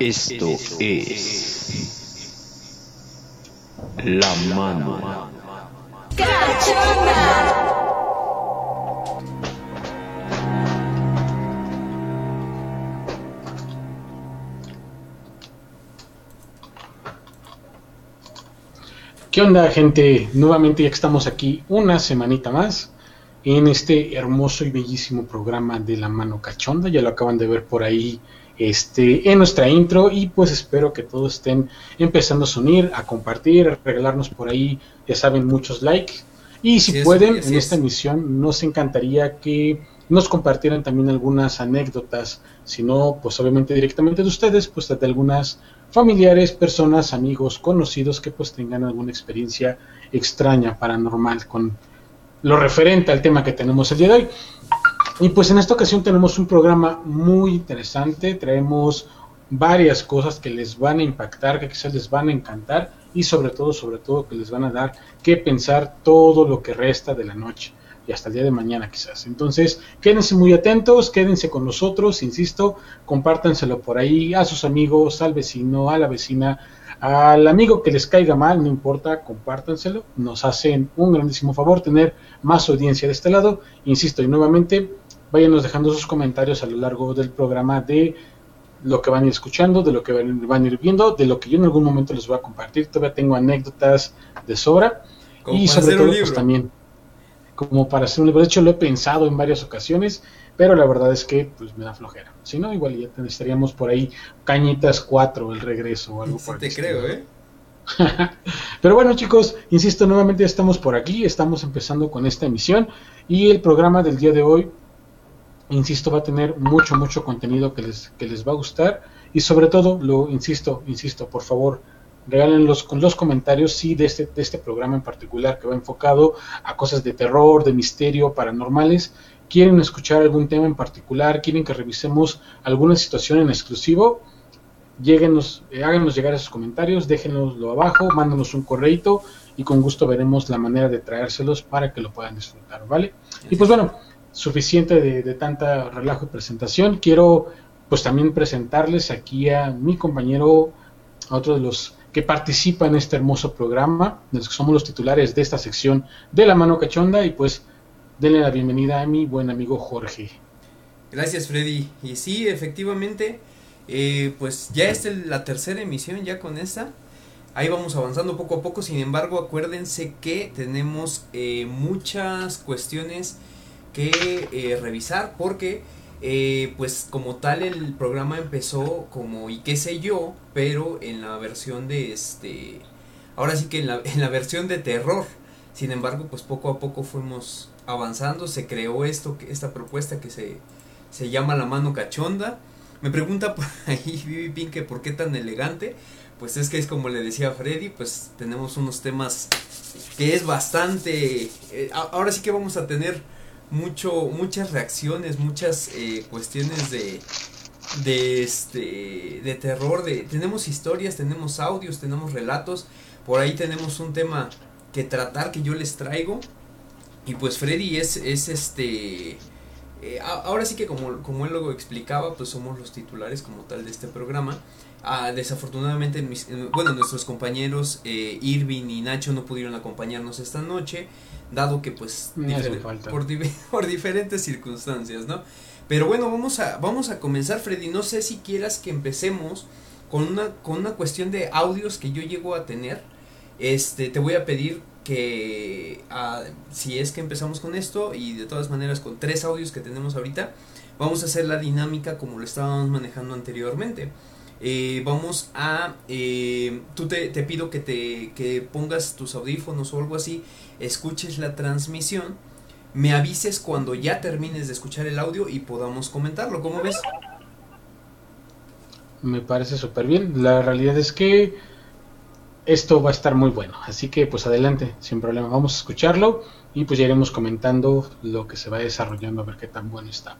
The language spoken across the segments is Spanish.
Esto es La Mano ¡Cachonda! ¿Qué onda, gente? Nuevamente ya estamos aquí una semanita más en este hermoso y bellísimo programa de La Mano Cachonda. Ya lo acaban de ver por ahí este, en nuestra intro y pues espero que todos estén empezando a unir, a compartir, a regalarnos por ahí, ya saben, muchos likes. Y si pueden, en es. esta emisión nos encantaría que nos compartieran también algunas anécdotas, si no, pues obviamente directamente de ustedes, pues de algunas familiares, personas, amigos, conocidos que pues tengan alguna experiencia extraña, paranormal con lo referente al tema que tenemos el día de hoy. Y pues en esta ocasión tenemos un programa muy interesante, traemos varias cosas que les van a impactar, que quizás les van a encantar y sobre todo, sobre todo que les van a dar que pensar todo lo que resta de la noche y hasta el día de mañana quizás. Entonces, quédense muy atentos, quédense con nosotros, insisto, compártanselo por ahí a sus amigos, al vecino, a la vecina, al amigo que les caiga mal, no importa, compártanselo, nos hacen un grandísimo favor tener más audiencia de este lado, insisto, y nuevamente, váyanos dejando sus comentarios a lo largo del programa de lo que van a ir escuchando, de lo que van a ir viendo, de lo que yo en algún momento les voy a compartir, todavía tengo anécdotas de sobra, Como y sobre hacer todo un pues también como para hacer un libro. De hecho lo he pensado en varias ocasiones, pero la verdad es que pues me da flojera. Si no, igual ya necesitaríamos por ahí Cañitas 4, el regreso o algo Sí por te estilo. creo, ¿eh? Pero bueno chicos, insisto, nuevamente estamos por aquí, estamos empezando con esta emisión y el programa del día de hoy, insisto, va a tener mucho, mucho contenido que les, que les va a gustar y sobre todo, lo insisto, insisto, por favor, regálenlos con los comentarios, sí, de este, de este programa en particular que va enfocado a cosas de terror, de misterio, paranormales. ¿Quieren escuchar algún tema en particular? ¿Quieren que revisemos alguna situación en exclusivo? Lléguenos, eh, háganos llegar esos comentarios, déjenoslo abajo, mándanos un correito y con gusto veremos la manera de traérselos para que lo puedan disfrutar, ¿vale? Y pues bueno, suficiente de, tanta relajo y presentación. Quiero pues también presentarles aquí a mi compañero, a otro de los que participa en este hermoso programa, de los que somos los titulares de esta sección de La Mano Cachonda y pues denle la bienvenida a mi buen amigo Jorge. Gracias, Freddy. Y sí, efectivamente, eh, pues ya es la tercera emisión ya con esta. Ahí vamos avanzando poco a poco. Sin embargo, acuérdense que tenemos eh, muchas cuestiones que eh, revisar porque, eh, pues como tal, el programa empezó como y qué sé yo, pero en la versión de este, ahora sí que en la, en la versión de terror. Sin embargo, pues poco a poco fuimos avanzando, se creó esto, esta propuesta que se, se llama La Mano Cachonda. Me pregunta por ahí Vivi Pink que por qué tan elegante. Pues es que es como le decía Freddy, pues tenemos unos temas que es bastante... eh, ahora sí que vamos a tener mucho, muchas reacciones, muchas eh, cuestiones de, de este de terror de tenemos historias tenemos audios tenemos relatos por ahí tenemos un tema que tratar que yo les traigo y pues Freddy es es este eh, ahora sí que como como él luego explicaba pues somos los titulares como tal de este programa Ah, desafortunadamente mis- eh, bueno nuestros compañeros eh, Irving y Nacho no pudieron acompañarnos esta noche dado que pues difer- por, por diferentes circunstancias no pero bueno, vamos a, vamos a comenzar, Freddy. No sé si quieras que empecemos con una, con una cuestión de audios que yo llego a tener. Este, te voy a pedir que ah, si es que empezamos con esto y de todas maneras con tres audios que tenemos ahorita, vamos a hacer la dinámica como lo estábamos manejando anteriormente. Eh, vamos a, eh, tú te, te pido que te que pongas tus audífonos o algo así, escuches la transmisión me avises cuando ya termines de escuchar el audio y podamos comentarlo. ¿Cómo ves? Me parece súper bien. La realidad es que esto va a estar muy bueno. Así que pues adelante, sin problema. Vamos a escucharlo y pues ya iremos comentando lo que se va desarrollando a ver qué tan bueno está.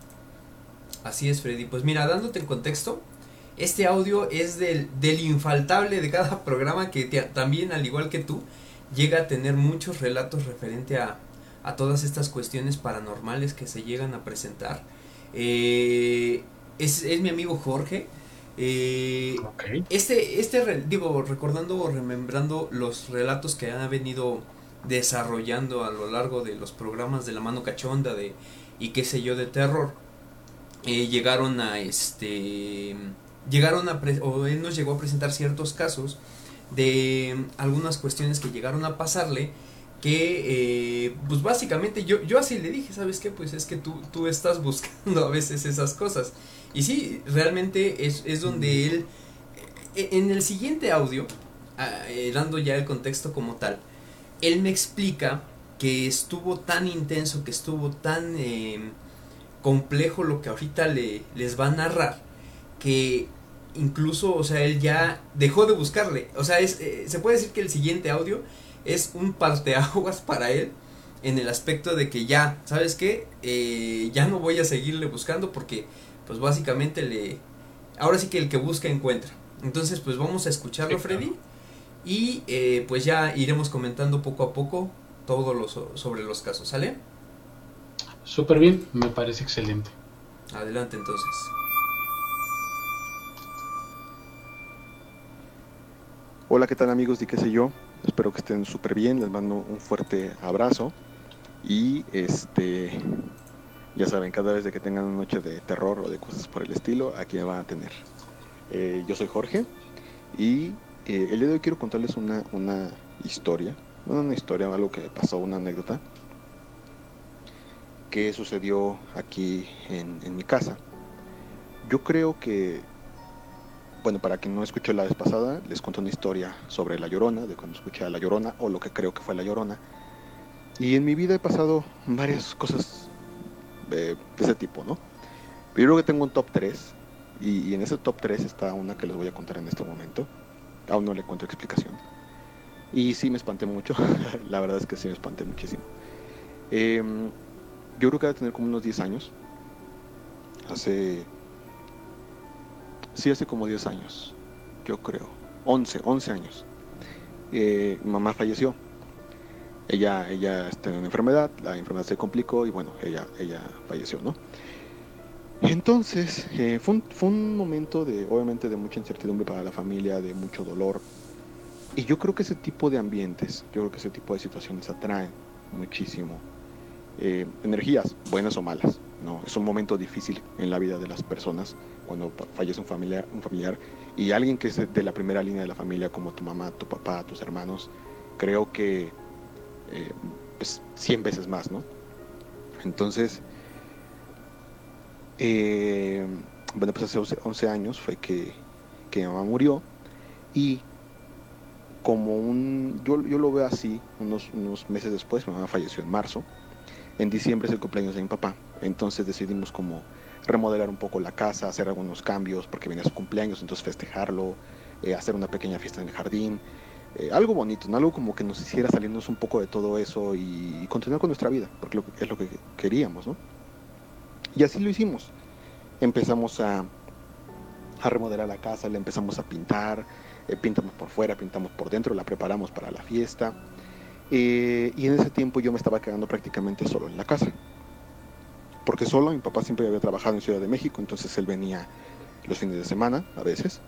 Así es, Freddy. Pues mira, dándote en contexto, este audio es del, del infaltable de cada programa que te- también, al igual que tú, llega a tener muchos relatos referente a, a todas estas cuestiones paranormales que se llegan a presentar. Eh, es, es mi amigo Jorge. Eh, Este, este, digo, recordando o remembrando los relatos que han venido desarrollando a lo largo de los programas de la mano cachonda de y qué sé yo de terror, eh, llegaron a este, llegaron a, o él nos llegó a presentar ciertos casos de algunas cuestiones que llegaron a pasarle que eh, pues básicamente yo, yo así le dije, ¿sabes qué? Pues es que tú, tú estás buscando a veces esas cosas. Y sí, realmente es, es donde él, e, en el siguiente audio, eh, dando ya el contexto como tal, él me explica que estuvo tan intenso, que estuvo tan em, complejo lo que ahorita le, les va a narrar, que incluso, o sea, él ya dejó de buscarle. O sea, es, eh, se puede decir que el siguiente audio es un parteaguas para él en el aspecto de que ya, ¿sabes qué? Eh, ya no voy a seguirle buscando porque, pues básicamente le... Ahora sí que el que busca encuentra. Entonces, pues vamos a escucharlo, Freddy. Y eh, pues ya iremos comentando poco a poco todo lo sobre los casos, ¿sale? Súper bien, me parece excelente. Adelante entonces. Hola, ¿qué tal amigos de qué sé yo? Espero que estén súper bien, les mando un fuerte abrazo y este ya saben, cada vez que tengan una noche de terror o de cosas por el estilo, aquí me van a tener. Eh, yo soy Jorge y eh, el día de hoy quiero contarles una, una historia, una historia, algo que pasó, una anécdota que sucedió aquí en mi casa. Yo creo que bueno, para quien no escuchó la vez pasada, les conté una historia sobre La Llorona, de cuando escuché a La Llorona, o lo que creo que fue La Llorona. Y en mi vida he pasado varias cosas de, ese tipo, ¿no? Pero yo creo que tengo un top 3, y, en ese top 3 está una que les voy a contar en este momento. Aún no le encuentro explicación. Y sí me espanté mucho, la verdad es que sí me espanté muchísimo. Em, yo creo que va a tener como unos 10 años. Hace sí, hace como 10 años, yo creo, 11, 11 años. Eh, mi mamá falleció. Ella, ella tenía una enfermedad, la enfermedad se complicó y bueno, ella, ella falleció, ¿no? Entonces, eh, fue, un, fue un momento de, obviamente, de mucha incertidumbre para la familia, de mucho dolor. Y yo creo que ese tipo de ambientes, yo creo que ese tipo de situaciones atraen muchísimo eh, energías, buenas o malas. ¿no? Es un momento difícil en la vida de las personas cuando fallece un familiar, un familiar y alguien que es de la primera línea de la familia, como tu mamá, tu papá, tus hermanos, creo que eh, es 100 veces más, ¿no? Entonces, eh, bueno, pues hace 11 años fue que, que mi mamá murió y como un, yo, yo lo veo así, unos, unos meses después, mi mamá falleció en marzo, en diciembre es el cumpleaños de mi papá, entonces decidimos como remodelar un poco la casa, hacer algunos cambios porque venía su cumpleaños, entonces festejarlo, eh, hacer una pequeña fiesta en el jardín, eh, algo bonito, algo como que nos hiciera salirnos un poco de todo eso y, continuar con nuestra vida, porque es lo que queríamos, ¿no? Y así lo hicimos. Empezamos a, remodelar la casa, le empezamos a pintar, eh, pintamos por fuera, pintamos por dentro, la preparamos para la fiesta. Y en ese tiempo yo me estaba quedando prácticamente solo en la casa porque solo mi papá siempre había trabajado en Ciudad de México, entonces él venía los fines de semana a veces.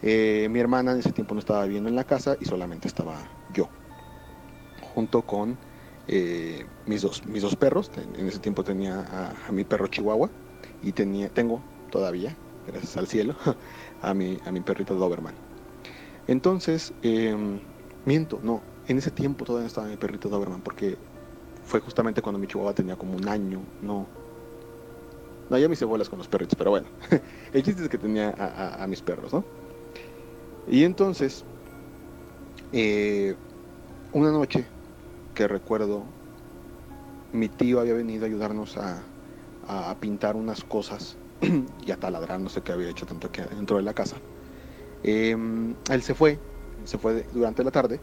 Eh, mi hermana en ese tiempo no estaba viviendo en la casa y solamente estaba yo, junto con eh, mis, dos, mis dos perros. En ese tiempo tenía a, mi perro Chihuahua y tenía, tengo todavía, gracias al cielo, a mi, a mi perrito Doberman. Entonces, em, miento, no, en ese tiempo todavía estaba mi perrito Doberman porque fue justamente cuando mi chihuahua tenía como un año, no. No, ya me hice bolas con los perritos, pero bueno. el chiste es que tenía a, mis perros, ¿no? Y entonces, eh, una noche que recuerdo, mi tío había venido a ayudarnos a, a pintar unas cosas y a taladrar, no sé qué había hecho tanto que dentro de la casa. Em, él se fue, se fue durante la tarde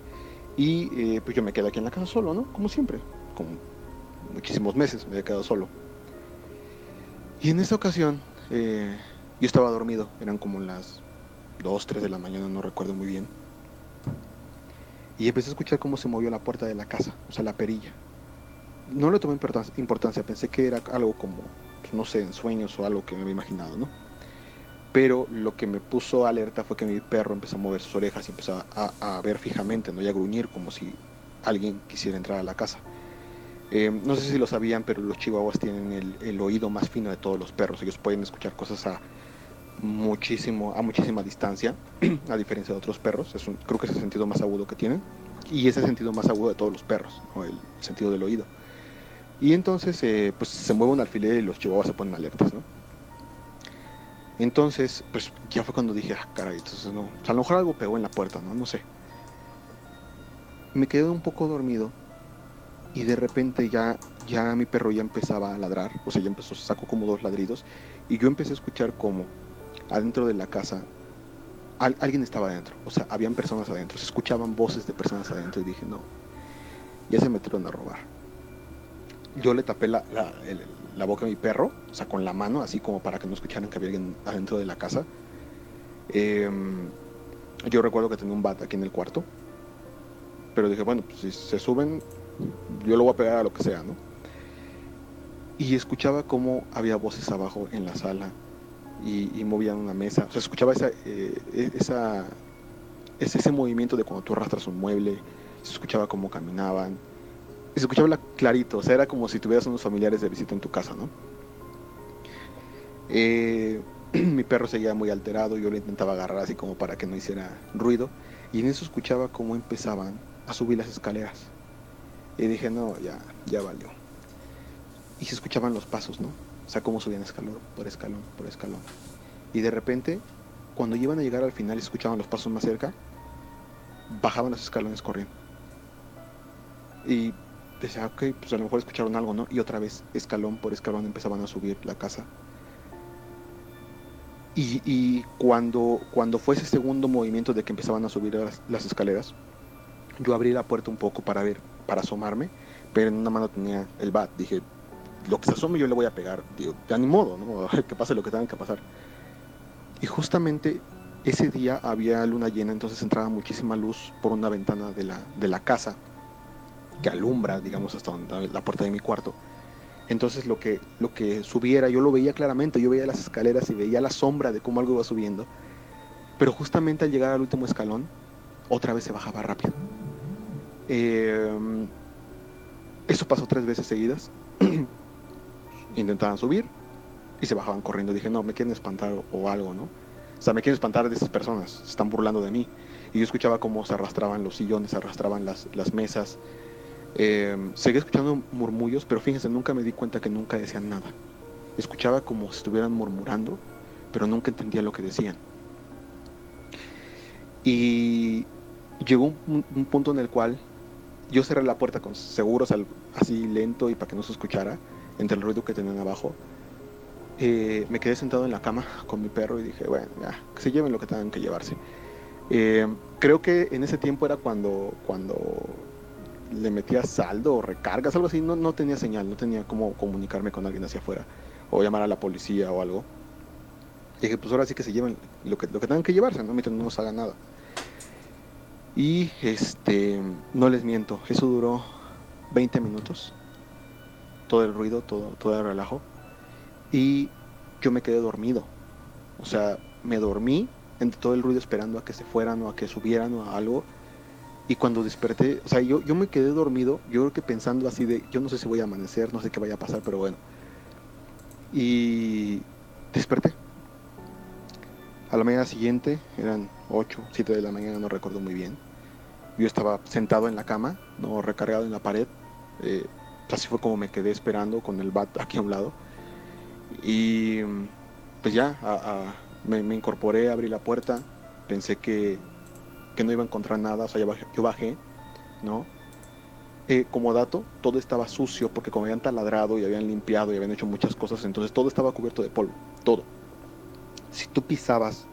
y eh, pues yo me quedé aquí en la casa solo, ¿no? Como siempre, muchísimos meses, me había quedado solo. Y en esta ocasión eh, yo estaba dormido, eran como las 2, 3 de la mañana, no recuerdo muy bien. Y empecé a escuchar cómo se movió la puerta de la casa, o sea, la perilla. No le tomé importancia, pensé que era algo como, pues, no sé, en sueños o algo que me había imaginado, ¿no? Pero lo que me puso alerta fue que mi perro empezó a mover sus orejas y empezó a, ver fijamente, ¿no? y a gruñir como si alguien quisiera entrar a la casa. Eh, no sé si lo sabían, pero los chihuahuas tienen el, oído más fino de todos los perros. Ellos pueden escuchar cosas a muchísimo, a muchísima distancia, a diferencia de otros perros. Creo que es el sentido más agudo que tienen. Y es el sentido más agudo de todos los perros, ¿no? el, sentido del oído. Y entonces, eh, pues se mueve un alfiler y los chihuahuas se ponen alertas, ¿no? Entonces, pues ya fue cuando dije, ah, caray, entonces no. O sea, a lo mejor algo pegó en la puerta, ¿no? No sé. Me quedé un poco dormido y de repente ya, ya mi perro ya empezaba a ladrar, o sea, ya empezó, sacó como dos ladridos y yo empecé a escuchar como adentro de la casa alguien estaba adentro, o sea, habían personas adentro, se escuchaban voces de personas adentro y dije, no, ya se metieron a robar. Yo le tapé la, la, la boca a mi perro, o sea, con la mano, así como para que no escucharan que había alguien adentro de la casa. Eh, yo recuerdo que tenía un bat aquí en el cuarto, pero dije, bueno, pues si se suben, yo lo voy a pegar a lo que sea, ¿no? Y escuchaba cómo había voces abajo en la sala y, movían una mesa. O sea, escuchaba esa, eh, e, esa, ese, ese movimiento de cuando tú arrastras un mueble, se escuchaba cómo caminaban, se escuchaba clarito, o sea, era como si tuvieras unos familiares de visita en tu casa, ¿no? Eh, mi perro seguía muy alterado, yo lo intentaba agarrar así como para que no hiciera ruido, y en eso escuchaba cómo empezaban a subir las escaleras. Y dije, no, ya, ya valió. Y se escuchaban los pasos, ¿no? O sea, cómo subían escalón por escalón por escalón. Y de repente, cuando iban a llegar al final y escuchaban los pasos más cerca, bajaban los escalones corriendo. Y decía, ok, pues a lo mejor escucharon algo, ¿no? Y otra vez, escalón por escalón, empezaban a subir la casa. Y, y cuando, cuando fue ese segundo movimiento de que empezaban a subir las, las escaleras, yo abrí la puerta un poco para ver para asomarme, pero en una mano tenía el bat. Dije, lo que se asome yo le voy a pegar. Digo, ya ni modo, ¿no? que pase lo que tenga que pasar. Y justamente ese día había luna llena, entonces entraba muchísima luz por una ventana de la, de la casa que alumbra, digamos, hasta donde, la puerta de mi cuarto. Entonces lo que, lo que subiera, yo lo veía claramente, yo veía las escaleras y veía la sombra de cómo algo iba subiendo. Pero justamente al llegar al último escalón, otra vez se bajaba rápido. Eh, eso pasó tres veces seguidas. Intentaban subir y se bajaban corriendo. Dije, no, me quieren espantar o, algo, ¿no? O sea, me quieren espantar de esas personas, se están burlando de mí. Y yo escuchaba cómo se arrastraban los sillones, se arrastraban las mesas. Eh, seguía escuchando murmullos, pero fíjense, nunca me di cuenta que nunca decían nada. Escuchaba como si estuvieran murmurando, pero nunca entendía lo que decían. Y llegó un, un punto en el cual yo cerré la puerta con seguros, así lento y para que no se escuchara entre el ruido que tenían abajo. Eh, me quedé sentado en la cama con mi perro y dije, bueno, ya, que se lleven lo que tengan que llevarse. Eh, creo que en ese tiempo era cuando, cuando le metía saldo o recargas, algo así, no, no tenía señal, no tenía cómo comunicarme con alguien hacia afuera o llamar a la policía o algo. Y dije, pues ahora sí que se lleven lo que, lo que tengan que llevarse, ¿no? mientras no nos haga nada. Y este, no les miento, eso duró 20 minutos. Todo el ruido, todo, todo el relajo. Y yo me quedé dormido. O sea, me dormí entre todo el ruido esperando a que se fueran o a que subieran o a algo. Y cuando desperté, o sea, yo, yo me quedé dormido, yo creo que pensando así de, yo no sé si voy a amanecer, no sé qué vaya a pasar, pero bueno. Y desperté. A la mañana siguiente, eran 8, 7 de la mañana, no recuerdo muy bien. Yo estaba sentado en la cama, no recargado en la pared. Eh, así fue como me quedé esperando con el bat aquí a un lado. Y pues ya, me, incorporé, abrí la puerta, pensé que, que, no iba a encontrar nada, o sea, yo bajé, ¿no? Eh, como dato, todo estaba sucio porque como habían taladrado y habían limpiado y habían hecho muchas cosas, entonces todo estaba cubierto de polvo, todo. Si tú pisabas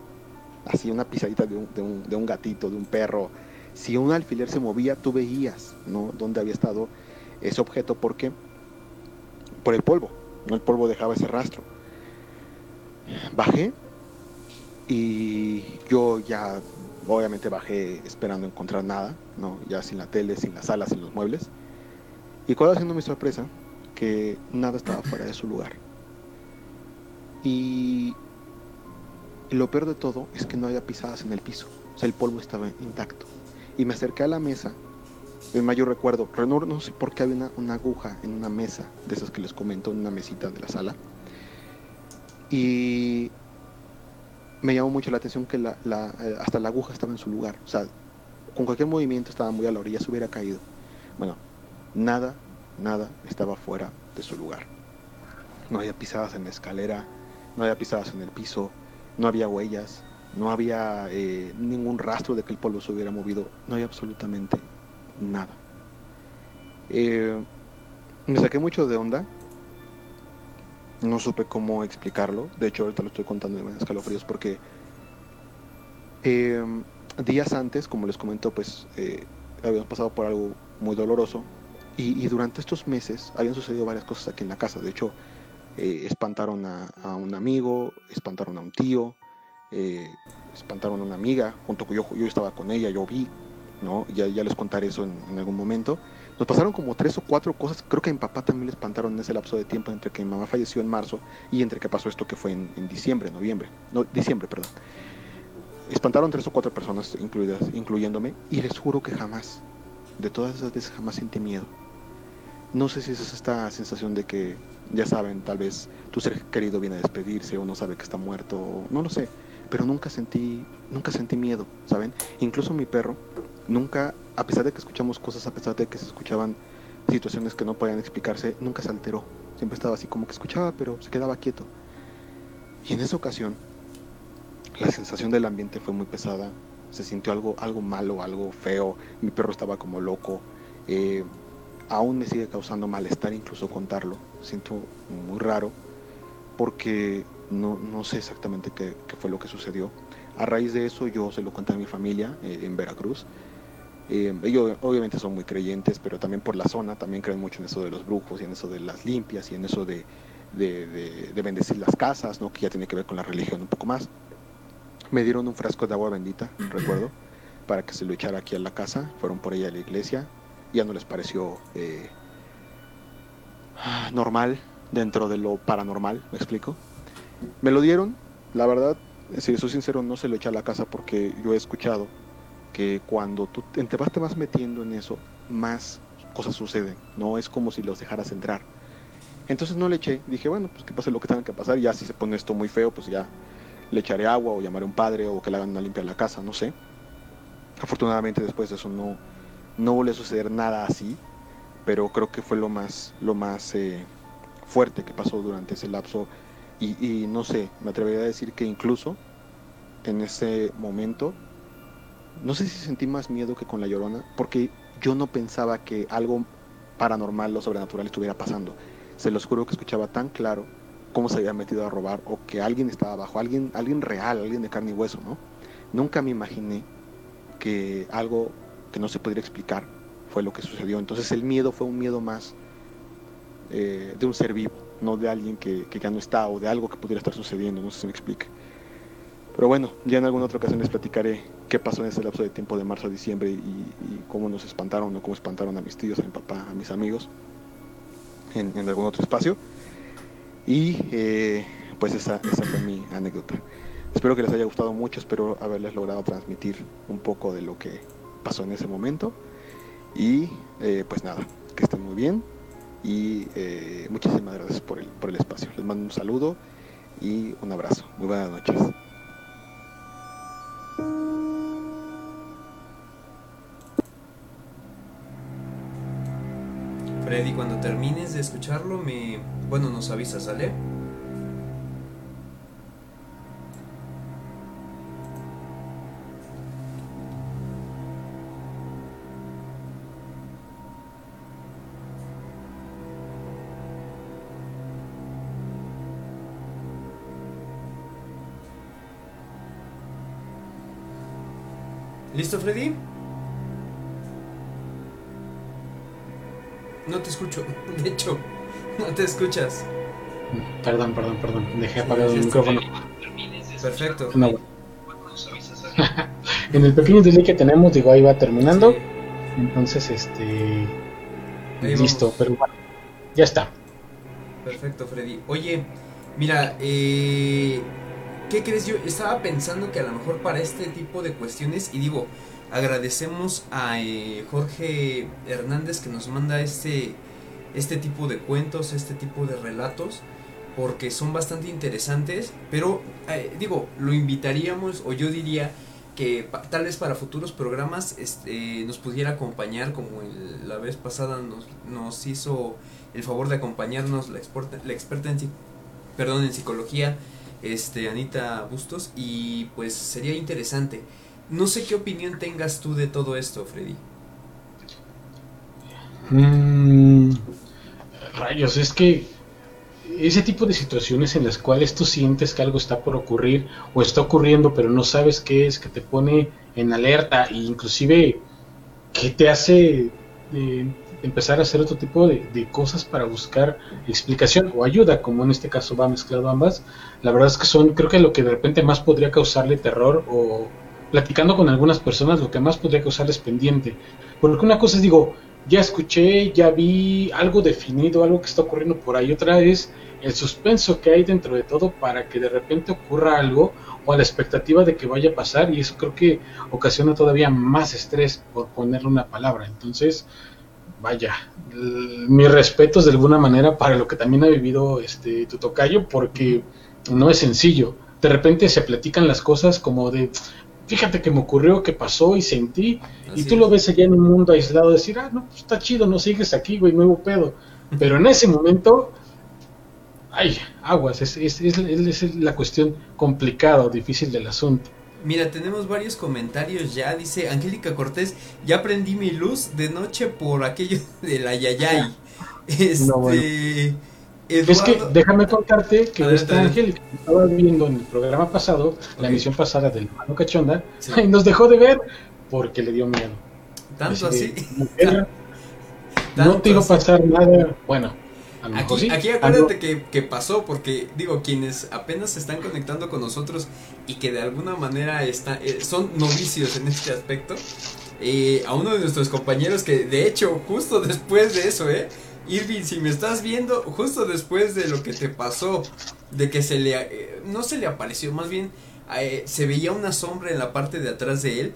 así una pisadita de un, de un, de un gatito, de un perro, si un alfiler se movía, tú veías ¿no? dónde había estado ese objeto, porque por el polvo, ¿no? el polvo dejaba ese rastro. Bajé y yo ya obviamente bajé esperando encontrar nada, ¿no? ya sin la tele, sin las salas, sin los muebles. Y cuál haciendo mi sorpresa, que nada estaba fuera de su lugar. Y lo peor de todo es que no había pisadas en el piso. O sea, el polvo estaba intacto. Y me acerqué a la mesa. En mayor recuerdo, no, no sé por qué había una, una aguja en una mesa de esas que les comento, en una mesita de la sala. Y me llamó mucho la atención que la, eh, hasta la aguja estaba en su lugar. O sea, con cualquier movimiento estaba muy a la orilla, se hubiera caído. Bueno, nada, nada estaba fuera de su lugar. No había pisadas en la escalera, no había pisadas en el piso, no había huellas, no había eh, ningún rastro de que el polvo se hubiera movido, no había absolutamente nada. Eh, me saqué mucho de onda, no supe cómo explicarlo, de hecho ahorita lo estoy contando de escalofríos porque eh, días antes, como les comento, pues eh, habíamos pasado por algo muy doloroso y, durante estos meses habían sucedido varias cosas aquí en la casa, de hecho eh, espantaron a, un amigo, espantaron a un tío, eh, espantaron a una amiga, junto con yo, yo estaba con ella, yo vi, ¿no? Ya, les contaré eso en, en, algún momento. Nos pasaron como tres o cuatro cosas, creo que a mi papá también le espantaron en ese lapso de tiempo entre que mi mamá falleció en marzo y entre que pasó esto que fue en, en diciembre, noviembre, no, diciembre, perdón. Espantaron tres o cuatro personas incluidas, incluyéndome, y les juro que jamás, de todas esas veces jamás sentí miedo. No sé si es esta sensación de que, ya saben, tal vez tu ser querido viene a despedirse o no sabe que está muerto, no lo sé, pero nunca sentí, nunca sentí miedo, ¿saben? Incluso mi perro, nunca, a pesar de que escuchamos cosas, a pesar de que se escuchaban situaciones que no podían explicarse, nunca se alteró. Siempre estaba así como que escuchaba, pero se quedaba quieto. Y en esa ocasión, la sensación del ambiente fue muy pesada. Se sintió algo, algo malo, algo feo. Mi perro estaba como loco. Eh, aún me sigue causando malestar incluso contarlo. Siento muy raro porque no, no sé exactamente qué, qué, fue lo que sucedió. A raíz de eso yo se lo conté a mi familia eh, en Veracruz. Eh, ellos obviamente son muy creyentes, pero también por la zona también creen mucho en eso de los brujos y en eso de las limpias y en eso de, de, de, de bendecir las casas, ¿no? que ya tiene que ver con la religión un poco más. Me dieron un frasco de agua bendita, recuerdo, para que se lo echara aquí a la casa. Fueron por ella a la iglesia. Ya no les pareció eh, normal dentro de lo paranormal, ¿me explico? Me lo dieron, la verdad, si soy sincero, no se lo eché a la casa porque yo he escuchado que cuando tú te vas, te vas metiendo en eso, más cosas suceden. No es como si los dejaras entrar. Entonces no le eché. Dije, bueno, pues que pase lo que tenga que pasar. Ya si se pone esto muy feo, pues ya le echaré agua o llamaré a un padre o que le hagan una limpia la casa, no sé. Afortunadamente después de eso no, no volvió a suceder nada así, pero creo que fue lo más, lo más eh, fuerte que pasó durante ese lapso y, y, no sé, me atrevería a decir que incluso en ese momento, no sé si sentí más miedo que con la llorona, porque yo no pensaba que algo paranormal o sobrenatural estuviera pasando. Se los juro que escuchaba tan claro cómo se había metido a robar o que alguien estaba abajo, alguien, alguien real, alguien de carne y hueso, ¿no? Nunca me imaginé que algo que no se podría explicar fue lo que sucedió. Entonces el miedo fue un miedo más eh, de un ser vivo, no de alguien que, que, ya no está o de algo que pudiera estar sucediendo, no sé si me explique. Pero bueno, ya en alguna otra ocasión les platicaré qué pasó en ese lapso de tiempo de marzo a diciembre y, cómo nos espantaron o cómo espantaron a mis tíos, a mi papá, a mis amigos en, en algún otro espacio. Y eh, pues esa, esa fue mi anécdota. Espero que les haya gustado mucho, espero haberles logrado transmitir un poco de lo que pasó en ese momento. Y eh, pues nada, que estén muy bien y eh, muchísimas gracias por el, por el espacio. Les mando un saludo y un abrazo. Muy buenas noches. Freddy, cuando termines de escucharlo, me, bueno, nos avisas, ¿sale? ¿Listo, Freddy? No te escucho, de hecho, no te escuchas. Perdón, perdón, perdón. Dejé apagado el micrófono. Perfecto. No. en el pequeño delay que tenemos, digo, ahí va terminando. Sí. Entonces, este. Ahí listo, vamos. pero bueno, ya está. Perfecto, Freddy. Oye, mira, eh, ¿qué crees? Yo estaba pensando que a lo mejor para este tipo de cuestiones, y digo, agradecemos a eh, Jorge Hernández que nos manda este, este tipo de cuentos, este tipo de relatos, porque son bastante interesantes, pero eh, digo, lo invitaríamos, o yo diría que tal vez para futuros programas este, nos pudiera acompañar, como la vez pasada nos, hizo el favor de acompañarnos la, exporta- la experta en, perdón, en psicología, este, Anita Bustos, y pues sería interesante. No sé qué opinión tengas tú de todo esto, Freddy. Mm, rayos, es que ese tipo de situaciones en las cuales tú sientes que algo está por ocurrir o está ocurriendo pero no sabes qué es, que te pone en alerta e inclusive que te hace eh, empezar a hacer otro tipo de, de cosas para buscar explicación o ayuda, como en este caso va mezclado ambas, la verdad es que son, creo que lo que de repente más podría causarle terror o platicando con algunas personas, lo que más podría causarles pendiente. Porque una cosa es, digo, ya escuché, ya vi algo definido, algo que está ocurriendo por ahí. Otra es el suspenso que hay dentro de todo para que de repente ocurra algo o a la expectativa de que vaya a pasar y eso creo que ocasiona todavía más estrés por ponerle una palabra. Entonces, vaya, mis respetos de alguna manera para lo que también ha vivido este tu tocayo porque no es sencillo. De repente se platican las cosas como de fíjate que me ocurrió, que pasó y sentí y tú es. lo ves allá en un mundo aislado, decir, ah, no, pues está chido, no sigues aquí, güey, nuevo pedo. Pero en ese momento, ay, aguas, es, es, es, es la cuestión complicada o difícil del asunto. Mira, tenemos varios comentarios ya. Dice Angélica Cortés, ya prendí mi luz de noche por aquello de la Yayay. Este, No, bueno. Eduardo, Es que déjame contarte que Adelante, esta. Angélica que estaba viendo en el programa pasado, la emisión pasada del Mano Cachonda, Sí. y nos dejó de ver porque le dio miedo. tanto así. mujer, no te iba a así. pasar nada, bueno, a lo mejor Aquí, sí. aquí algo- acuérdate que, que pasó, porque digo, quienes apenas se están conectando con nosotros y que de alguna manera está, eh, son novicios en este aspecto, eh, a uno de nuestros compañeros que de hecho justo después de eso, eh, Irving, si me estás viendo, justo después de lo que te pasó, de que se le, eh, no se le apareció, más bien eh, se veía una sombra en la parte de atrás de él,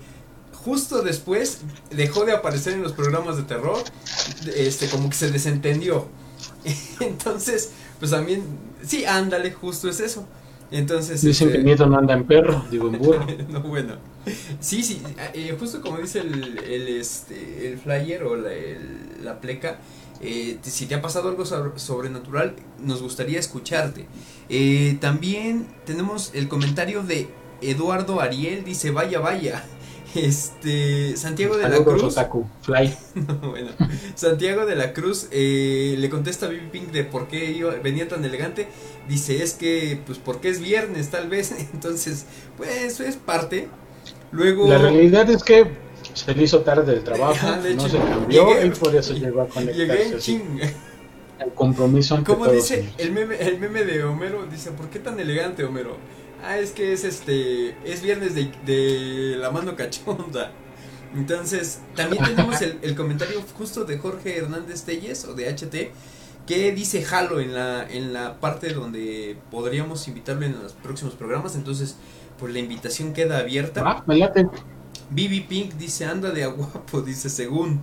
justo después dejó de aparecer en los programas de terror, este, como que se desentendió. Entonces, pues también, sí, ándale, justo es eso. Entonces, Dicen este, que miedo no anda en perro, digo en burro. no, bueno. Sí, sí, eh, justo como dice el, el, este, el flyer o la, el- la pleca, eh, si te ha pasado algo sobre- sobrenatural, nos gustaría escucharte. Eh, también tenemos el comentario de Eduardo Ariel, dice, vaya, vaya. Este, Santiago de la Cruz. Otaku, Fly. bueno, Santiago de la Cruz eh, le contesta a Bibi Pink de por qué iba- venía tan elegante. Dice, es que, pues, porque es viernes, tal vez. Entonces, pues, es parte. Luego, La realidad es que se le hizo tarde del trabajo, Ah, no se cambió llegué- y por eso llegó a conectarse llegué. El compromiso ante Como dice el meme, el meme de Homero, dice, ¿por qué tan elegante, Homero? Ah, es que es este, es viernes de, de la mano cachonda. Entonces, también tenemos el, el comentario justo de Jorge Hernández Telles o de HT que dice Halo en la, en la parte donde podríamos invitarlo en los próximos programas. Entonces, pues la invitación queda abierta. Ah, me late. Bibi Pink dice anda de a guapo, dice según.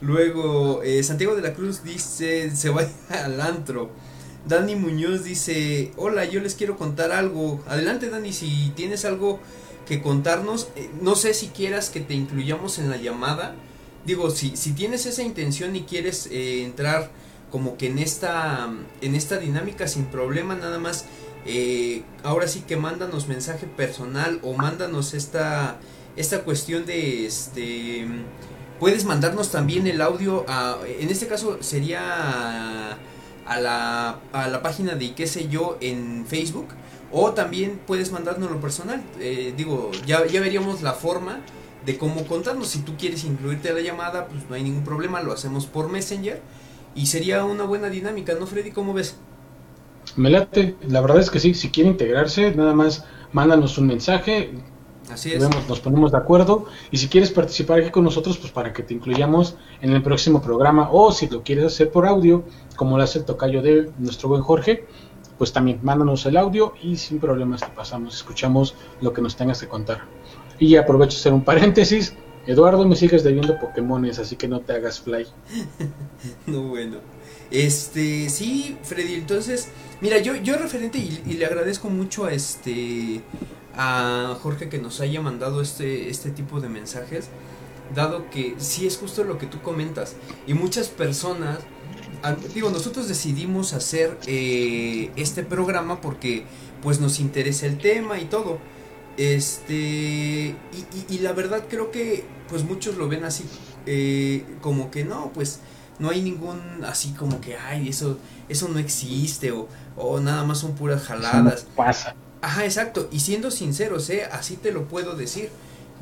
Luego eh, Santiago de la Cruz dice se va al antro. Dani Muñoz dice hola, yo les quiero contar algo. Adelante Dani, si tienes algo que contarnos. Eh, no sé si quieras que te incluyamos en la llamada. Digo, si, si tienes esa intención y quieres eh, entrar como que en esta, en esta dinámica sin problema, nada más. ahora sí que mándanos mensaje personal o mándanos esta esta cuestión de este puedes mandarnos también el audio a en este caso sería a, la a la página de qué sé yo en Facebook o también puedes mandarnos lo personal. Eh, digo ya ya veríamos la forma de cómo contarnos. Si tú quieres incluirte a la llamada pues no hay ningún problema lo hacemos por Messenger y sería una buena dinámica no Freddy cómo ves Me late. La verdad es que sí, si quiere integrarse, nada más mándanos un mensaje, así es vemos, nos ponemos de acuerdo. Y si quieres participar aquí con nosotros, pues para que te incluyamos en el próximo programa. O si lo quieres hacer por audio, como lo hace el tocayo de nuestro buen Jorge, pues también mándanos el audio y sin problemas te pasamos, escuchamos lo que nos tengas que contar. Y aprovecho hacer un paréntesis. Eduardo, me sigues debiendo Pokémones, así que no te hagas fly. no, bueno. Este, sí, Freddy, entonces, mira, yo, yo referente y, y, le agradezco mucho a este, a Jorge que nos haya mandado este, este tipo de mensajes, dado que sí es justo lo que tú comentas, y muchas personas, digo, nosotros decidimos hacer eh, este programa porque pues nos interesa el tema y todo, este, y, y, la verdad creo que pues muchos lo ven así, eh, como que no, pues no hay ningún así como que, ay, eso, eso no existe o, o nada más son puras jaladas. Pasa. Ajá, exacto. Y siendo sinceros, ¿eh? así te lo puedo decir.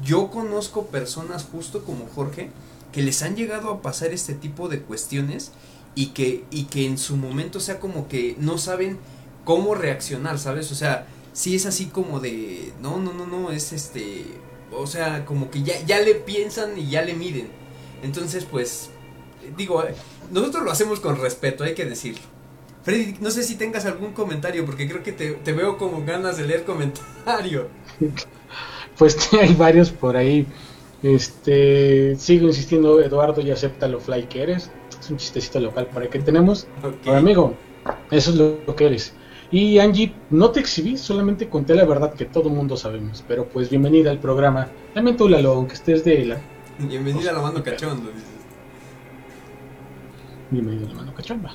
Yo conozco personas justo como Jorge que les han llegado a pasar este tipo de cuestiones y que, y que en su momento, sea, como que no saben cómo reaccionar, ¿sabes? O sea, sí es así como de, no, no, no, no, es este, o sea, como que ya, ya le piensan y ya le miden. Entonces, pues, digo, nosotros lo hacemos con respeto, hay que decirlo. Freddy, no sé si tengas algún comentario, porque creo que te, te veo como ganas de leer comentario. Pues hay varios por ahí. Este, sigo insistiendo, Eduardo, y acepta lo fly que eres. Es un chistecito local por ahí que tenemos. Okay. Pero, amigo, eso es lo que eres. Y Angie, no te exhibí, solamente conté la verdad que todo mundo sabemos. Pero pues bienvenida al programa. También tú, Lalo, aunque estés de la... Bienvenida a la mano cachondo. Bienvenido a la mano cachomba.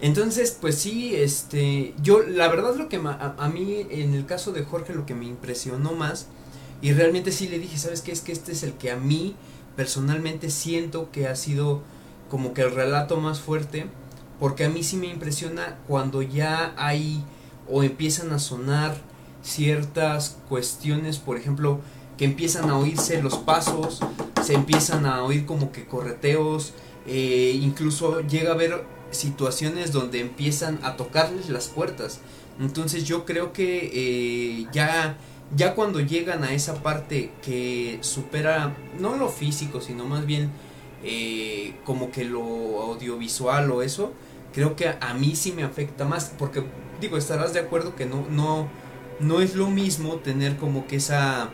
Entonces, pues sí, este, yo, la verdad lo que a, a, mí, en el caso de Jorge, lo que me impresionó más, y realmente sí le dije, ¿sabes qué? Es que este es el que a mí personalmente siento que ha sido como que el relato más fuerte, porque a mí sí me impresiona cuando ya hay o empiezan a sonar ciertas cuestiones, por ejemplo, que empiezan a oírse los pasos, se empiezan a oír como que correteos, eh, incluso llega a haber situaciones donde empiezan a tocarles las puertas. Entonces yo creo que eh, ya, ya cuando llegan a esa parte que supera no lo físico, sino más bien eh, como que lo audiovisual o eso, creo que a, a, mí sí me afecta más. Porque digo, estarás de acuerdo que no, no, no es lo mismo tener como que esa,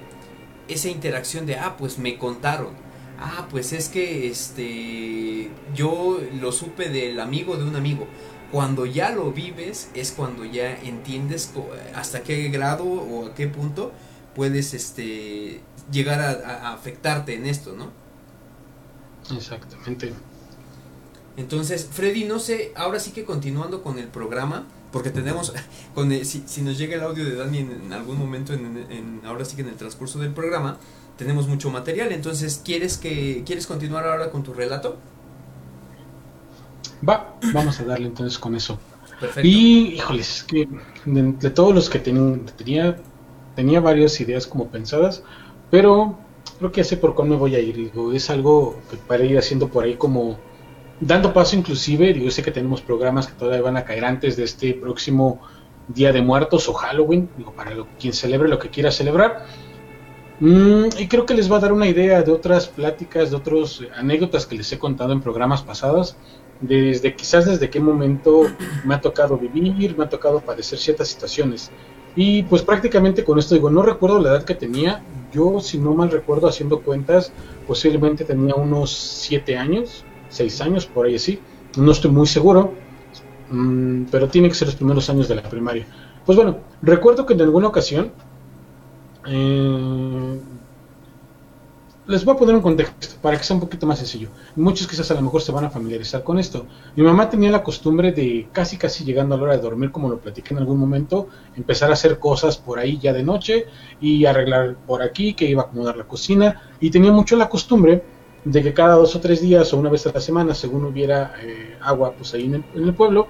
esa interacción de, ah, pues me contaron ah, pues es que este yo lo supe del amigo de un amigo. Cuando ya lo vives es cuando ya entiendes hasta qué grado o a qué punto puedes este llegar a, a afectarte en esto, ¿no? Exactamente. Entonces, Freddy, no sé, ahora sí que continuando con el programa, porque tenemos, con el, si, si, nos llega el audio de Dani en, en algún momento, en, en, ahora sí que en el transcurso del programa, tenemos mucho material. Entonces, ¿quieres que quieres continuar ahora con tu relato? Va, vamos a darle entonces con eso. Perfecto. Y, híjoles, que de, de, todos los que ten, tenía, tenía varias ideas como pensadas, pero creo que ya sé por cuál me voy a ir. Digo, es algo que para ir haciendo por ahí como dando paso inclusive, digo, sé que tenemos programas que todavía van a caer antes de este próximo Día de Muertos o Halloween, digo, para lo, quien celebre lo que quiera celebrar. Mm, y creo que les va a dar una idea de otras pláticas, de otras anécdotas que les he contado en programas pasados, desde quizás desde qué momento me ha tocado vivir, me ha tocado padecer ciertas situaciones. Y pues prácticamente con esto digo, no recuerdo la edad que tenía, yo si no mal recuerdo haciendo cuentas, posiblemente tenía unos 7 años, 6 años, por ahí así, no estoy muy seguro, mmm, pero tiene que ser los primeros años de la primaria. Pues bueno, recuerdo que en alguna ocasión eh, les voy a poner un contexto para que sea un poquito más sencillo. Muchos quizás a lo mejor se van a familiarizar con esto. Mi mamá tenía la costumbre de casi casi llegando a la hora de dormir, como lo platiqué en algún momento, empezar a hacer cosas por ahí ya de noche y arreglar por aquí, que iba a acomodar la cocina. Y tenía mucho la costumbre de que cada dos o tres días o una vez a la semana, según hubiera eh, agua pues ahí en el, en el pueblo,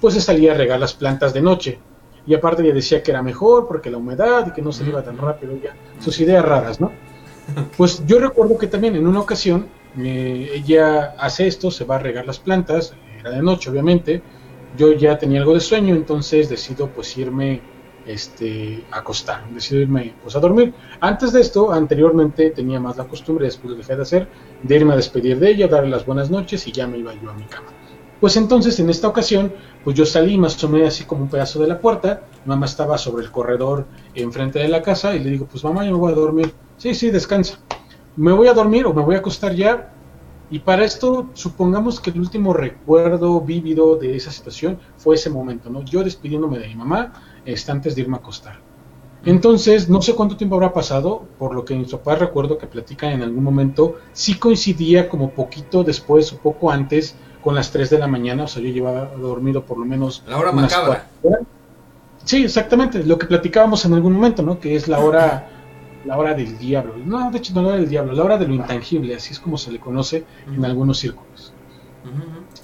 pues se salía a regar las plantas de noche y aparte ella decía que era mejor porque la humedad y que no se iba tan rápido ya. Sus ideas raras no pues yo recuerdo que también en una ocasión eh, ella hace esto se va a regar las plantas era de noche obviamente. Yo ya tenía algo de sueño entonces decido pues irme este a acostar. Decido irme pues a dormir. Antes de esto anteriormente tenía más la costumbre después lo dejé de hacer de irme a despedir de ella darle las buenas noches y ya me iba yo a mi cama Pues entonces en esta ocasión, pues yo salí, me asomé así como un pedazo de la puerta, mamá estaba sobre el corredor enfrente de la casa y le digo, pues mamá, yo me voy a dormir. Sí, sí, descansa. Me voy a dormir o me voy a acostar ya. Y para esto, supongamos que el último recuerdo vívido de esa situación fue ese momento, ¿no? Yo despidiéndome de mi mamá este, antes de irme a acostar. Entonces, no sé cuánto tiempo habrá pasado, por lo que mis papás recuerdo que platican en algún momento, sí coincidía como poquito después o poco antes con las 3 de la mañana, o sea, yo llevaba dormido por lo menos... La hora unas macabra. cuatro. Sí, exactamente, lo que platicábamos en algún momento, ¿no? Que es la hora, la hora del diablo. No, de hecho no la hora del diablo, la hora de lo intangible, así es como se le conoce en algunos círculos.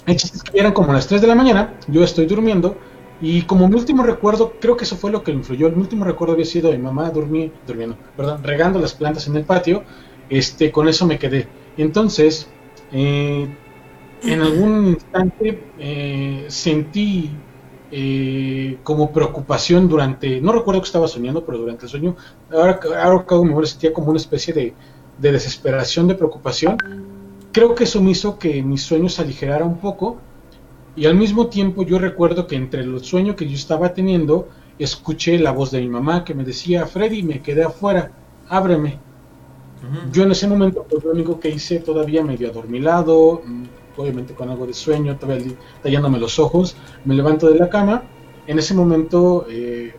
Es que eran como las 3 de la mañana, yo estoy durmiendo y como mi último recuerdo, creo que eso fue lo que influyó, mi último recuerdo había sido mi mamá durmiendo, perdón, regando las plantas en el patio, este, con eso me quedé. Entonces, eh, en algún instante eh, sentí eh, como preocupación durante, no recuerdo que estaba soñando, pero durante el sueño, ahora, ahora hago memoria, sentía como una especie de, de desesperación, de preocupación. Creo que eso me hizo que mi sueño se aligerara un poco y al mismo tiempo yo recuerdo que entre los sueños que yo estaba teniendo, escuché la voz de mi mamá que me decía, Freddy, me quedé afuera, ábreme. Ujú. Yo en ese momento, pues lo único que hice todavía medio adormilado, obviamente con algo de sueño, todavía tallándome los ojos, me levanto de la cama. En ese momento, eh,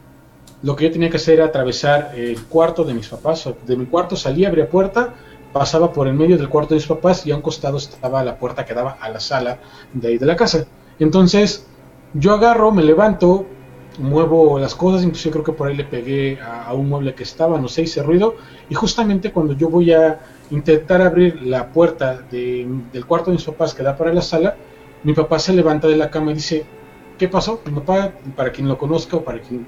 lo que yo tenía que hacer era atravesar el cuarto de mis papás. De mi cuarto salía, abría puerta, pasaba por el medio del cuarto de mis papás y a un costado estaba la puerta que daba a la sala de ahí de la casa. Entonces, yo agarro, me levanto, muevo las cosas, incluso creo que por ahí le pegué a, a un mueble que estaba, no sé, hice ruido, y justamente cuando yo voy a intentar abrir la puerta de- del cuarto de mis papás que da para la sala, mi papá se levanta de la cama y dice, ¿qué pasó? Mi papá, para quien lo conozca o para quien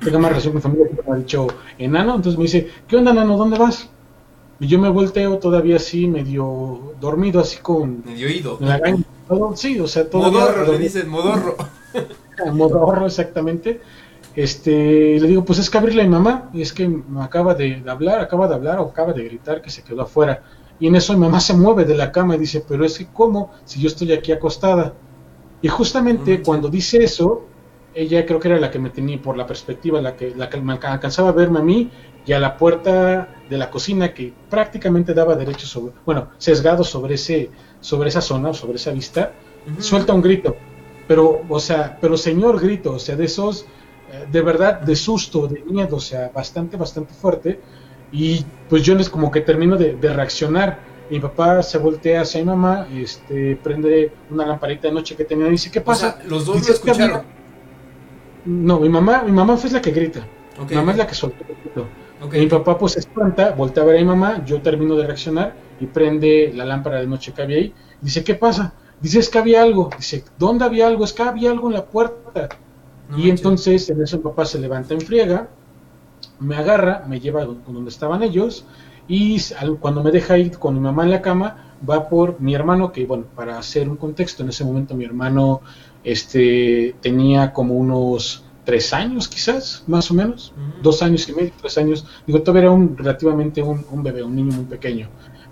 tenga más relación con mi familia, me ha dicho enano, entonces me dice, ¿qué onda enano? ¿Dónde vas? Y yo me volteo todavía así, medio dormido, así con Medio oído. la gaña, todo, sí, o sea, todavía Modorro, le dicen modorro. Modorro, exactamente. Este, le digo, pues es que abrirle a mi mamá, y es que me acaba de, de hablar, acaba de hablar o acaba de gritar que se quedó afuera. Y en eso mi mamá se mueve de la cama y dice, pero es que ¿cómo? Si yo estoy aquí acostada. Y justamente Mm. cuando dice eso, ella creo que era la que me tenía por la perspectiva, la que, la que me alca- alcanzaba a verme a mí y a la puerta de la cocina que prácticamente daba derecho sobre, bueno, sesgado sobre ese, sobre esa zona, sobre esa vista, suelta un grito. Pero, o sea, pero señor grito, o sea, de esos, de verdad, de susto, de miedo, o sea, bastante, bastante fuerte. Y pues yo les como que termino de, de reaccionar. Mi papá se voltea hacia mi mamá, este, prende una lamparita de noche que tenía y dice, ¿qué O pasa? sea, los dos escucharon. No, mi mamá, mi mamá fue la que grita. Mi mamá es la que soltó el grito. Mi papá pues se espanta, voltea a ver a mi mamá, yo termino de reaccionar y prende la lámpara de noche que había ahí. Dice, ¿qué pasa? Dice, es que había algo. Dice, ¿dónde había algo? Es que había algo en la puerta. No y manches. entonces en eso mi papá se levanta en friega, me agarra, me lleva don- donde estaban ellos y cuando me deja ir con mi mamá en la cama, va por mi hermano, que bueno, para hacer un contexto, en ese momento mi hermano este, tenía como unos tres años quizás, más o menos, dos años y medio, tres años, digo, todavía era un, relativamente un, un bebé, un niño muy pequeño.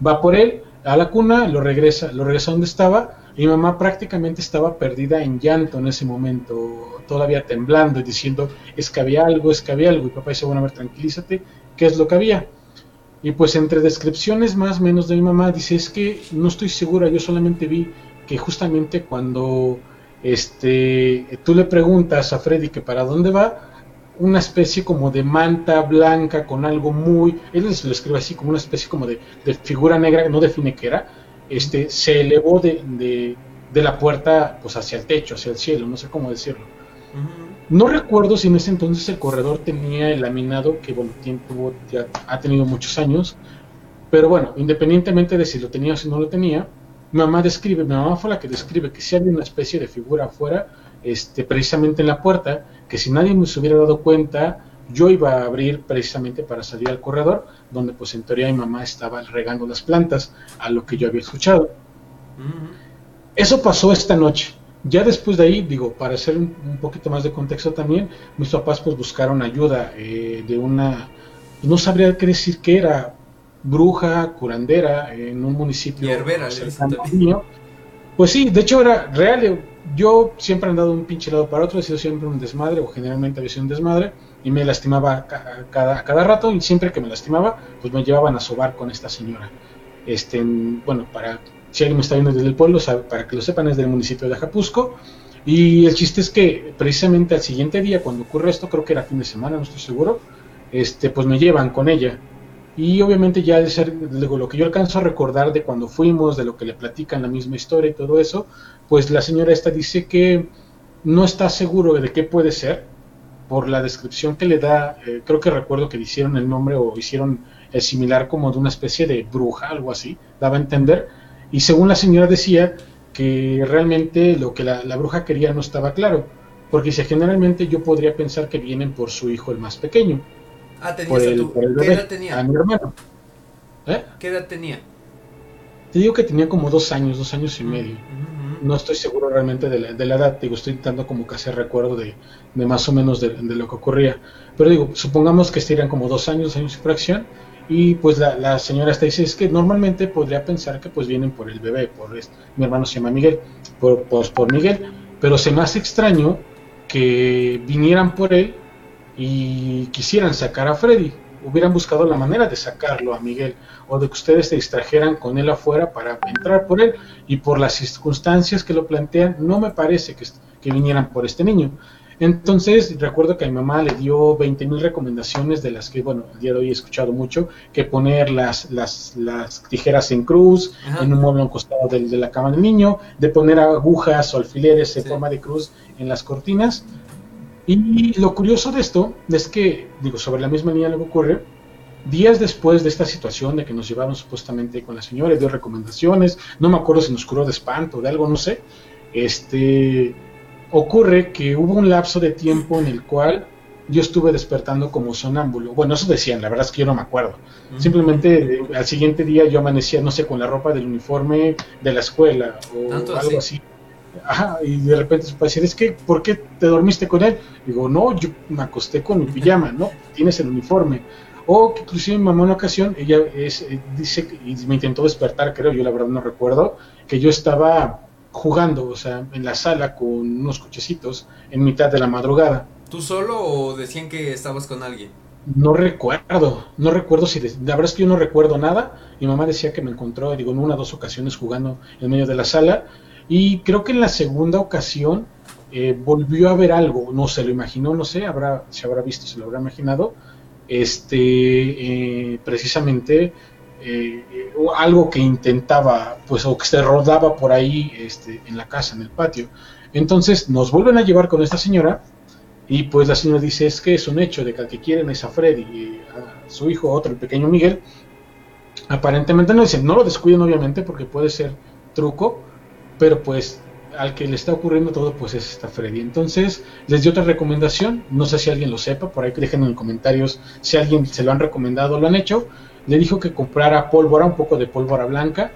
Va por él a la cuna, lo regresa, lo regresa donde estaba, y mi mamá prácticamente estaba perdida en llanto en ese momento, todavía temblando y diciendo, es que había algo, es que había algo, y papá dice, bueno, a ver, tranquilízate, ¿qué es lo que había? Y pues entre descripciones más o menos de mi mamá, dice, es que no estoy segura, yo solamente vi que justamente cuando este, tú le preguntas a Freddy que para dónde va, una especie como de manta blanca con algo muy, él lo escribe así como una especie como de, figura negra, no define qué era, este, se elevó de, de, de la puerta pues hacia el techo, hacia el cielo, no sé cómo decirlo. No recuerdo si en ese entonces el corredor tenía el laminado, que bueno, tiempo ya ha tenido muchos años, pero bueno, independientemente de si lo tenía o si no lo tenía, mi mamá describe, mi mamá fue la que describe que si había una especie de figura afuera, este, precisamente en la puerta, que si nadie me hubiera dado cuenta, yo iba a abrir precisamente para salir al corredor, donde pues en teoría mi mamá estaba regando las plantas, a lo que yo había escuchado. Eso pasó esta noche. Ya después de ahí, digo, para hacer un, un poquito más de contexto también, mis papás pues buscaron ayuda eh, de una, no sabría qué decir que era, bruja, curandera, en un municipio cercano también. mío. Pues sí, de hecho era real. Yo siempre he andado de un pinche lado para otro, he sido siempre un desmadre, o generalmente había sido un desmadre, y me lastimaba ca- cada, cada rato, y siempre que me lastimaba, pues me llevaban a sobar con esta señora. Este, en- bueno, para si alguien me está viendo desde el pueblo, para que lo sepan, es del municipio de Ajapusco. Y el chiste es que precisamente al siguiente día, cuando ocurre esto, creo que era fin de semana, no estoy seguro, este, pues me llevan con ella. Y obviamente ya de ser, lo que yo alcanzo a recordar de cuando fuimos, de lo que le platican la misma historia y todo eso, pues la señora esta dice que no está seguro de qué puede ser por la descripción que le da, eh, creo que recuerdo que le hicieron el nombre o hicieron el similar como de una especie de bruja, algo así, daba a entender, y según la señora decía que realmente lo que la, la bruja quería no estaba claro, porque dice, generalmente yo podría pensar que vienen por su hijo el más pequeño, Ah, tenías por a el, tu- por el ¿Qué bebé, edad tenía? a mi hermano. ¿Eh? ¿Qué edad tenía? Te digo que tenía como dos años, dos años y medio. Ujú. No estoy seguro realmente de la, de la edad, digo, estoy intentando como que hacer recuerdo de, de más o menos de, de lo que ocurría. Pero digo, supongamos que estiran como dos años, dos años y fracción, y pues la, la señora esta dice, es que normalmente podría pensar que pues vienen por el bebé, por mi hermano se llama Miguel, por, pues, por Miguel, pero se me hace extraño que vinieran por él y quisieran sacar a Freddy, hubieran buscado la manera de sacarlo a Miguel, o de que ustedes se distrajeran con él afuera para entrar por él, y por las circunstancias que lo plantean, no me parece que, que vinieran por este niño. Entonces, recuerdo que a mi mamá le dio 20 mil recomendaciones de las que, bueno, el día de hoy he escuchado mucho, que poner las, las, las tijeras en cruz, Ajá. en un mueble a un costado del- de, la cama del niño, de poner agujas o alfileres en Sí. forma de cruz en las cortinas. Y lo curioso de esto es que, digo, sobre la misma línea lo que ocurre, días después de esta situación de que nos llevaron supuestamente con la señora, dio recomendaciones, no me acuerdo si nos curó de espanto, de algo, no sé, este, ocurre que hubo un lapso de tiempo en el cual yo estuve despertando como sonámbulo. Bueno, eso decían, la verdad es que yo no me acuerdo. Simplemente eh, al siguiente día yo amanecía, no sé, con la ropa del uniforme de la escuela o algo así. Ajá, y de repente su padre decía, es que, ¿por qué te dormiste con él? Digo, no, yo me acosté con mi pijama, ¿no? Tienes el uniforme. O que inclusive mi mamá en una ocasión, ella es, eh, dice, que- y me intentó despertar, creo, yo la verdad no recuerdo, que yo estaba jugando, o sea, en la sala con unos cochecitos en mitad de la madrugada. ¿Tú solo o decían que estabas con alguien? No recuerdo, no recuerdo si, de- la verdad es que yo no recuerdo nada. Mi mamá decía que me encontró, digo, en una o dos ocasiones jugando en medio de la sala. Y creo que en la segunda ocasión eh, volvió a ver algo, no se lo imaginó, no sé, habrá, se habrá visto, se lo habrá imaginado. Este, eh, precisamente eh, eh, algo que intentaba, pues, o que se rodaba por ahí este, en la casa, en el patio. Entonces nos vuelven a llevar con esta señora y pues la señora dice, es que es un hecho de que al que quieren es a Freddy y a su hijo, otro, el pequeño Miguel. Aparentemente no dicen, no lo descuiden obviamente porque puede ser truco, pero pues al que le está ocurriendo todo pues es esta Freddy. Entonces les dio otra recomendación, no sé si alguien lo sepa, por ahí que dejen en comentarios si alguien se lo han recomendado o lo han hecho. Le dijo que comprara pólvora, un poco de pólvora blanca,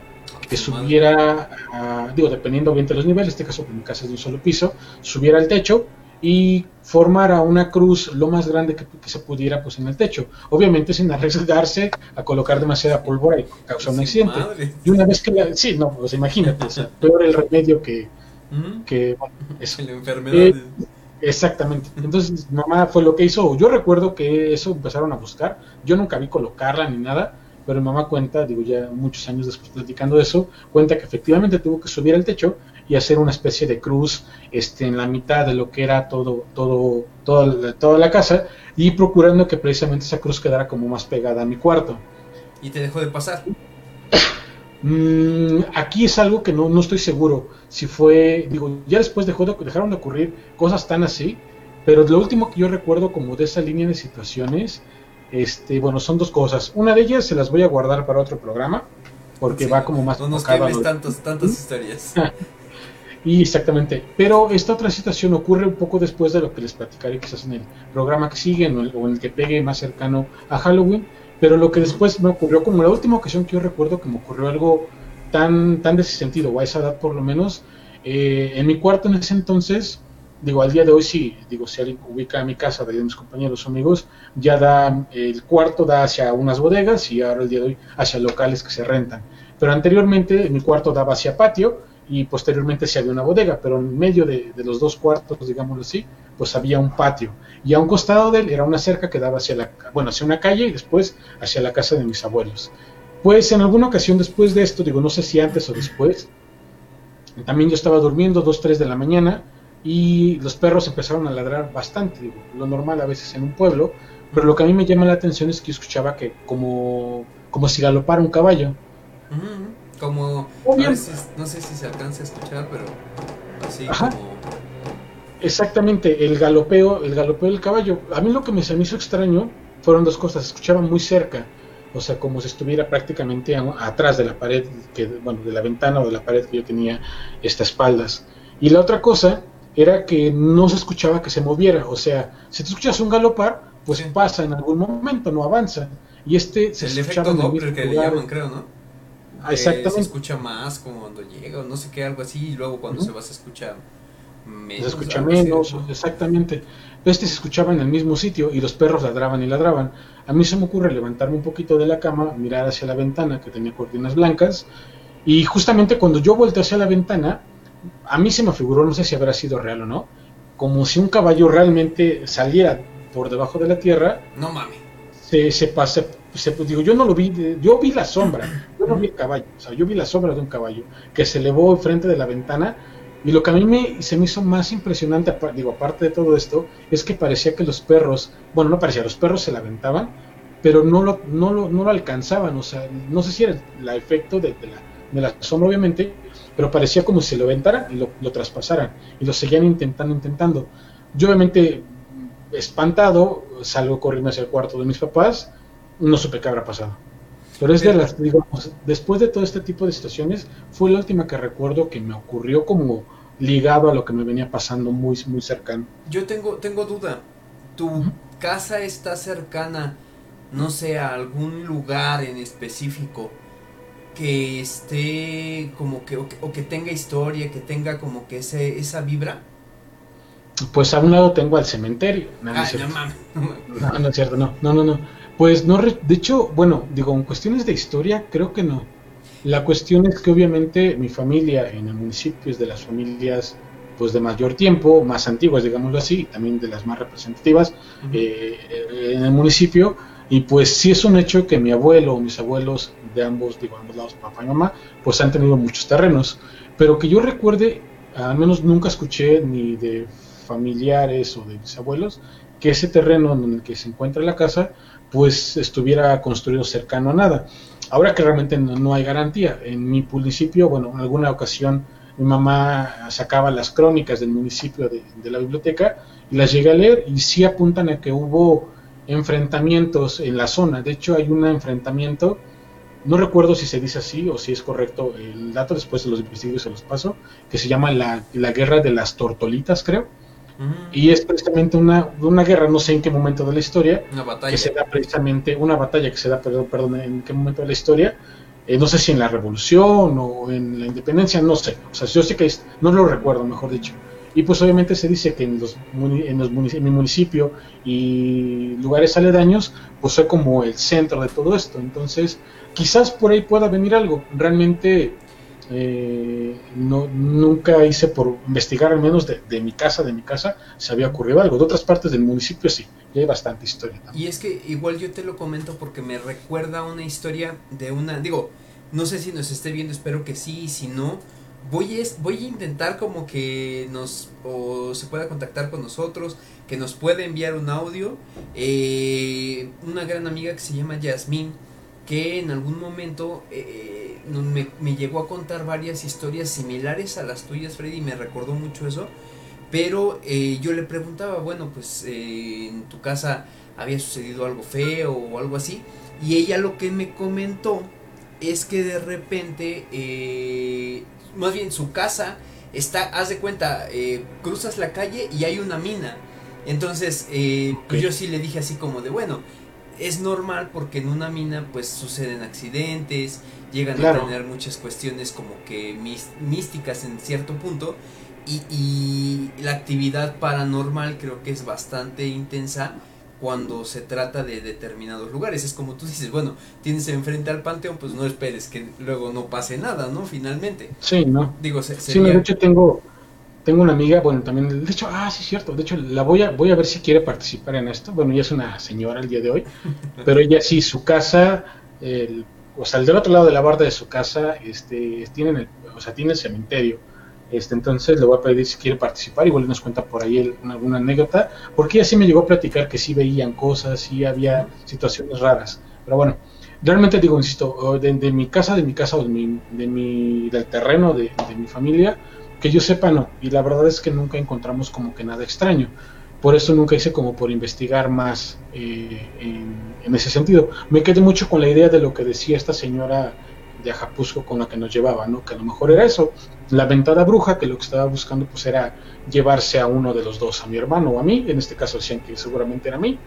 que subiera, a- digo, dependiendo bien de los niveles, en este caso casa es de un solo piso, subiera al techo y formara una cruz lo más grande que, que se pudiera pues en el techo. Obviamente sin arriesgarse a colocar demasiada pólvora y causar un accidente. madre. Y una vez que la, sí, no, pues imagínate, o sea, peor el remedio que, Ujú. que bueno, eso. La enfermedad. Eh, Exactamente. Entonces, mamá fue lo que hizo. Yo recuerdo que eso empezaron a buscar. Yo nunca vi colocarla ni nada, pero mamá cuenta, digo ya muchos años después platicando de eso, cuenta que efectivamente tuvo que subir al techo y hacer una especie de cruz este, en la mitad de lo que era todo, todo, toda, la, toda la casa y procurando que precisamente esa cruz quedara como más pegada a mi cuarto. y te dejó de pasar. Mm, aquí es algo que no, no estoy seguro si fue, digo, ya después dejó de, dejaron de ocurrir cosas tan así, pero lo último que yo recuerdo como de esa línea de situaciones, este, bueno, son dos cosas. Una de ellas se las voy a guardar para otro programa, porque Sí, va como más No nos quemes lo- tantas, historias. y exactamente. Pero esta otra situación ocurre un poco después de lo que les platicaré quizás en el programa que sigue o en el, o en el que pegue más cercano a Halloween. Pero lo que después me ocurrió, como la última ocasión que yo recuerdo que me ocurrió algo tan, tan de ese sentido, o a esa edad por lo menos, eh, en mi cuarto en ese entonces, digo, al día de hoy sí, digo, si alguien ubica a mi casa, de mis compañeros o amigos, ya da, el cuarto da hacia unas bodegas y ahora el día de hoy hacia locales que se rentan. Pero anteriormente mi cuarto daba hacia patio y posteriormente se había una bodega, pero en medio de, de los dos cuartos, digámoslo así, pues había un patio. Y a un costado de él era una cerca que daba hacia la, bueno, hacia una calle y después hacia la casa de mis abuelos. Pues en alguna ocasión después de esto, digo, no sé si antes o después, también yo estaba durmiendo, 2, 3 de la mañana, y los perros empezaron a ladrar bastante, digo, lo normal a veces en un pueblo, pero lo que a mí me llama la atención es que yo escuchaba que como, como si galopara un caballo. Como, veces, no sé si se alcanza a escuchar, pero así Ajá. como... Exactamente, el galopeo, el galopeo del caballo. A mí lo que me, se me hizo extraño fueron dos cosas, se escuchaba muy cerca, o sea, como si estuviera prácticamente a- atrás de la pared, que, bueno, de la ventana o de la pared que yo tenía estas espaldas. Y la otra cosa era que no se escuchaba que se moviera, o sea, si tú escuchas un galopar, pues Sí. pasa en algún momento, no avanza. Y este se el escuchaba efecto Doppler que le llaman, creo, ¿no? Ah, Que Se Exactamente. escucha más como cuando llega o no sé qué, algo así, y luego cuando se va se escucha menos. se escucha menos, ¿no? exactamente. Este se escuchaba en el mismo sitio y los perros ladraban y ladraban. A mí se me ocurre levantarme un poquito de la cama, mirar hacia la ventana que tenía cortinas blancas y justamente cuando yo volteé hacia la ventana, a mí se me figuró, no sé si habrá sido real o no, como si un caballo realmente saliera por debajo de la tierra, No mames. se, se pase, se- digo, yo no lo vi, yo vi la sombra, yo no vi el caballo, o sea, yo vi la sombra de un caballo que se elevó enfrente de la ventana y lo que a mí me, se me hizo más impresionante, digo, aparte de todo esto, es que parecía que los perros, bueno, no parecía, los perros se la aventaban, pero no lo, no lo, no lo alcanzaban, o sea, no sé si era el efecto de, de la, de la sombra, obviamente, pero parecía como si lo aventaran y lo, lo traspasaran, y lo seguían intentando, intentando. Yo obviamente, espantado, salgo corriendo hacia el cuarto de mis papás, no supe qué habrá pasado. Pero es de las, digamos, después de todo este tipo de situaciones, fue la última que recuerdo que me ocurrió como ligado a lo que me venía pasando muy, muy cercano. Yo tengo, tengo duda. ¿Tu casa está cercana, no sé, a algún lugar en específico que esté como que, o que, o que tenga historia, que tenga como que ese, esa vibra? Pues a un lado tengo al cementerio. No, no Ah, es cierto. no es cierto, no, no, no, no. Pues no, re- de hecho, bueno, digo, en cuestiones de historia, creo que no. La cuestión es que obviamente mi familia en el municipio es de las familias pues de mayor tiempo, más antiguas, digámoslo así, y también de las más representativas eh, en el municipio. Y pues sí es un hecho que mi abuelo o mis abuelos de ambos, digo, ambos lados, papá y mamá, pues han tenido muchos terrenos. Pero que yo recuerde, al menos nunca escuché ni de familiares o de mis abuelos, que ese terreno en el que se encuentra la casa, pues estuviera construido cercano a nada. Ahora que realmente no, hay garantía. En mi municipio, bueno, en alguna ocasión mi mamá sacaba las crónicas del municipio de, de la biblioteca y las llegué a leer y sí apuntan a que hubo enfrentamientos en la zona. De hecho, hay un enfrentamiento, no recuerdo si se dice así o si es correcto el dato, después de los investigadores se los paso, que se llama la, la guerra de las tortolitas, creo. Ujú. Y es precisamente una, una guerra, no sé en qué momento de la historia, Una batalla. que se da precisamente, una batalla que se da, perdón, perdón en qué momento de la historia, eh, no sé si en la revolución o en la independencia, no sé, o sea, yo sé que es- no lo recuerdo, mejor dicho. Y pues obviamente se dice que en, los, en, los munici- en mi municipio y lugares aledaños, pues fue como el centro de todo esto. Entonces, quizás por ahí pueda venir algo. Realmente eh, no, nunca hice por investigar, al menos de, mi casa, de mi casa, si había ocurrido algo. De otras partes del municipio sí, y hay bastante historia. Y es que igual yo te lo comento porque me recuerda una historia de una, digo, no sé si nos esté viendo, espero que sí, y si no, voy a, voy a intentar como que nos, o se pueda contactar con nosotros, que nos pueda enviar un audio, eh, una gran amiga que se llama Yasmín, que en algún momento eh, me, me llegó a contar varias historias similares a las tuyas, Freddy, y me recordó mucho eso. Pero eh, yo le preguntaba, bueno, pues eh, en tu casa había sucedido algo feo o algo así. Y ella lo que me comentó es que de repente, eh, más bien su casa está, haz de cuenta, eh, cruzas la calle y hay una mina. Entonces, eh, pues yo sí le dije así como de, bueno, es normal porque en una mina pues suceden accidentes, llegan Claro. a tener muchas cuestiones como que místicas en cierto punto y, y la actividad paranormal creo que es bastante intensa cuando se trata de determinados lugares. Es como tú dices, bueno, tienes enfrente al panteón, pues no esperes que luego no pase nada, ¿no? Finalmente. Sí, ¿no? Digo, se, Sí, de hecho tengo, tengo una amiga, bueno, también, de hecho, ah, sí, es cierto, de hecho, la voy a, voy a ver si quiere participar en esto. Bueno, ella es una señora el día de hoy, pero ella sí, su casa, el, o sea, el del otro lado de la barda de su casa, este, tienen el, o sea, tiene el cementerio este, entonces le voy a pedir si quiere participar, igual nos cuenta por ahí alguna anécdota, porque ella sí me llegó a platicar que sí veían cosas, sí había situaciones raras. Pero bueno, realmente digo, insisto, de, mi casa, de mi casa o de mi, de mi del terreno de, mi familia, que yo sepa no. Y la verdad es que nunca encontramos como que nada extraño. Por eso nunca hice como por investigar más eh, en, en, ese sentido. Me quedé mucho con la idea de lo que decía esta señora de Ajapusco con la que nos llevaba, ¿no? Que a lo mejor era eso, la ventada bruja, que lo que estaba buscando pues era llevarse a uno de los dos, a mi hermano o a mí, en este caso decían que seguramente era a mí,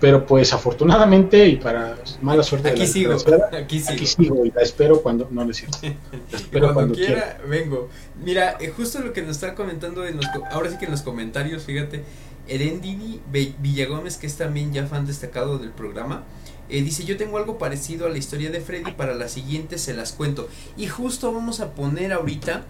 pero pues afortunadamente y para mala suerte aquí, de la, sigo, aquí, sigo. aquí sigo y la espero cuando no le cierto. espero cuando, quiera, vengo. Mira, eh, justo lo que nos está comentando en los, ahora sí que en los comentarios, fíjate, Erendini Villagómez, que es también ya fan destacado del programa, eh, dice, yo tengo algo parecido a la historia de Freddy, para la siguiente se las cuento. Y justo vamos a poner ahorita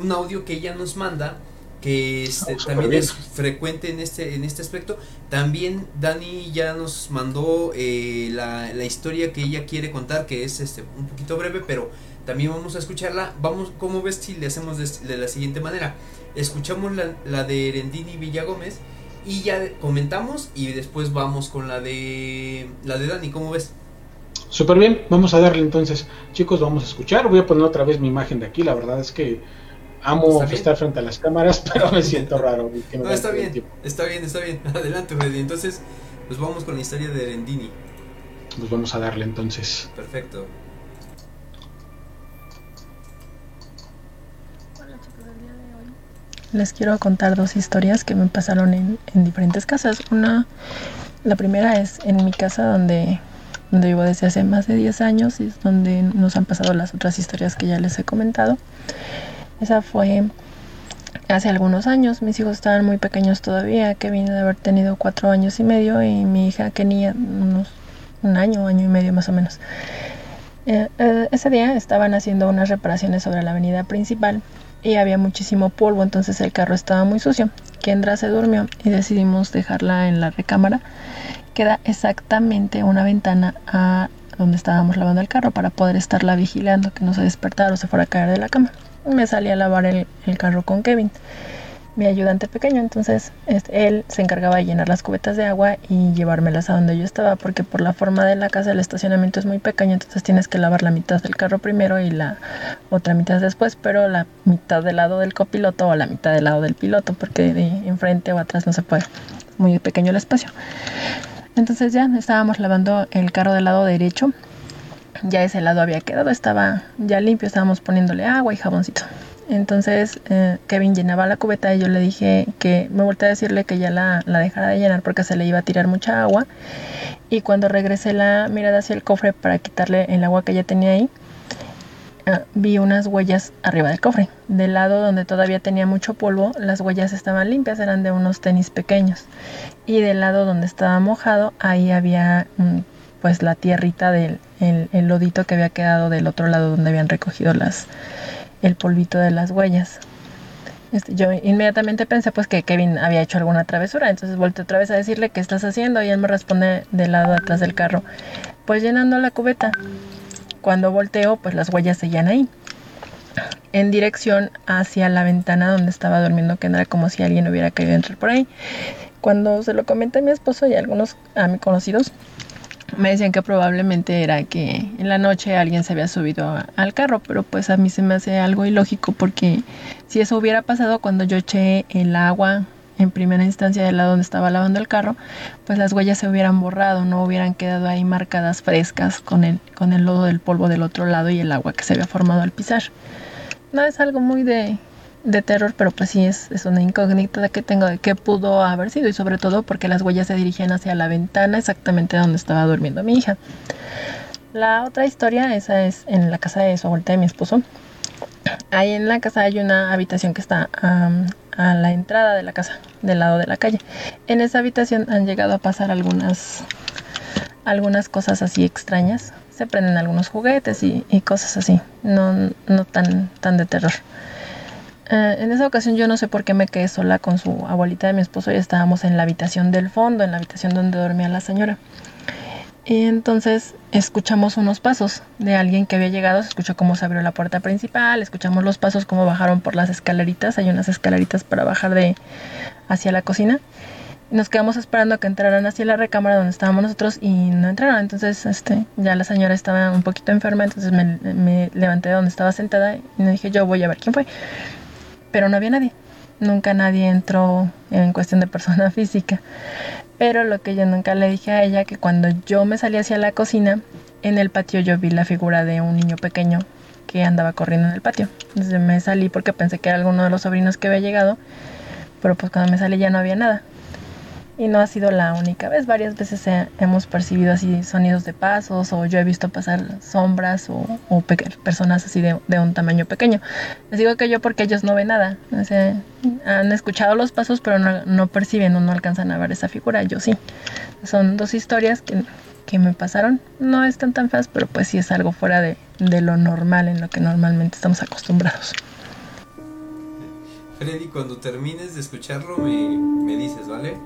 un audio que ella nos manda, que este, también es frecuente en este, en este aspecto. También Dani ya nos mandó eh, la, la, historia que ella quiere contar, que es este, un poquito breve, pero también vamos a escucharla. Vamos, ¿cómo ves si le hacemos de, la siguiente manera? Escuchamos la, la de Erendini Villagómez y ya comentamos y después vamos con la de la de Dani, ¿cómo ves? Súper bien, vamos a darle entonces. Chicos, vamos a escuchar. Voy a poner otra vez mi imagen de aquí. La verdad es que amo estar frente a las cámaras, pero me siento raro. no, está bien, está bien, está bien. Adelante, Freddy. Entonces, pues vamos con la historia de Rendini. Pues vamos a darle entonces. Perfecto. Les quiero contar dos historias que me pasaron en, diferentes casas. Una, la primera es en mi casa donde, donde vivo desde hace más de 10 años y es donde nos han pasado las otras historias que ya les he comentado. Esa fue hace algunos años. Mis hijos estaban muy pequeños todavía, que vine de haber tenido cuatro años y medio y mi hija tenía unos un año, año y medio más o menos. Eh, eh, ese día estaban haciendo unas reparaciones sobre la avenida principal y había muchísimo polvo, entonces el carro estaba muy sucio. Kendra se durmió y decidimos dejarla en la recámara. Queda exactamente una ventana a donde estábamos lavando el carro para poder estarla vigilando, que no se despertara o se fuera a caer de la cama. Me salí a lavar el, el carro con Kevin mi ayudante pequeño, entonces él se encargaba de llenar las cubetas de agua y llevármelas a donde yo estaba, porque por la forma de la casa el estacionamiento es muy pequeño, entonces tienes que lavar la mitad del carro primero y la otra mitad después, pero la mitad del lado del copiloto o la mitad del lado del piloto, porque de enfrente o atrás no se puede, muy pequeño el espacio. Entonces ya estábamos lavando el carro del lado derecho, ya ese lado había quedado, estaba ya limpio, estábamos poniéndole agua y jaboncito. Entonces eh, Kevin llenaba la cubeta y yo le dije que me volteé a decirle que ya la, dejara de llenar porque se le iba a tirar mucha agua. Y cuando regresé la mirada hacia el cofre para quitarle el agua que ya tenía ahí, eh, vi unas huellas arriba del cofre. Del lado donde todavía tenía mucho polvo, las huellas estaban limpias, eran de unos tenis pequeños. Y del lado donde estaba mojado, ahí había mm, pues la tierrita del el lodito que había quedado del otro lado donde habían recogido las el polvito de las huellas. Este, yo inmediatamente pensé pues que Kevin había hecho alguna travesura, entonces volteé otra vez a decirle qué estás haciendo y él me responde del lado atrás del carro, pues llenando la cubeta. Cuando volteo pues las huellas seguían ahí, en dirección hacia la ventana donde estaba durmiendo Kendra como si alguien hubiera querido entrar por ahí. Cuando se lo comenté a mi esposo y a algunos a mis conocidos, me decían que probablemente era que en la noche alguien se había subido al carro, pero pues a mí se me hace algo ilógico porque si eso hubiera pasado cuando yo eché el agua en primera instancia del lado donde estaba lavando el carro, pues las huellas se hubieran borrado, no hubieran quedado ahí marcadas frescas con el, con el lodo del polvo del otro lado y el agua que se había formado al pisar. No es algo muy de, de terror, pero pues sí es, es una incógnita que tengo de qué pudo haber sido y sobre todo porque las huellas se dirigían hacia la ventana exactamente donde estaba durmiendo mi hija. La otra historia, esa es en la casa de su abuelita de mi esposo. Ahí en la casa hay una habitación que está a la entrada de la casa, del lado de la calle. En esa habitación han llegado a pasar algunas, algunas cosas así extrañas. Se prenden algunos juguetes y, y cosas así, no, no tan, tan de terror. Eh, en esa ocasión yo no sé por qué me quedé sola con su abuelita de mi esposo y estábamos en la habitación del fondo, en la habitación donde dormía la señora. Y entonces escuchamos unos pasos de alguien que había llegado, se escuchó cómo se abrió la puerta principal, escuchamos los pasos cómo bajaron por las escaleritas, hay unas escaleritas para bajar de hacia la cocina. Nos quedamos esperando a que entraran hacia la recámara donde estábamos nosotros y no entraron. Entonces, este, ya la señora estaba un poquito enferma, entonces me, me levanté de donde estaba sentada y me dije, yo voy a ver quién fue. Pero no había nadie. Nunca nadie entró en cuestión de persona física. Pero lo que yo nunca le dije a ella, que cuando yo me salí hacia la cocina, en el patio yo vi la figura de un niño pequeño que andaba corriendo en el patio. Entonces me salí porque pensé que era alguno de los sobrinos que había llegado, pero pues cuando me salí ya no había nada. Y no ha sido la única vez, varias veces he- hemos percibido así sonidos de pasos o yo he visto pasar sombras o, o pe- personas así de, de un tamaño pequeño. Les digo que yo porque ellos no ven nada, o sea, han escuchado los pasos pero no, no perciben o no alcanzan a ver esa figura, yo sí. Son dos historias que, que me pasaron, no están tan feas, pero pues sí es algo fuera de, de lo normal, en lo que normalmente estamos acostumbrados. Freddy, cuando termines de escucharlo me, me dices, ¿vale?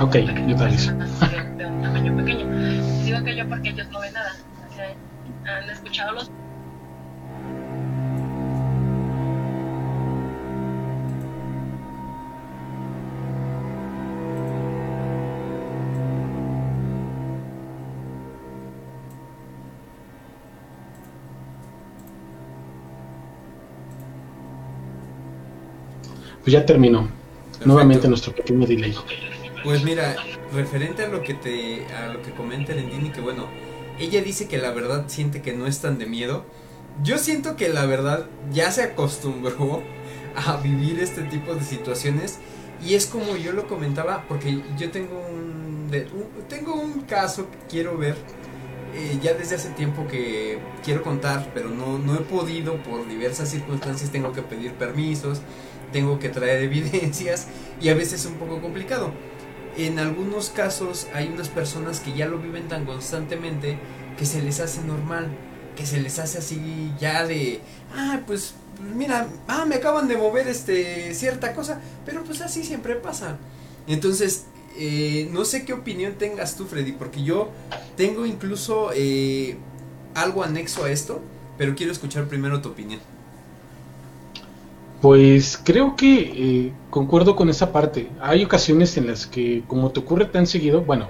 Ok, yo te aviso. de un tamaño pequeño. Digo que yo porque ellos no ven nada. O sea, han escuchado los Pues ya terminó. Perfecto. Nuevamente nuestro pequeño delay. Pues mira, referente a lo que te a lo que comenta Lendini que bueno, ella dice que la verdad siente que no es tan de miedo. Yo siento que la verdad ya se acostumbró a vivir este tipo de situaciones y es como yo lo comentaba porque yo tengo un, tengo un caso que quiero ver eh, ya desde hace tiempo que quiero contar, pero no no he podido por diversas circunstancias, tengo que pedir permisos, tengo que traer evidencias y a veces es un poco complicado en algunos casos hay unas personas que ya lo viven tan constantemente que se les hace normal, que se les hace así ya de, ah, pues mira, ah, me acaban de mover este cierta cosa, pero pues así siempre pasa. Entonces, eh, no sé qué opinión tengas tú, Freddy, porque yo tengo incluso eh, algo anexo a esto, pero quiero escuchar primero tu opinión. Pues creo que eh, concuerdo con esa parte. Hay ocasiones en las que, como te ocurre tan seguido, bueno,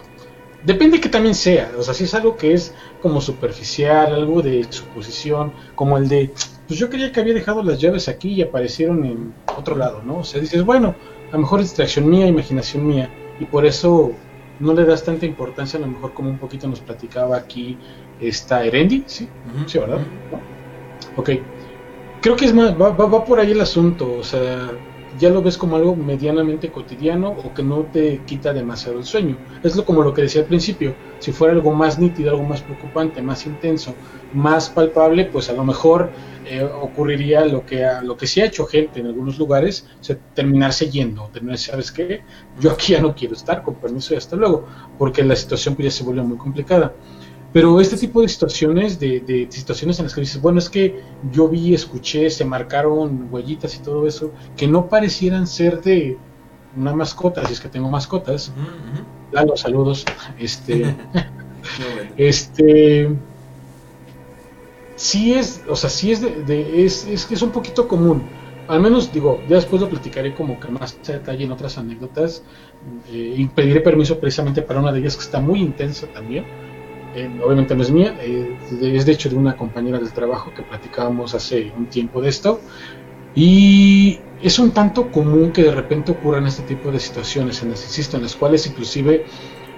depende que también sea. O sea, si es algo que es como superficial, algo de suposición, como el de, pues yo creía que había dejado las llaves aquí y aparecieron en otro lado, ¿no? O sea, dices, bueno, a lo mejor es distracción mía, imaginación mía, y por eso no le das tanta importancia, a lo mejor como un poquito nos platicaba aquí esta Erendi, ¿sí? Sí, ¿verdad? ¿No? Ok. Creo que es más, va, va, va por ahí el asunto, o sea, ya lo ves como algo medianamente cotidiano o que no te quita demasiado el sueño. Es lo como lo que decía al principio, si fuera algo más nítido, algo más preocupante, más intenso, más palpable, pues a lo mejor eh, ocurriría lo que lo que sí ha hecho gente en algunos lugares, o sea, terminarse yendo, terminarse, ¿sabes qué? Yo aquí ya no quiero estar, con permiso y hasta luego, porque la situación pues ya se vuelve muy complicada. Pero este tipo de situaciones, de, de, situaciones en las que dices, bueno, es que yo vi, escuché, se marcaron huellitas y todo eso, que no parecieran ser de una mascota, si es que tengo mascotas. Uh -huh, uh. Lalo, saludos. Este, este, sí es, o sea, sí es, de, de, es, es que es un poquito común. Al menos, digo, ya después lo platicaré como que más a detalle en otras anécdotas. Eh, y pediré permiso precisamente para una de ellas que está muy intensa también eh, obviamente no es mía, eh, es de hecho de una compañera del trabajo que platicábamos hace un tiempo de esto. Y es un tanto común que de repente ocurran este tipo de situaciones, en las, insisto, en las cuales inclusive,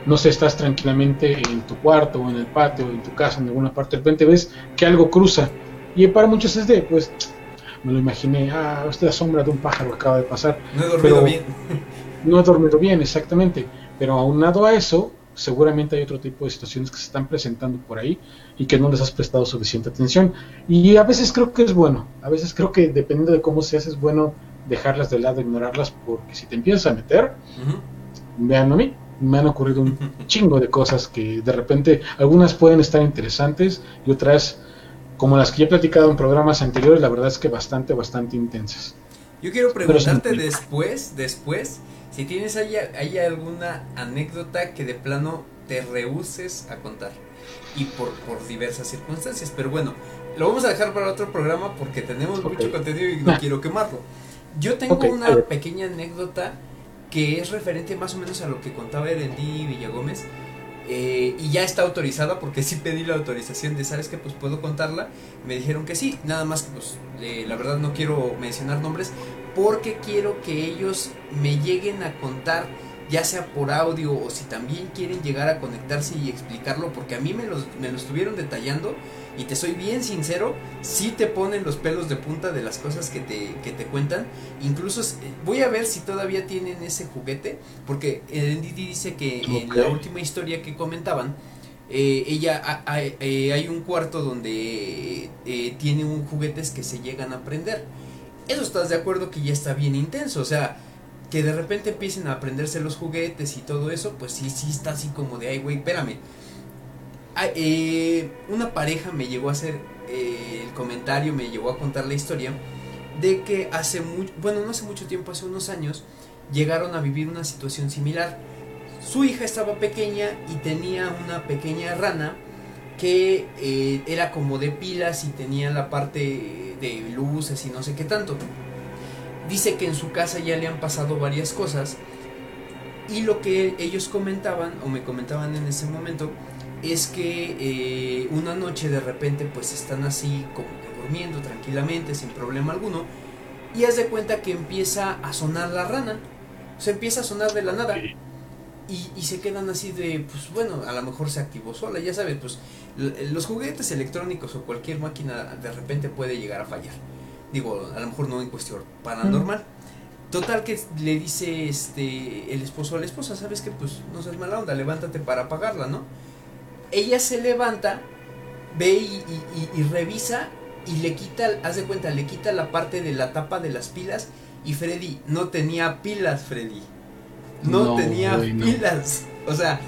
no sé, estás tranquilamente en tu cuarto o en el patio o en tu casa, en alguna parte, de repente ves que algo cruza. Y para muchos es de, pues, me lo imaginé, ah, esta es la sombra de un pájaro que acaba de pasar. No he dormido Pero bien. No he dormido bien, exactamente. Pero aunado a eso, seguramente hay otro tipo de situaciones que se están presentando por ahí y que no les has prestado suficiente atención. Y a veces creo que es bueno, a veces creo que dependiendo de cómo se hace es bueno dejarlas de lado, ignorarlas, porque si te empiezas a meter, vean a mí, me han ocurrido un chingo de cosas que de repente algunas pueden estar interesantes y otras, como las que ya he platicado en programas anteriores, la verdad es que bastante, bastante intensas. Yo quiero preguntarte después, después, si tienes ahí, alguna anécdota que de plano te rehuses a contar y por, por diversas circunstancias, pero bueno, lo vamos a dejar para otro programa porque tenemos mucho contenido y no quiero quemarlo. Yo tengo una pequeña anécdota que es referente más o menos a lo que contaba Erendí Villagómez. Eh, y ya está autorizada porque sí pedí la autorización de, ¿sabes que Pues puedo contarla. Me dijeron que sí, nada más que pues la verdad no quiero mencionar nombres porque quiero que ellos me lleguen a contar ya sea por audio o si también quieren llegar a conectarse y explicarlo porque a mí me, los, me lo estuvieron detallando y te soy bien sincero, sí te ponen los pelos de punta de las cosas que te, que te cuentan. Incluso eh, voy a ver si todavía tienen ese juguete, porque Didi dice que en la última historia que comentaban, eh, ella eh, hay un cuarto donde tiene un juguetes que se llegan a prender. Eso estás de acuerdo que ya está bien intenso, o sea, que de repente empiecen a aprenderse los juguetes y todo eso, pues sí, sí está así como de, ay, güey, espérame Ah, eh, una pareja me llegó a hacer eh, el comentario, me llegó a contar la historia de que hace mucho, bueno, no hace mucho tiempo, hace unos años, llegaron a vivir una situación similar. Su hija estaba pequeña y tenía una pequeña rana que eh, era como de pilas y tenía la parte de luces y no sé qué tanto. Dice que en su casa ya le han pasado varias cosas y lo que ellos comentaban o me comentaban en ese momento es que eh, una noche de repente pues están así como que durmiendo tranquilamente sin problema alguno y haz de cuenta que empieza a sonar la rana, se empieza a sonar de la nada y, se quedan así de pues bueno, a lo mejor se activó sola, ya sabes, pues los juguetes electrónicos o cualquier máquina de repente puede llegar a fallar. Digo, a lo mejor no en cuestión paranormal. Total que le dice este el esposo a la esposa, ¿sabes que Pues no seas mala onda, levántate para apagarla, ¿no? ella se levanta, ve y, revisa y le quita, haz de cuenta, le quita la parte de la tapa de las pilas y Freddy no tenía pilas, Freddy. No, tenía pilas. O sea...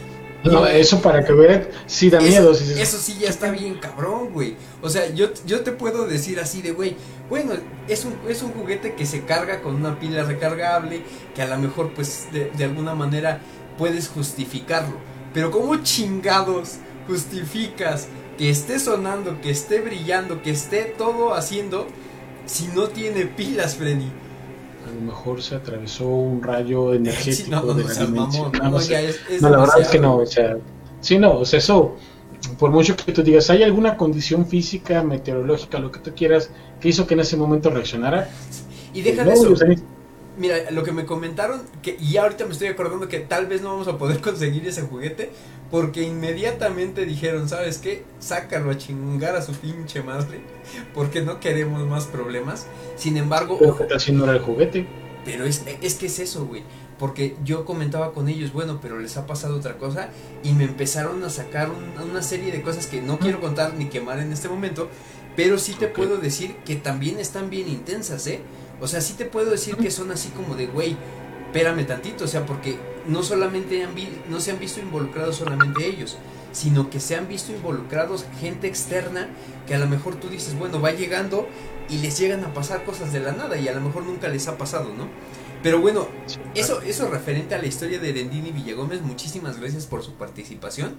No, eso para que vean, sí da miedo. Eso sí ya está bien cabrón, güey. O sea, yo, yo te puedo decir así de, güey, bueno, es un, es un juguete que se carga con una pila recargable, que a lo mejor pues de, de alguna manera puedes justificarlo. Pero como chingados justificas que esté sonando, que esté brillando, que esté todo haciendo si no tiene pilas, Freddy? A lo mejor se atravesó un rayo energético de la dimensión. no, la verdad es que no, o sea, sí, no, o sea, eso, por mucho que tú digas, ¿hay alguna condición física, meteorológica, lo que tú quieras, que hizo que en ese momento reaccionara? Y deja de eso. Mira, lo que me comentaron, que y ahorita me estoy acordando que tal vez no vamos a poder conseguir ese juguete, porque inmediatamente dijeron, ¿sabes qué? Sácalo a chingar a su pinche madre, porque no queremos más problemas. Sin embargo... Pero ojo, no era el juguete. Pero es, es que es eso, güey. Porque yo comentaba con ellos, bueno, pero les ha pasado otra cosa y me empezaron a sacar una serie de cosas que no quiero contar ni quemar en este momento, pero sí te puedo decir que también están bien intensas, ¿eh? O sea, sí te puedo decir que son así como de, güey, espérame tantito, o sea, porque no solamente han no se han visto involucrados solamente ellos, sino que se han visto involucrados gente externa que a lo mejor tú dices, bueno, va llegando y les llegan a pasar cosas de la nada y a lo mejor nunca les ha pasado, ¿no? Pero bueno, eso, eso referente a la historia de Dendini Villagómez, muchísimas gracias por su participación.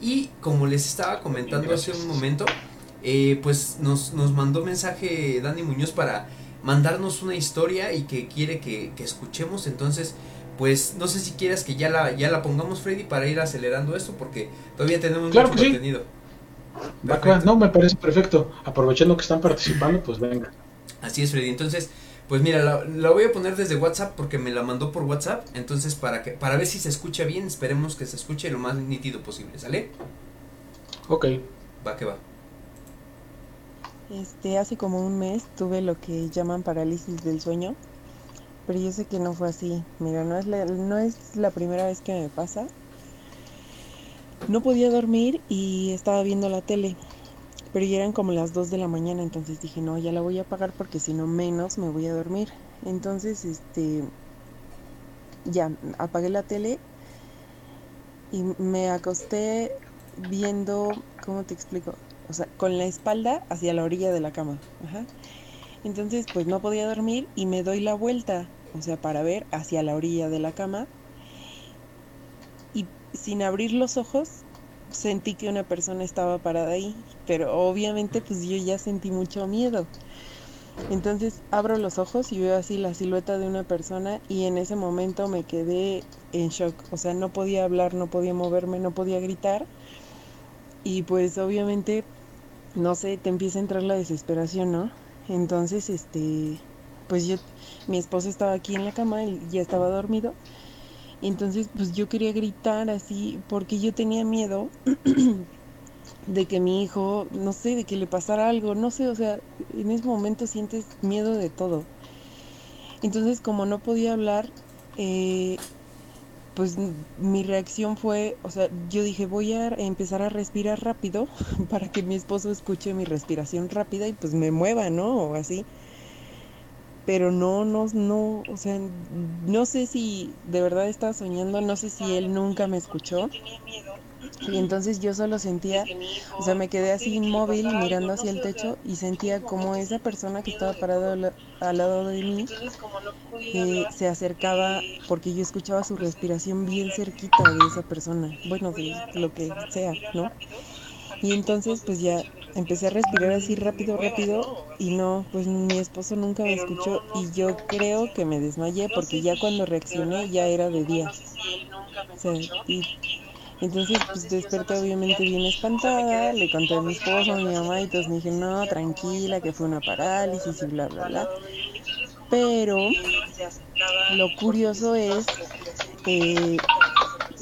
Y como les estaba comentando hace un momento, eh, pues nos, nos mandó mensaje Dani Muñoz para mandarnos una historia y que quiere que, escuchemos. Entonces, pues no sé si quieras que ya la, ya la pongamos, Freddy, para ir acelerando esto, porque todavía tenemos mucho contenido. No, me parece perfecto. Aprovechando que están participando, pues venga. Así es, Freddy. Entonces, pues mira, la, voy a poner desde WhatsApp porque me la mandó por WhatsApp. Entonces, para que para ver si se escucha bien, esperemos que se escuche lo más nítido posible, ¿sale? Ok. Va que va. Este, hace como un mes tuve lo que llaman parálisis del sueño, pero yo sé que no fue así. Mira, no es la, no es la primera vez que me pasa. no podía dormir y estaba viendo la tele. Pero ya eran como las 2 de la mañana, entonces dije, no, ya la voy a apagar porque si no menos me voy a dormir. Entonces, este, ya apagué la tele y me acosté viendo, ¿cómo te explico? O sea, con la espalda hacia la orilla de la cama. Ajá. Entonces, pues no podía dormir y me doy la vuelta, o sea, para ver hacia la orilla de la cama. Y sin abrir los ojos, sentí que una persona estaba parada ahí, pero obviamente pues yo ya sentí mucho miedo. Entonces abro los ojos y veo así la silueta de una persona y en ese momento me quedé en shock. O sea, no podía hablar, no podía moverme, no podía gritar. Y pues obviamente, no sé, te empieza a entrar la desesperación, ¿no? Entonces, este, pues yo, mi esposo estaba aquí en la cama, y ya estaba dormido. Entonces, pues yo quería gritar así porque yo tenía miedo de que mi hijo, no sé, de que le pasara algo, no sé, o sea, en ese momento sientes miedo de todo. Entonces, como no podía hablar, eh, pues mi reacción fue, o sea, yo dije, voy a empezar a respirar rápido para que mi esposo escuche mi respiración rápida y pues me mueva, ¿no? O así. Pero no, no, no, o sea, no sé si de verdad estaba soñando, no sé si él nunca me escuchó. Y entonces yo solo sentía, o sea, me quedé así inmóvil mirando hacia el techo y sentía como esa persona que estaba parada al, lado de mí eh, se acercaba porque yo escuchaba su respiración bien cerquita de esa persona, bueno, de lo que sea, ¿no? Y entonces pues ya empecé a respirar así rápido, rápido y no, pues mi esposo nunca me escuchó y yo creo que me desmayé porque ya cuando reaccioné ya era de día. O sea, y entonces, pues desperté obviamente bien espantada, le conté a mi esposo, a mi mamá y todos me dijeron, no, tranquila, que fue una parálisis y bla, bla, bla. Pero lo curioso es que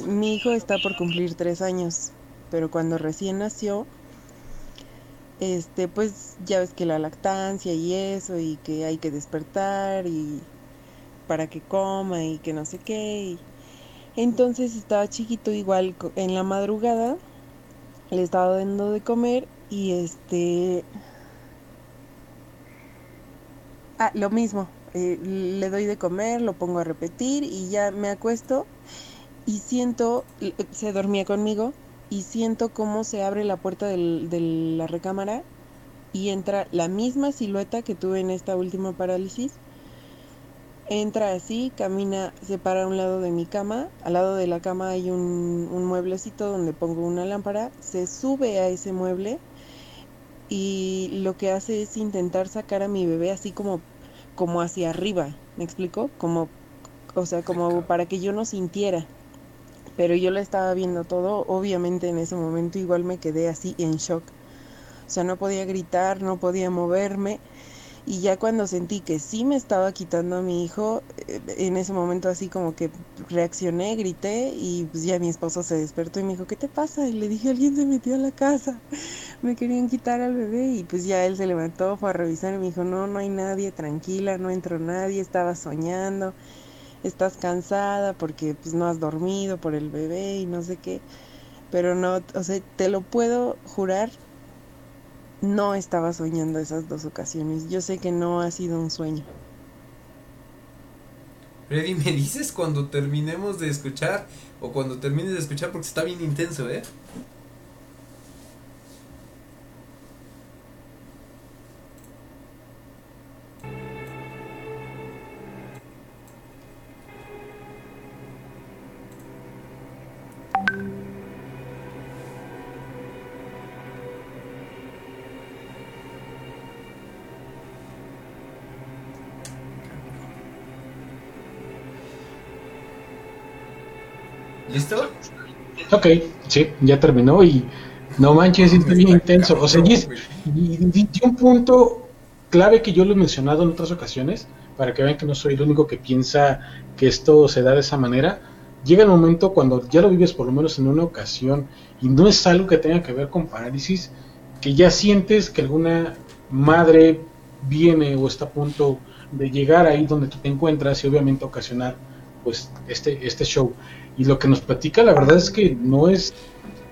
mi hijo está por cumplir tres años, pero cuando recién nació, este, pues ya ves que la lactancia y eso, y que hay que despertar y para que coma y que no sé qué. Y, entonces estaba chiquito igual en la madrugada, le estaba dando de comer y este... Ah, lo mismo, eh, le doy de comer, lo pongo a repetir y ya me acuesto y siento, se dormía conmigo y siento cómo se abre la puerta de la recámara y entra la misma silueta que tuve en esta última parálisis Entra así, camina, se para a un lado de mi cama. Al lado de la cama hay un, un, mueblecito donde pongo una lámpara. Se sube a ese mueble y lo que hace es intentar sacar a mi bebé así como, como hacia arriba. ¿Me explico? Como, o sea, como para que yo no sintiera. Pero yo lo estaba viendo todo. Obviamente en ese momento igual me quedé así en shock. O sea, no podía gritar, no podía moverme y ya cuando sentí que sí me estaba quitando a mi hijo, eh, en ese momento así como que reaccioné, grité y pues ya mi esposo se despertó y me dijo, ¿qué te pasa? Y le dije, alguien se metió a la casa, me querían quitar al bebé y pues ya él se levantó, fue a revisar y me dijo, no, no hay nadie, tranquila, no entró nadie, estaba soñando, estás cansada porque pues no has dormido por el bebé y no sé qué. Pero no, o sea, te lo puedo jurar no estaba soñando esas dos ocasiones. Yo sé que no ha sido un sueño. Freddy, me dices cuando terminemos de escuchar o cuando termines de escuchar porque está bien intenso, ¿eh? ¿Listo? Ok, sí, ya terminó y no manches, es bien intenso. O sea, y, es, y, y, un punto clave que yo lo he mencionado en otras ocasiones, para que vean que no soy el único que piensa que esto se da de esa manera. Llega el momento cuando ya lo vives por lo menos en una ocasión y no es algo que tenga que ver con parálisis, que ya sientes que alguna madre viene o está a punto de llegar ahí donde tú te encuentras y obviamente ocasionar pues este, este show. Y lo que nos platica, la verdad es que no es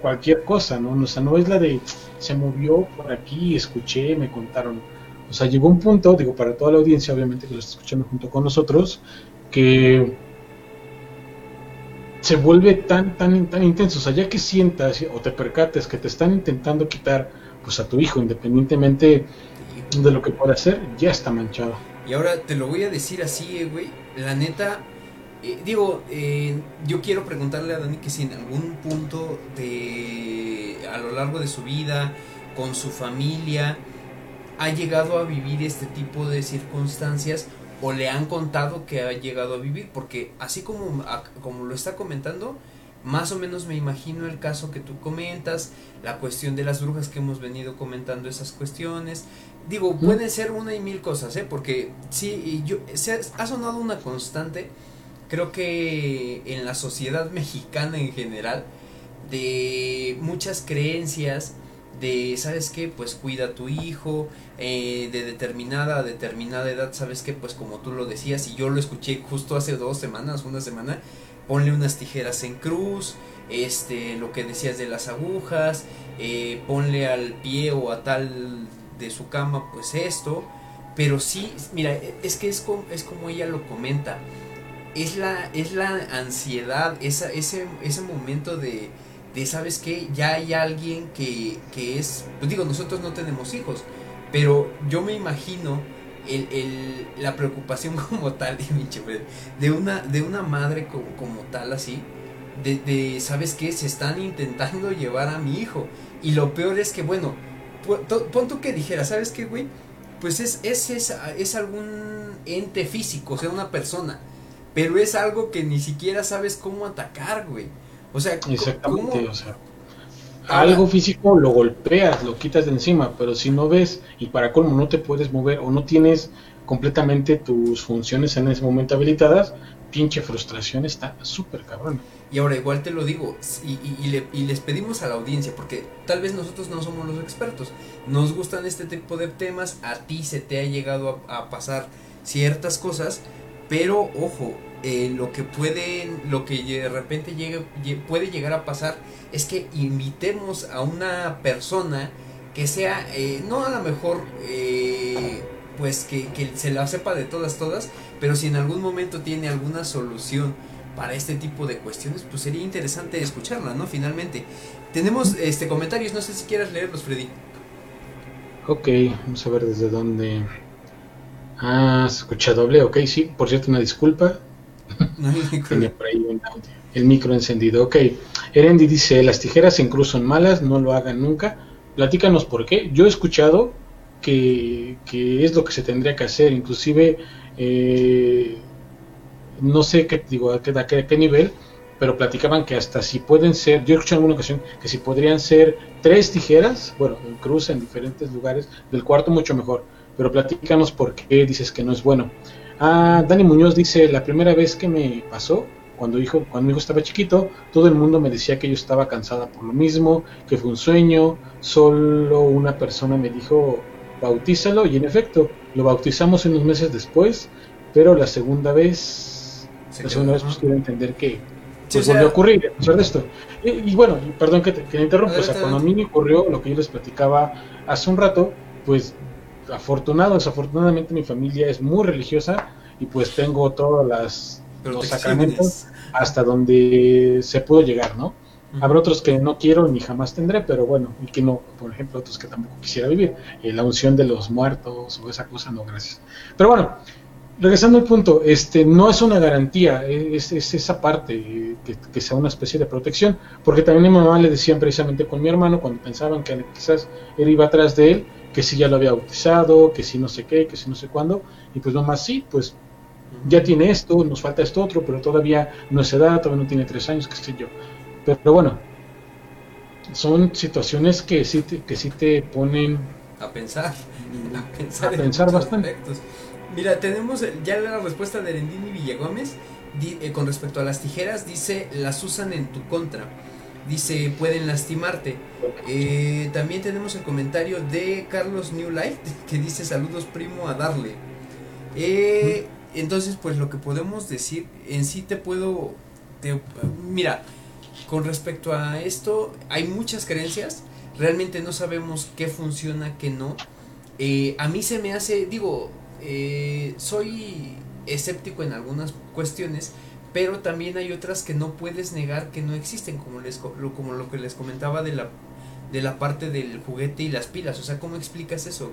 cualquier cosa, ¿no? O sea, no es la de se movió por aquí, escuché, me contaron. O sea, llegó un punto, digo, para toda la audiencia, obviamente que lo está escuchando junto con nosotros, que se vuelve tan, tan, tan intenso. O sea, ya que sientas o te percates que te están intentando quitar pues a tu hijo, independientemente de lo que pueda hacer, ya está manchado. Y ahora te lo voy a decir así, eh, güey. La neta, eh, digo, eh, yo quiero preguntarle a Dani que si en algún punto de a lo largo de su vida, con su familia, ha llegado a vivir este tipo de circunstancias o le han contado que ha llegado a vivir, porque así como, a- como lo está comentando, más o menos me imagino el caso que tú comentas, la cuestión de las brujas que hemos venido comentando esas cuestiones. Digo, puede ser una y mil cosas, ¿eh? Porque sí, yo, se ha, ha sonado una constante, creo que en la sociedad mexicana en general, de muchas creencias, de, ¿sabes qué? Pues cuida a tu hijo, eh, de determinada a determinada edad, ¿sabes qué? Pues como tú lo decías, y yo lo escuché justo hace dos semanas, una semana, ponle unas tijeras en cruz, este, lo que decías de las agujas, eh, ponle al pie o a tal de su cama, pues esto, pero sí, mira, es que es como, es como ella lo comenta, es la, es la ansiedad, esa, ese, ese momento de, de, ¿sabes qué? Ya hay alguien que, que es, pues digo, nosotros no tenemos hijos, pero yo me imagino el, el, la preocupación como tal de, una, de una madre como, como tal así, de, de, ¿sabes qué? Se están intentando llevar a mi hijo. Y lo peor es que, bueno, pon tú que dijera, ¿sabes qué, güey? Pues es, es, es, es algún ente físico, o sea, una persona. Pero es algo que ni siquiera sabes cómo atacar, güey. O sea, Exactamente, ¿cómo? o sea, algo físico lo golpeas, lo quitas de encima, pero si no ves y para colmo no te puedes mover o no tienes completamente tus funciones en ese momento habilitadas, pinche frustración está súper cabrón. Y ahora igual te lo digo, y, y, y, le, y, les pedimos a la audiencia, porque tal vez nosotros no somos los expertos, nos gustan este tipo de temas, a ti se te ha llegado a, a pasar ciertas cosas, pero ojo, eh, lo que puede, lo que de repente puede llegar a pasar es que invitemos a una persona que sea, eh, no a lo mejor, eh, pues que, que se la sepa de todas, todas, pero si en algún momento tiene alguna solución para este tipo de cuestiones, pues sería interesante escucharla, ¿no? Finalmente. Tenemos este comentarios, no sé si quieras leerlos, Freddy. Ok, vamos a ver desde dónde. Ah, se escucha doble, ok, sí, por cierto, una disculpa. Tenía por ahí un audio. El micro encendido, ok. Erendi dice, las tijeras en cruz son malas, no lo hagan nunca. Platícanos por qué. Yo he escuchado que, que es lo que se tendría que hacer, inclusive eh, no sé qué digo a qué, a qué, a qué nivel, pero platicaban que hasta si pueden ser, yo escuché en alguna ocasión que si podrían ser tres tijeras, bueno, en cruz en diferentes lugares, del cuarto mucho mejor, pero platícanos por qué dices que no es bueno. Ah, Dani Muñoz dice, la primera vez que me pasó, cuando, hijo, cuando mi hijo estaba chiquito, todo el mundo me decía que yo estaba cansada por lo mismo, que fue un sueño, solo una persona me dijo, bautízalo, y en efecto, lo bautizamos unos meses después, pero la segunda vez, Se la segunda quedó, vez pues quiero entender que pues, volvió a ocurrir a pesar de esto. Y, y bueno, perdón que te, que te interrumpa, o sea, cuando a mí me ocurrió lo que yo les platicaba hace un rato, pues afortunado, desafortunadamente mi familia es muy religiosa y pues tengo todas las los sacramentos hasta donde se pudo llegar, ¿no? Uh -huh. Habrá otros que no quiero ni jamás tendré, pero bueno, y que no, por ejemplo, otros que tampoco quisiera vivir. Eh, la unción de los muertos o esa cosa, no, gracias. Pero bueno, regresando al punto, este no es una garantía, es, es esa parte, eh, que, que, sea una especie de protección, porque también mi mamá le decían precisamente con mi hermano, cuando pensaban que quizás él iba atrás de él, que si ya lo había bautizado, que si no sé qué, que si no sé cuándo, y pues nomás sí, pues ya tiene esto, nos falta esto otro, pero todavía no es edad, todavía no tiene tres años, qué sé yo. Pero, pero bueno, son situaciones que sí te, que sí te ponen a pensar, a pensar, a pensar bastante. Aspectos. Mira, tenemos ya la respuesta de Erendini Villagómez di, eh, con respecto a las tijeras, dice, las usan en tu contra. Dice, pueden lastimarte. Eh, también tenemos el comentario de Carlos New Life que dice, saludos primo a darle. Eh, entonces, pues lo que podemos decir, en sí te puedo... Te, mira, con respecto a esto, hay muchas creencias, realmente no sabemos qué funciona, qué no. Eh, a mí se me hace, digo, soy escéptico en algunas cuestiones, pero también hay otras que no puedes negar que no existen, como, les, lo, como lo que les comentaba de la, de la parte del juguete y las pilas. O sea, ¿cómo explicas eso?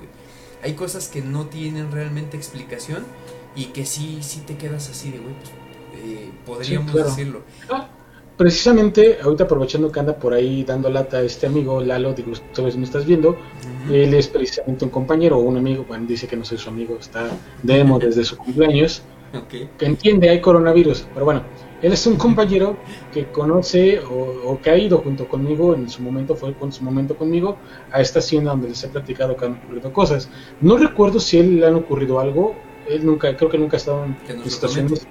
Hay cosas que no tienen realmente explicación y que sí, sí te quedas así de, güey, pues, eh, podríamos decirlo. Ah, precisamente, ahorita aprovechando que anda por ahí dando lata a este amigo, Lalo, digo, tú me estás viendo, él es precisamente un compañero o un amigo, bueno, dice que no soy su amigo, está demo desde su cumpleaños, que entiende, hay coronavirus, pero bueno, él es un compañero que conoce o, que ha ido junto conmigo, en su momento fue con su momento conmigo, a esta hacienda donde les he platicado que han ocurrido cosas. No recuerdo si a él le han ocurrido algo, él nunca, creo que nunca ha estado en, situaciones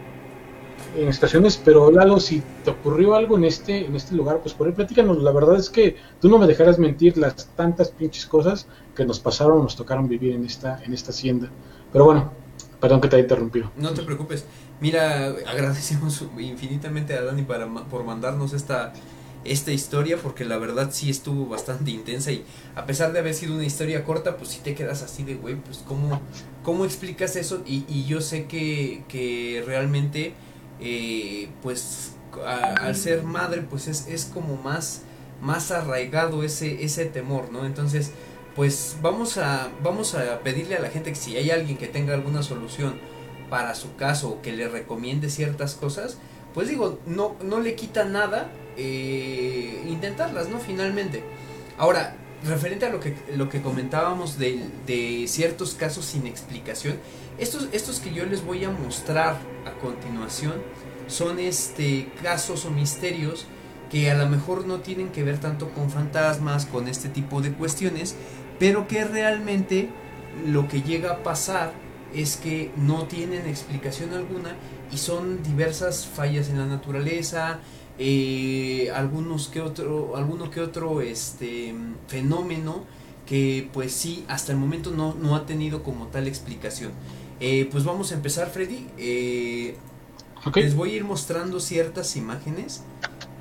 en estaciones, pero Lalo, si te ocurrió algo en este, en este lugar, pues por ahí platícanos. La verdad es que tú no me dejarás mentir las tantas pinches cosas que nos pasaron, nos tocaron vivir en esta, en esta hacienda. Pero bueno, perdón que te haya interrumpido. No te preocupes. Mira, agradecemos infinitamente a Dani para, por mandarnos esta, esta historia, porque la verdad sí estuvo bastante intensa y a pesar de haber sido una historia corta, pues sí te quedas así de, güey, pues cómo, cómo explicas eso y, y yo sé que, que realmente eh, pues al ser madre pues es, es como más, más arraigado ese, ese temor, ¿no? Entonces, pues vamos a, vamos a pedirle a la gente que si hay alguien que tenga alguna solución para su caso o que le recomiende ciertas cosas, pues digo, no, no le quita nada eh, intentarlas, ¿no? Finalmente. Ahora, referente a lo que, lo que comentábamos de, de, ciertos casos sin explicación, estos, estos que yo les voy a mostrar a continuación son este, casos o misterios que a lo mejor no tienen que ver tanto con fantasmas, con este tipo de cuestiones, pero que realmente lo que llega a pasar es que no tienen explicación alguna y son diversas fallas en la naturaleza, eh, algunos que otro, alguno que otro este fenómeno que pues sí hasta el momento no, no ha tenido como tal explicación. Eh, pues vamos a empezar, Freddy. Eh, les voy a ir mostrando ciertas imágenes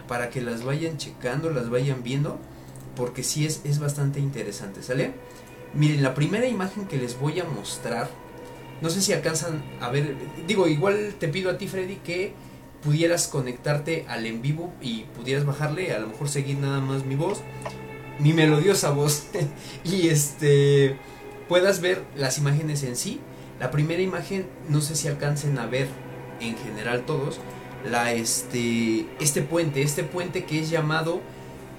para que las vayan checando, las vayan viendo, porque sí es, es bastante interesante, ¿sale? Miren, la primera imagen que les voy a mostrar, no sé si alcanzan a ver, digo, igual te pido a ti, Freddy, que pudieras conectarte al en vivo y pudieras bajarle, a lo mejor seguir nada más mi voz, mi melodiosa voz, y este, puedas ver las imágenes en sí la primera imagen, no sé si alcancen a ver en general todos, la este este puente, este puente que es llamado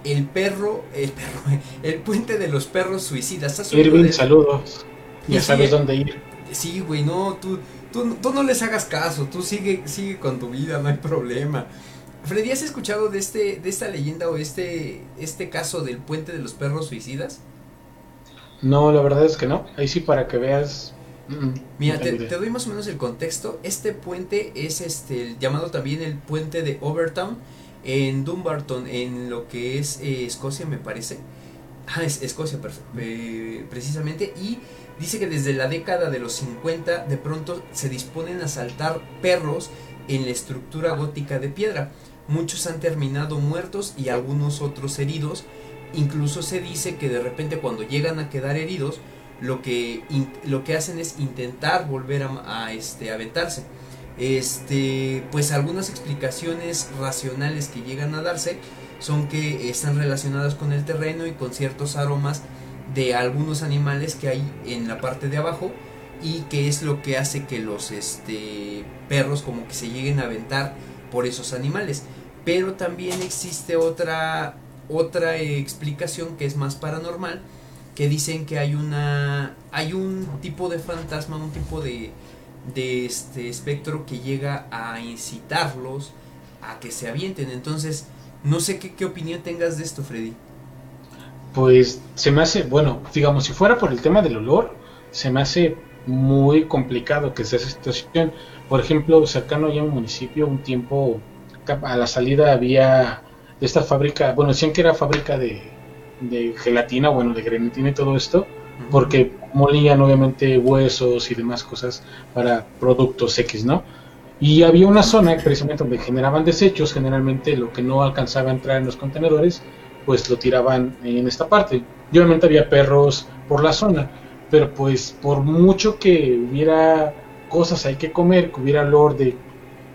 el perro, el perro, el puente de los perros suicidas. Irving, saludos. Ya sabes dónde ir. Sí, güey, no, tú, tú, tú, no les hagas caso, tú sigue, sigue con tu vida, no hay problema. Freddy, ¿has escuchado de este, de esta leyenda o este, este caso del puente de los perros suicidas? No, la verdad es que no. Ahí sí para que veas Mira, te, doy más o menos el contexto. Este puente es este llamado también el puente de Overtown en Dumbarton, en lo que es eh, Escocia, me parece. Ah, es Escocia, precisamente. Y dice que desde la década de los 50 de pronto se disponen a saltar perros en la estructura gótica de piedra. Muchos han terminado muertos y algunos otros heridos. Incluso se dice que de repente cuando llegan a quedar heridos, lo que, lo que hacen es intentar volver a, este, aventarse. Este, pues algunas explicaciones racionales que llegan a darse son que están relacionadas con el terreno y con ciertos aromas de algunos animales que hay en la parte de abajo y que es lo que hace que los este, perros como que se lleguen a aventar por esos animales. Pero también existe otra, otra explicación que es más paranormal, que dicen que hay una hay un tipo de fantasma, un tipo de, de este espectro que llega a incitarlos a que se avienten. Entonces, no sé qué, qué opinión tengas de esto, Freddy. Pues se me hace, bueno, digamos, si fuera por el tema del olor, se me hace muy complicado que sea esa situación. Por ejemplo, cercano ya a un municipio, un tiempo a la salida había esta fábrica, bueno, decían que era fábrica de, de gelatina, bueno, de grenetina y todo esto, porque molían obviamente huesos y demás cosas para productos X, ¿no? Y había una zona precisamente donde generaban desechos, generalmente lo que no alcanzaba a entrar en los contenedores, pues lo tiraban en esta parte. Y obviamente había perros por la zona, pero pues por mucho que hubiera cosas hay que comer, que hubiera olor de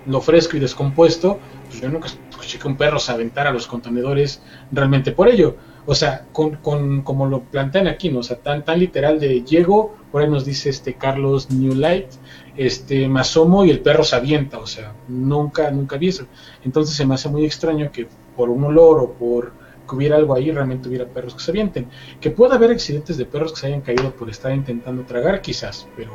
lo fresco y descompuesto, pues yo nunca escuché que un perro se aventara a los contenedores realmente por ello. O sea, con, con, como lo plantean aquí, ¿no? O sea, tan, tan literal de llego, por ahí nos dice este Carlos Newlight, este, me y el perro se avienta, o sea, nunca, nunca vi eso. Entonces se me hace muy extraño que por un olor o por que hubiera algo ahí, realmente hubiera perros que se avienten. Que pueda haber accidentes de perros que se hayan caído por estar intentando tragar, quizás, pero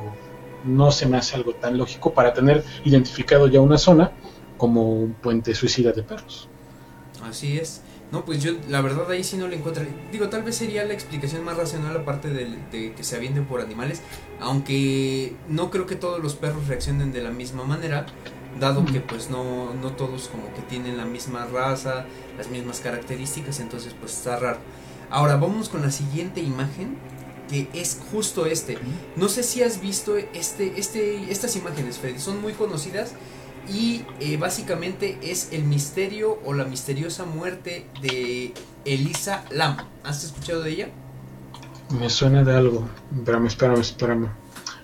no se me hace algo tan lógico para tener identificado ya una zona como un puente suicida de perros. Así es. No, pues yo la verdad ahí sí no le encuentro. Digo, tal vez sería la explicación más racional aparte de, de, que se avienten por animales. Aunque no creo que todos los perros reaccionen de la misma manera. Dado que pues no, no todos como que tienen la misma raza, las mismas características. Entonces pues está raro. Ahora vamos con la siguiente imagen. Que es justo este. No sé si has visto este, este, estas imágenes, Freddy. Son muy conocidas y eh, básicamente es el misterio o la misteriosa muerte de Elisa Lam. ¿Has escuchado de ella? Me suena de algo. Espérame, espérame, espérame.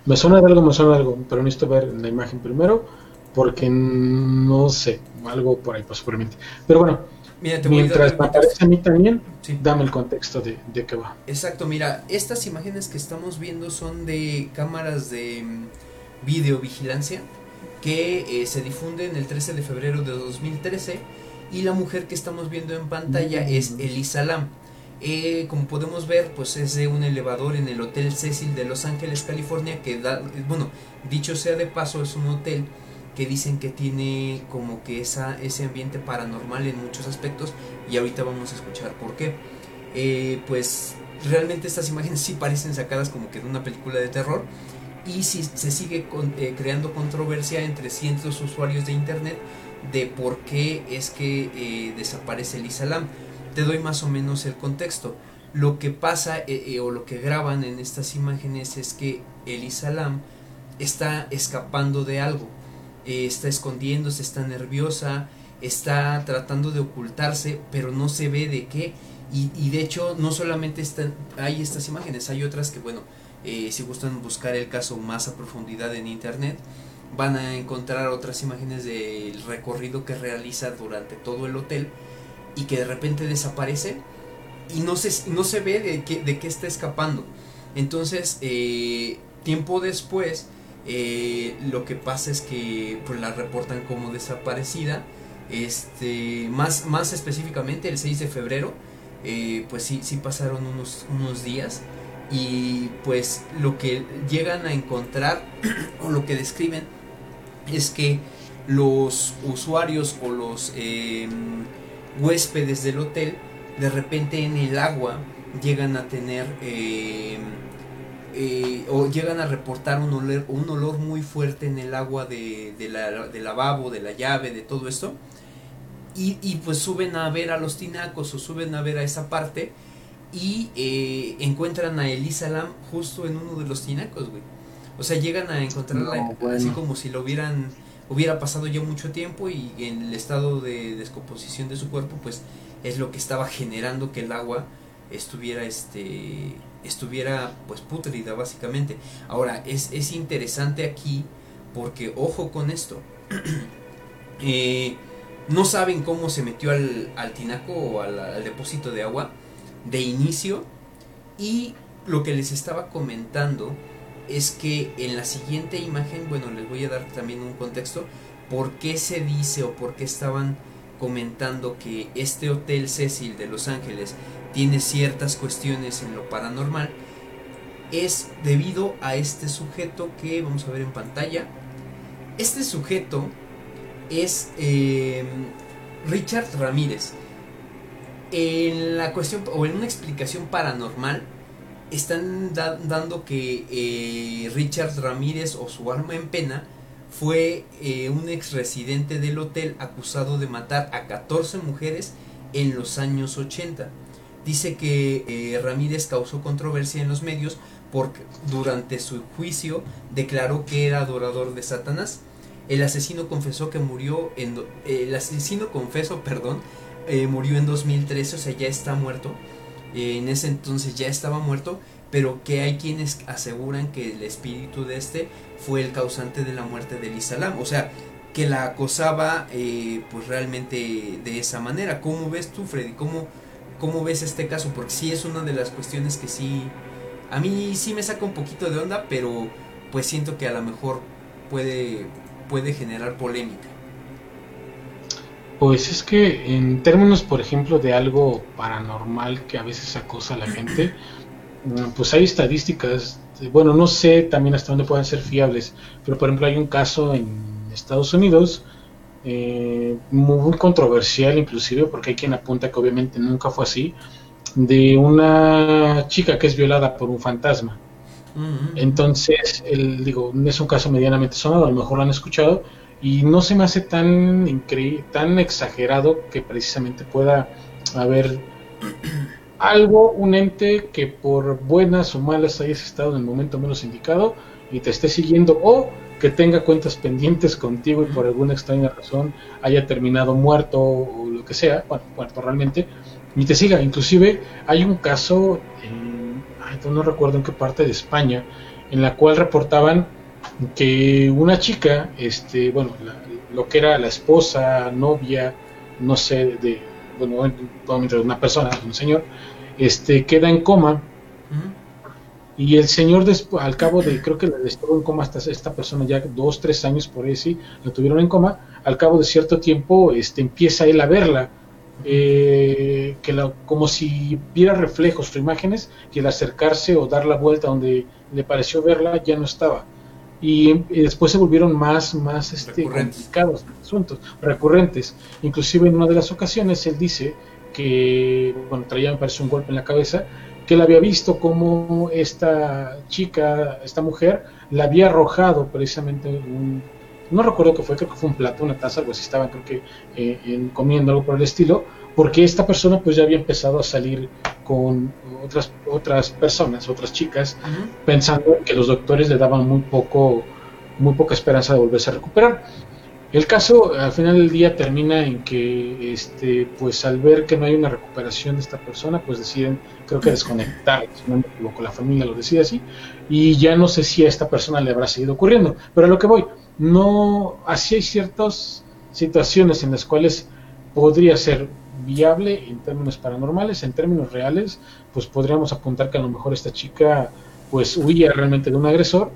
Me suena de algo, me suena de algo, pero necesito ver la imagen primero porque no sé, algo por ahí pasó por mi mente. Pero bueno, mira, te mientras me aparece a mí también, sí. dame el contexto de, de qué va. Exacto, mira, estas imágenes que estamos viendo son de cámaras de mm, videovigilancia que eh, se difunden el 13 de febrero de 2013 y la mujer que estamos viendo en pantalla mm. es Elisa Lam. Eh, como podemos ver, pues es de un elevador en el Hotel Cecil de Los Ángeles, California, que da, bueno, dicho sea de paso, es un hotel que dicen que tiene como que esa, ese ambiente paranormal en muchos aspectos y ahorita vamos a escuchar por qué. Eh, pues realmente estas imágenes sí parecen sacadas como que de una película de terror y si se sigue eh, creando controversia entre cientos de usuarios de internet de por qué es que eh, desaparece el Lam. Te doy más o menos el contexto. Lo que pasa eh, o lo que graban en estas imágenes es que el Lam está escapando de algo, está escondiéndose, está nerviosa, está tratando de ocultarse, pero no se ve de qué. Y, y de hecho no solamente están, hay estas imágenes, hay otras que bueno, eh, si gustan buscar el caso más a profundidad en internet, van a encontrar otras imágenes del recorrido que realiza durante todo el hotel y que de repente desaparece y no se, no se ve de qué, de qué está escapando. Entonces, eh, tiempo después, eh, lo que pasa es que pues, la reportan como desaparecida. Este, más, más específicamente, el 6 de febrero, pues sí, sí pasaron unos, unos días y pues lo que llegan a encontrar o lo que describen es que los usuarios o los em, huéspedes del hotel de repente en el agua llegan a tener em, eh, o llegan a reportar un olor, un olor muy fuerte en el agua de, de la, del lavabo, de la llave, de todo esto. Y, y pues suben a ver a los tinacos o suben a ver a esa parte y eh, encuentran a Elisa Lam justo en uno de los tinacos, güey. O sea, llegan a encontrarla así como si lo hubieran hubiera pasado ya mucho tiempo y en el estado de descomposición de su cuerpo, pues es lo que estaba generando que el agua estuviera este estuviera pues putrida básicamente. Ahora, es, es interesante aquí porque ojo con esto. eh, no saben cómo se metió al, al tinaco o al, al depósito de agua de inicio y lo que les estaba comentando es que en la siguiente imagen, bueno, les voy a dar también un contexto, por qué se dice o por qué estaban comentando que este Hotel Cecil de Los Ángeles tiene ciertas cuestiones en lo paranormal, es debido a este sujeto que vamos a ver en pantalla. Este sujeto es eh, Richard Ramírez en la cuestión o en una explicación paranormal están dando que eh, Richard Ramírez o su alma en pena fue eh, un ex residente del hotel acusado de matar a 14 mujeres en los años 80. Dice que eh, Ramírez causó controversia en los medios porque durante su juicio declaró que era adorador de Satanás el asesino confesó que murió en... El asesino confeso, perdón, eh, murió en 2013, o sea, ya está muerto. Eh, en ese entonces ya estaba muerto, pero que hay quienes aseguran que el espíritu de este fue el causante de la muerte de Elisa Lam. O sea, que la acosaba eh, pues realmente de esa manera. ¿Cómo ves tú, Freddy? ¿Cómo, ¿Cómo ves este caso? Porque sí es una de las cuestiones que sí... A mí sí me saca un poquito de onda, pero pues siento que a lo mejor puede, puede generar polémica. Pues es que en términos, por ejemplo, de algo paranormal que a veces acosa a la gente, mm, pues hay estadísticas, bueno, no sé también hasta dónde pueden ser fiables, pero por ejemplo hay un caso en Estados Unidos eh, muy controversial inclusive, porque hay quien apunta que obviamente nunca fue así, de una chica que es violada por un fantasma. Mm, Entonces, el, digo, es un caso medianamente sonado, a lo mejor lo han escuchado, y no se me hace tan increíble, tan exagerado que precisamente pueda haber algo, un ente que por buenas o malas hayas estado en el momento menos indicado y te esté siguiendo, o que tenga cuentas pendientes contigo y por alguna extraña razón haya terminado muerto o lo que sea, bueno, muerto realmente, y te siga. Inclusive hay un caso, en, ay, no recuerdo en qué parte de España, en la cual reportaban que una chica, este, bueno, la- lo que era la esposa, novia, no sé, de, bueno, una persona, un señor, este, queda en coma y el señor después, al cabo de, creo que le estuvo en coma hasta esta persona ya dos, tres años por ahí sí, lo tuvieron en coma, al cabo de cierto tiempo, este, empieza él a verla, eh, que la, como si viera reflejos o imágenes, que al acercarse o dar la vuelta donde le pareció verla ya no estaba. Y, y después se volvieron más, más este, Recurrentes. complicados asuntos, recurrentes. Inclusive en una de las ocasiones él dice que, bueno, traía me parece un golpe en la cabeza, que él había visto como esta chica, esta mujer, la había arrojado precisamente un, no recuerdo qué fue, creo que fue un plato, una taza, algo así, estaban creo que eh, en- comiendo algo por el estilo, porque esta persona pues ya había empezado a salir con otras, otras personas, otras chicas, pensando que los doctores le daban muy poco, muy poca esperanza de volverse a recuperar. El caso al final del día termina en que este pues al ver que no hay una recuperación de esta persona pues deciden creo que desconectar si no me equivoco la familia lo decide así y ya no sé si a esta persona le habrá seguido ocurriendo pero a lo que voy no así hay ciertas situaciones en las cuales podría ser viable en términos paranormales en términos reales pues podríamos apuntar que a lo mejor esta chica pues huía realmente de un agresor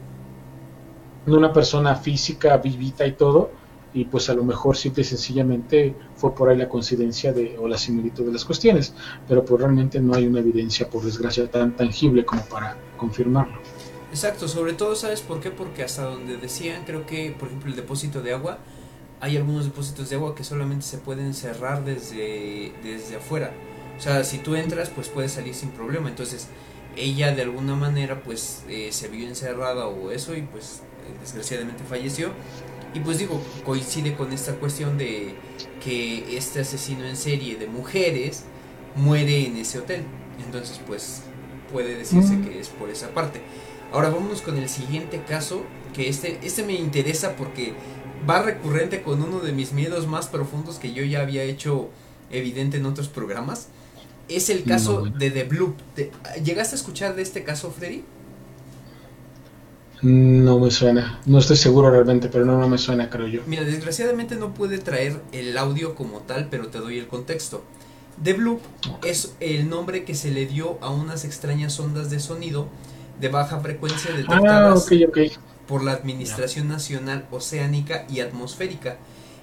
de una persona física vivita y todo y pues a lo mejor simple y sencillamente fue por ahí la coincidencia de, o la similitud de las cuestiones, pero pues realmente no hay una evidencia por desgracia tan tangible como para confirmarlo. Exacto, sobre todo, ¿sabes por qué? Porque hasta donde decían, creo que, por ejemplo, el depósito de agua, hay algunos depósitos de agua que solamente se pueden cerrar desde, desde afuera. O sea, si tú entras, pues puedes salir sin problema. Entonces, ella de alguna manera, pues, eh, se vio encerrada o eso y pues, desgraciadamente falleció. Y pues digo, coincide con esta cuestión de que este asesino en serie de mujeres muere en ese hotel. Entonces, pues, puede decirse Mm. que es por esa parte. Ahora vámonos con el siguiente caso, que este, este me interesa porque va recurrente con uno de mis miedos más profundos que yo ya había hecho evidente en otros programas. Es el caso de The Bloop. Te- ¿Llegaste a escuchar de este caso, Freddy? No me suena, no estoy seguro realmente, pero no, no me suena, creo yo. Mira, desgraciadamente no puede traer el audio como tal, pero te doy el contexto. The Bloop es el nombre que se le dio a unas extrañas ondas de sonido de baja frecuencia Ah, detectadas ok, ok. Por la Administración Nacional Oceánica y Atmosférica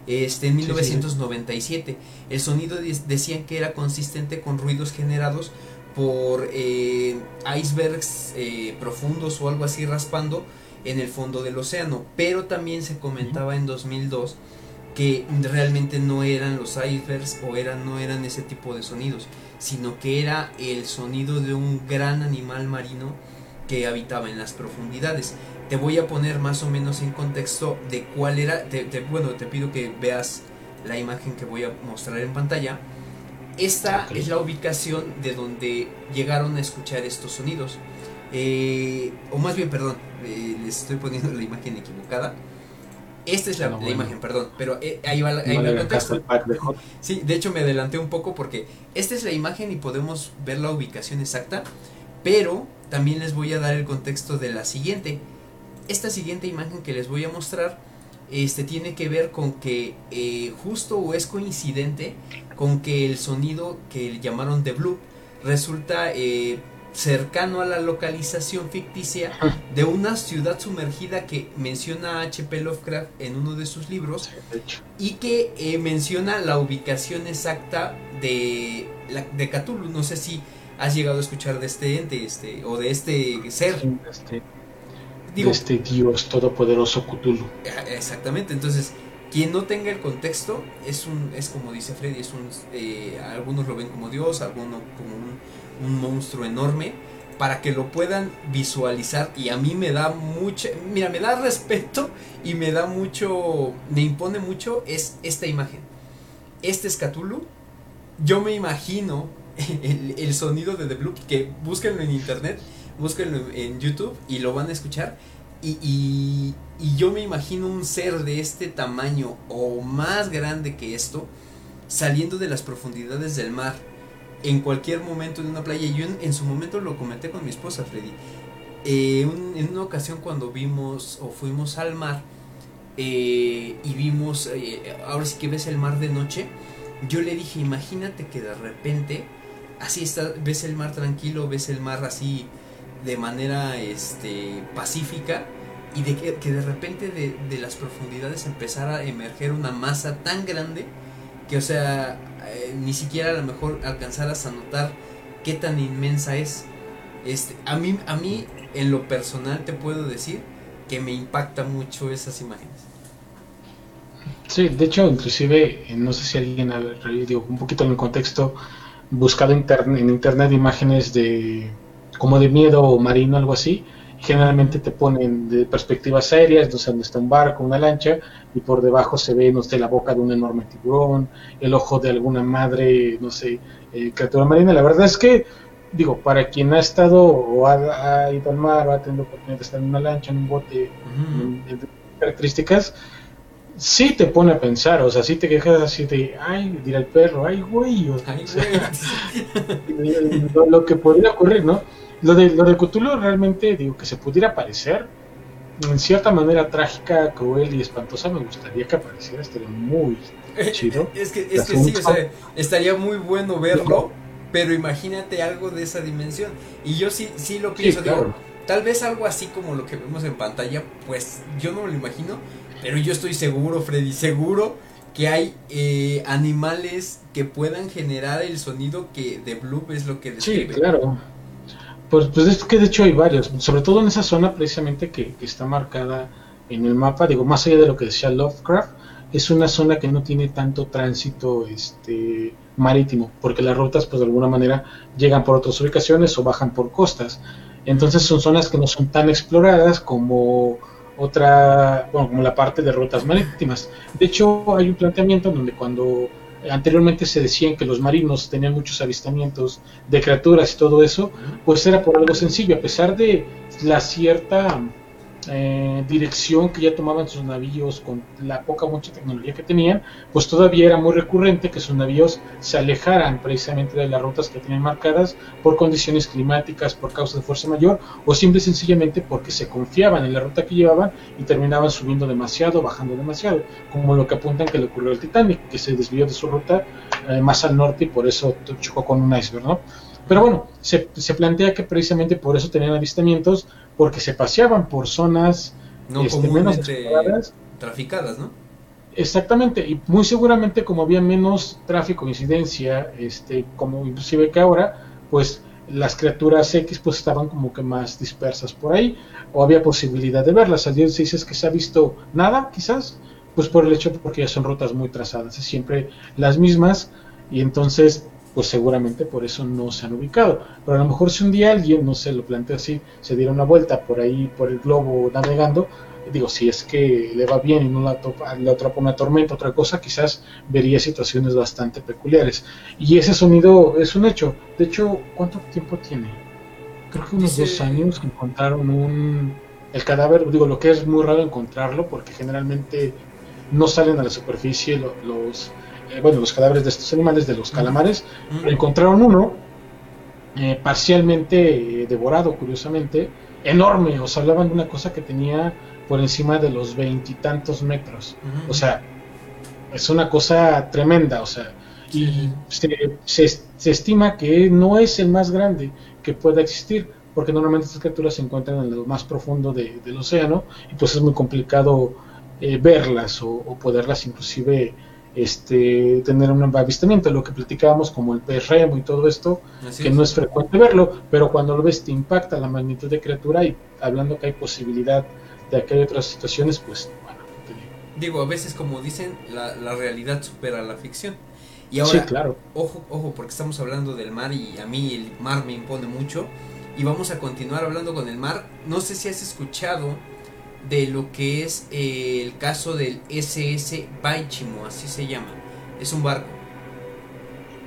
este, en Sí, sí, sí. 1997. El sonido de- decían que era consistente con ruidos generados por eh, icebergs eh, profundos o algo así raspando en el fondo del océano. Pero también se comentaba en 2002 que realmente no eran los icebergs o eran, no eran ese tipo de sonidos, sino que era el sonido de un gran animal marino que habitaba en las profundidades. Te voy a poner más o menos en contexto de cuál era, te- te- bueno, te pido que veas la imagen que voy a mostrar en pantalla. Esta es la ubicación de donde llegaron a escuchar estos sonidos. Eh, o más bien, perdón, eh, les estoy poniendo la imagen equivocada. Esta es la, Ah, la bueno. imagen, perdón, pero eh, ahí va, la- ahí No va el pack de. Sí, de hecho me adelanté un poco porque esta es la imagen y podemos ver la ubicación exacta, pero también les voy a dar el contexto de la siguiente. Esta siguiente imagen que les voy a mostrar este, tiene que ver con que eh, justo o es coincidente con que el sonido que llamaron The Blue resulta eh, cercano a la localización ficticia de una ciudad sumergida que menciona H.P. Lovecraft en uno de sus libros y que eh, menciona la ubicación exacta de, la, de Cthulhu. No sé si has llegado a escuchar de este ente este, o de este ser. sí, este, Digo, de este Dios todopoderoso Cthulhu. eh, exactamente, entonces quien no tenga el contexto es un es como dice Freddy, es un eh, algunos lo ven como Dios, algunos como un, un monstruo enorme para que lo puedan visualizar y a mí me da mucho, mira, me da respeto y me da mucho, me impone mucho es esta imagen. Este es Cthulhu. Yo me imagino el, el sonido de The Blue, que búsquenlo en internet, búsquenlo en YouTube y lo van a escuchar. Y, y, y yo me imagino un ser de este tamaño o más grande que esto saliendo de las profundidades del mar en cualquier momento de una playa. Yo en, en su momento lo comenté con mi esposa, Freddy. Eh, en una ocasión cuando vimos o fuimos al mar eh, y vimos, eh, ahora sí que ves el mar de noche, yo le dije, imagínate que de repente, así está, ves el mar tranquilo, ves el mar así de manera este, pacífica y de que, de repente de, de las profundidades empezara a emerger una masa tan grande que o sea eh, ni siquiera a lo mejor alcanzaras a notar qué tan inmensa es. Este a mí a mí en lo personal te puedo decir que me impacta mucho esas imágenes. Sí, de hecho, inclusive, eh, no sé si alguien, a un poquito en el contexto, buscado interne- en internet imágenes de como de miedo marino, algo así, generalmente te ponen de perspectivas aéreas, no sé, donde está un barco, una lancha, y por debajo se ve, no sé, la boca de un enorme tiburón, el ojo de alguna madre, no sé, eh, criatura marina. La verdad es que, digo, para quien ha estado o ha, ha ido al mar o ha tenido oportunidad de estar en una lancha, en un bote, en- en características, sí te pone a pensar, o sea, sí te quejas así de, ay, dirá el perro, ay, güey, o sea, Ay, güey. lo, lo que podría ocurrir, ¿no? Lo de, lo de Cthulhu realmente, digo, que se pudiera parecer, en cierta manera trágica, cruel y espantosa, me gustaría que apareciera, estaría muy chido. Es que, es que sí, o sea, estaría muy bueno verlo, pero imagínate algo de esa dimensión. Y yo sí, sí lo Sí, pienso, digo, tal vez algo así como lo que vemos en pantalla, pues yo no me lo imagino, pero yo estoy seguro, Freddy, seguro que hay eh, animales que puedan generar el sonido que de Bloop es lo que Sí, describe. claro. Pues, pues es que de hecho hay varios, sobre todo en esa zona precisamente que, que está marcada en el mapa, digo, más allá de lo que decía Lovecraft, es una zona que no tiene tanto tránsito este marítimo, porque las rutas pues de alguna manera llegan por otras ubicaciones o bajan por costas. Entonces son zonas que no son tan exploradas como otra, bueno, como la parte de rutas marítimas. De hecho, hay un planteamiento en donde cuando anteriormente se decían que los marinos tenían muchos avistamientos de criaturas y todo eso, pues era por algo sencillo, a pesar de la cierta eh, dirección que ya tomaban sus navíos con la poca mucha tecnología que tenían, pues todavía era muy recurrente que sus navíos se alejaran precisamente de las rutas que tenían marcadas por condiciones climáticas, por causa de fuerza mayor o simple y sencillamente porque se confiaban en la ruta que llevaban y terminaban subiendo demasiado, bajando demasiado, como lo que apuntan que le ocurrió al Titanic, que se desvió de su ruta eh, más al norte y por eso chocó con un iceberg, ¿no? Pero bueno, se plantea que precisamente por eso tenían avistamientos, porque se paseaban por zonas No este, menos exploradas. traficadas, ¿no? Exactamente, y muy seguramente como había menos tráfico, incidencia, este, como inclusive que ahora, pues las criaturas X pues estaban como que más dispersas por ahí, o había posibilidad de verlas. Al día se dices que se ha visto nada, quizás, pues por el hecho porque ya son rutas muy trazadas, es siempre las mismas, y entonces pues seguramente por eso no se han ubicado. Pero a lo mejor si un día alguien, no sé, lo plantea así, se diera una vuelta por ahí, por el globo navegando, digo, si es que le va bien y no la topa, le atrapa una tormenta, otra cosa, quizás vería situaciones bastante peculiares. Y ese sonido es un hecho. De hecho, ¿cuánto tiempo tiene? Creo que unos dos años que encontraron un, el cadáver, digo, lo que es muy raro encontrarlo porque generalmente no salen a la superficie lo- los, eh, bueno, los cadáveres de estos animales, de los calamares, Mm. encontraron uno eh, parcialmente eh, devorado, curiosamente, enorme, o sea, hablaban de una cosa que tenía por encima de los veintitantos metros, o sea, es una cosa tremenda, o sea, y se, se- se estima que no es el más grande que pueda existir, porque normalmente estas criaturas se encuentran en lo más profundo de- del océano y pues es muy complicado eh, verlas o, o poderlas inclusive este, tener un avistamiento, lo que platicábamos como el pez remo y todo esto, Así que es. no es frecuente verlo, pero cuando lo ves te impacta la magnitud de criatura y hablando que hay posibilidad de que hay otras situaciones, pues bueno, ¿qué te digo? Digo, a veces como dicen, la, la realidad supera la ficción. Y ahora, sí, claro. ojo, ojo, porque estamos hablando del mar y a mí el mar me impone mucho. Y vamos a continuar hablando con el mar. No sé si has escuchado de lo que es eh, el caso del SS Baichimo, así se llama. Es un barco.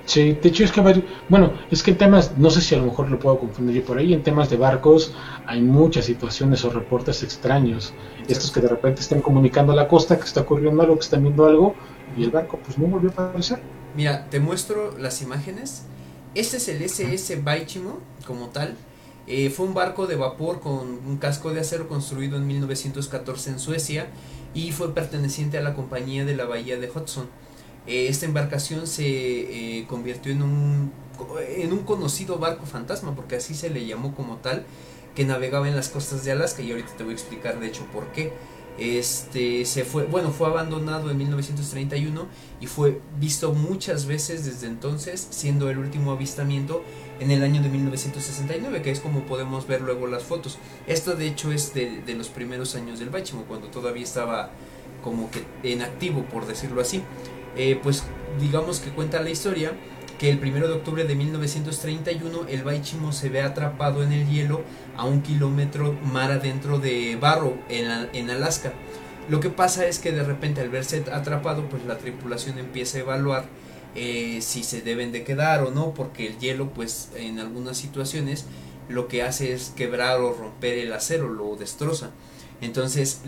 Sí, de hecho es que, bueno, es que en temas, no sé si a lo mejor lo puedo confundir por ahí, en temas de barcos hay muchas situaciones o reportes extraños, estos que de repente están comunicando a la costa que está ocurriendo algo, que están viendo algo, y el barco pues no volvió a aparecer. Mira, te muestro las imágenes. Este es el SS Baichimo, como tal. Eh, fue un barco de vapor con un casco de acero construido en 1914 en Suecia y fue perteneciente a la compañía de la bahía de Hudson. Eh, esta embarcación se eh, convirtió en un, en un conocido barco fantasma, porque así se le llamó como tal, que navegaba en las costas de Alaska y ahorita te voy a explicar de hecho por qué. Este se fue, bueno, fue abandonado en 1931 y fue visto muchas veces desde entonces, siendo el último avistamiento en el año de 1969, que es como podemos ver luego las fotos. Esto de hecho es de, de los primeros años del Báchimo, cuando todavía estaba como que en activo, por decirlo así. Eh, pues digamos que cuenta la historia que el 1 de octubre de 1931 el Baichimo se ve atrapado en el hielo a un kilómetro mar adentro de Barrow en, en Alaska. Lo que pasa es que de repente al verse atrapado pues la tripulación empieza a evaluar eh, si se deben de quedar o no porque el hielo pues en algunas situaciones lo que hace es quebrar o romper el acero, lo destroza. Entonces,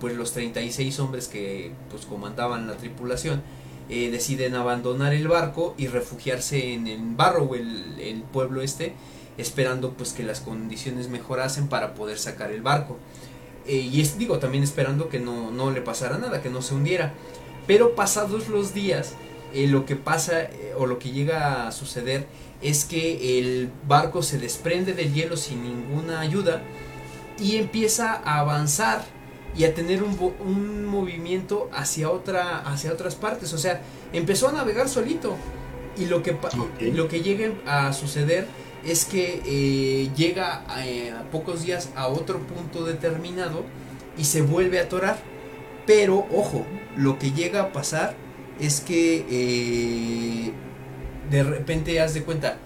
pues los 36 hombres que pues comandaban la tripulación eh, deciden abandonar el barco y refugiarse en el Barrow, el, el pueblo este, esperando pues que las condiciones mejorasen para poder sacar el barco. Eh, y es, digo, también esperando que no, no le pasara nada, que no se hundiera. Pero pasados los días, eh, lo que pasa eh, o lo que llega a suceder es que el barco se desprende del hielo sin ninguna ayuda y empieza a avanzar y a tener un, movimiento hacia otra hacia otras partes. O sea empezó a navegar solito y lo que lo que llega a suceder es que eh, llega a, a pocos días a otro punto determinado y se vuelve a atorar. Pero ojo lo que llega a pasar es que eh, de repente haz de cuenta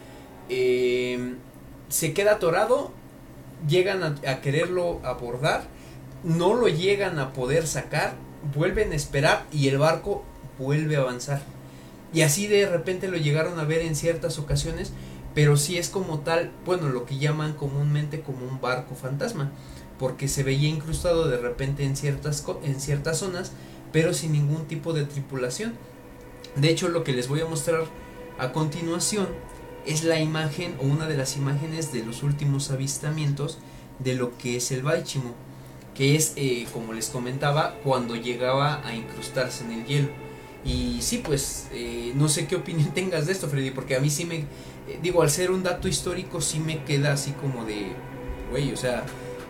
eh, se queda atorado llegan a, quererlo abordar, no lo llegan a poder sacar, vuelven a esperar y el barco vuelve a avanzar. Y así de repente lo llegaron a ver en ciertas ocasiones, pero sí es como tal, bueno, lo que llaman comúnmente como un barco fantasma, porque se veía incrustado de repente en ciertas, en ciertas zonas, pero sin ningún tipo de tripulación. De hecho, lo que les voy a mostrar a continuación es la imagen o una de las imágenes de los últimos avistamientos de lo que es el Baichimo, que es, eh, como les comentaba, cuando llegaba a incrustarse en el hielo. Y sí, pues, eh, no sé qué opinión tengas de esto, Freddy, porque a mí sí me, eh, digo, al ser un dato histórico, sí me queda así como de, güey, o sea,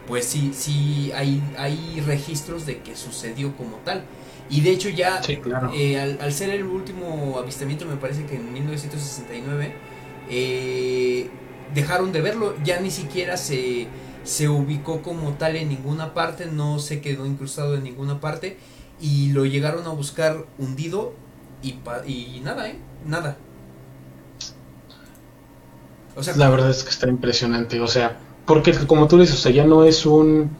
pues sí, sí hay, hay registros de que sucedió como tal. Y de hecho ya Sí, claro. eh, al, al ser el último avistamiento, me parece que en 1969, eh, dejaron de verlo, ya ni siquiera se, se ubicó como tal en ninguna parte, no se quedó incrustado en ninguna parte y lo llegaron a buscar hundido y, pa- y nada, ¿eh? Nada. O sea, La verdad es que está impresionante, o sea, porque como tú dices, o sea, ya no es un,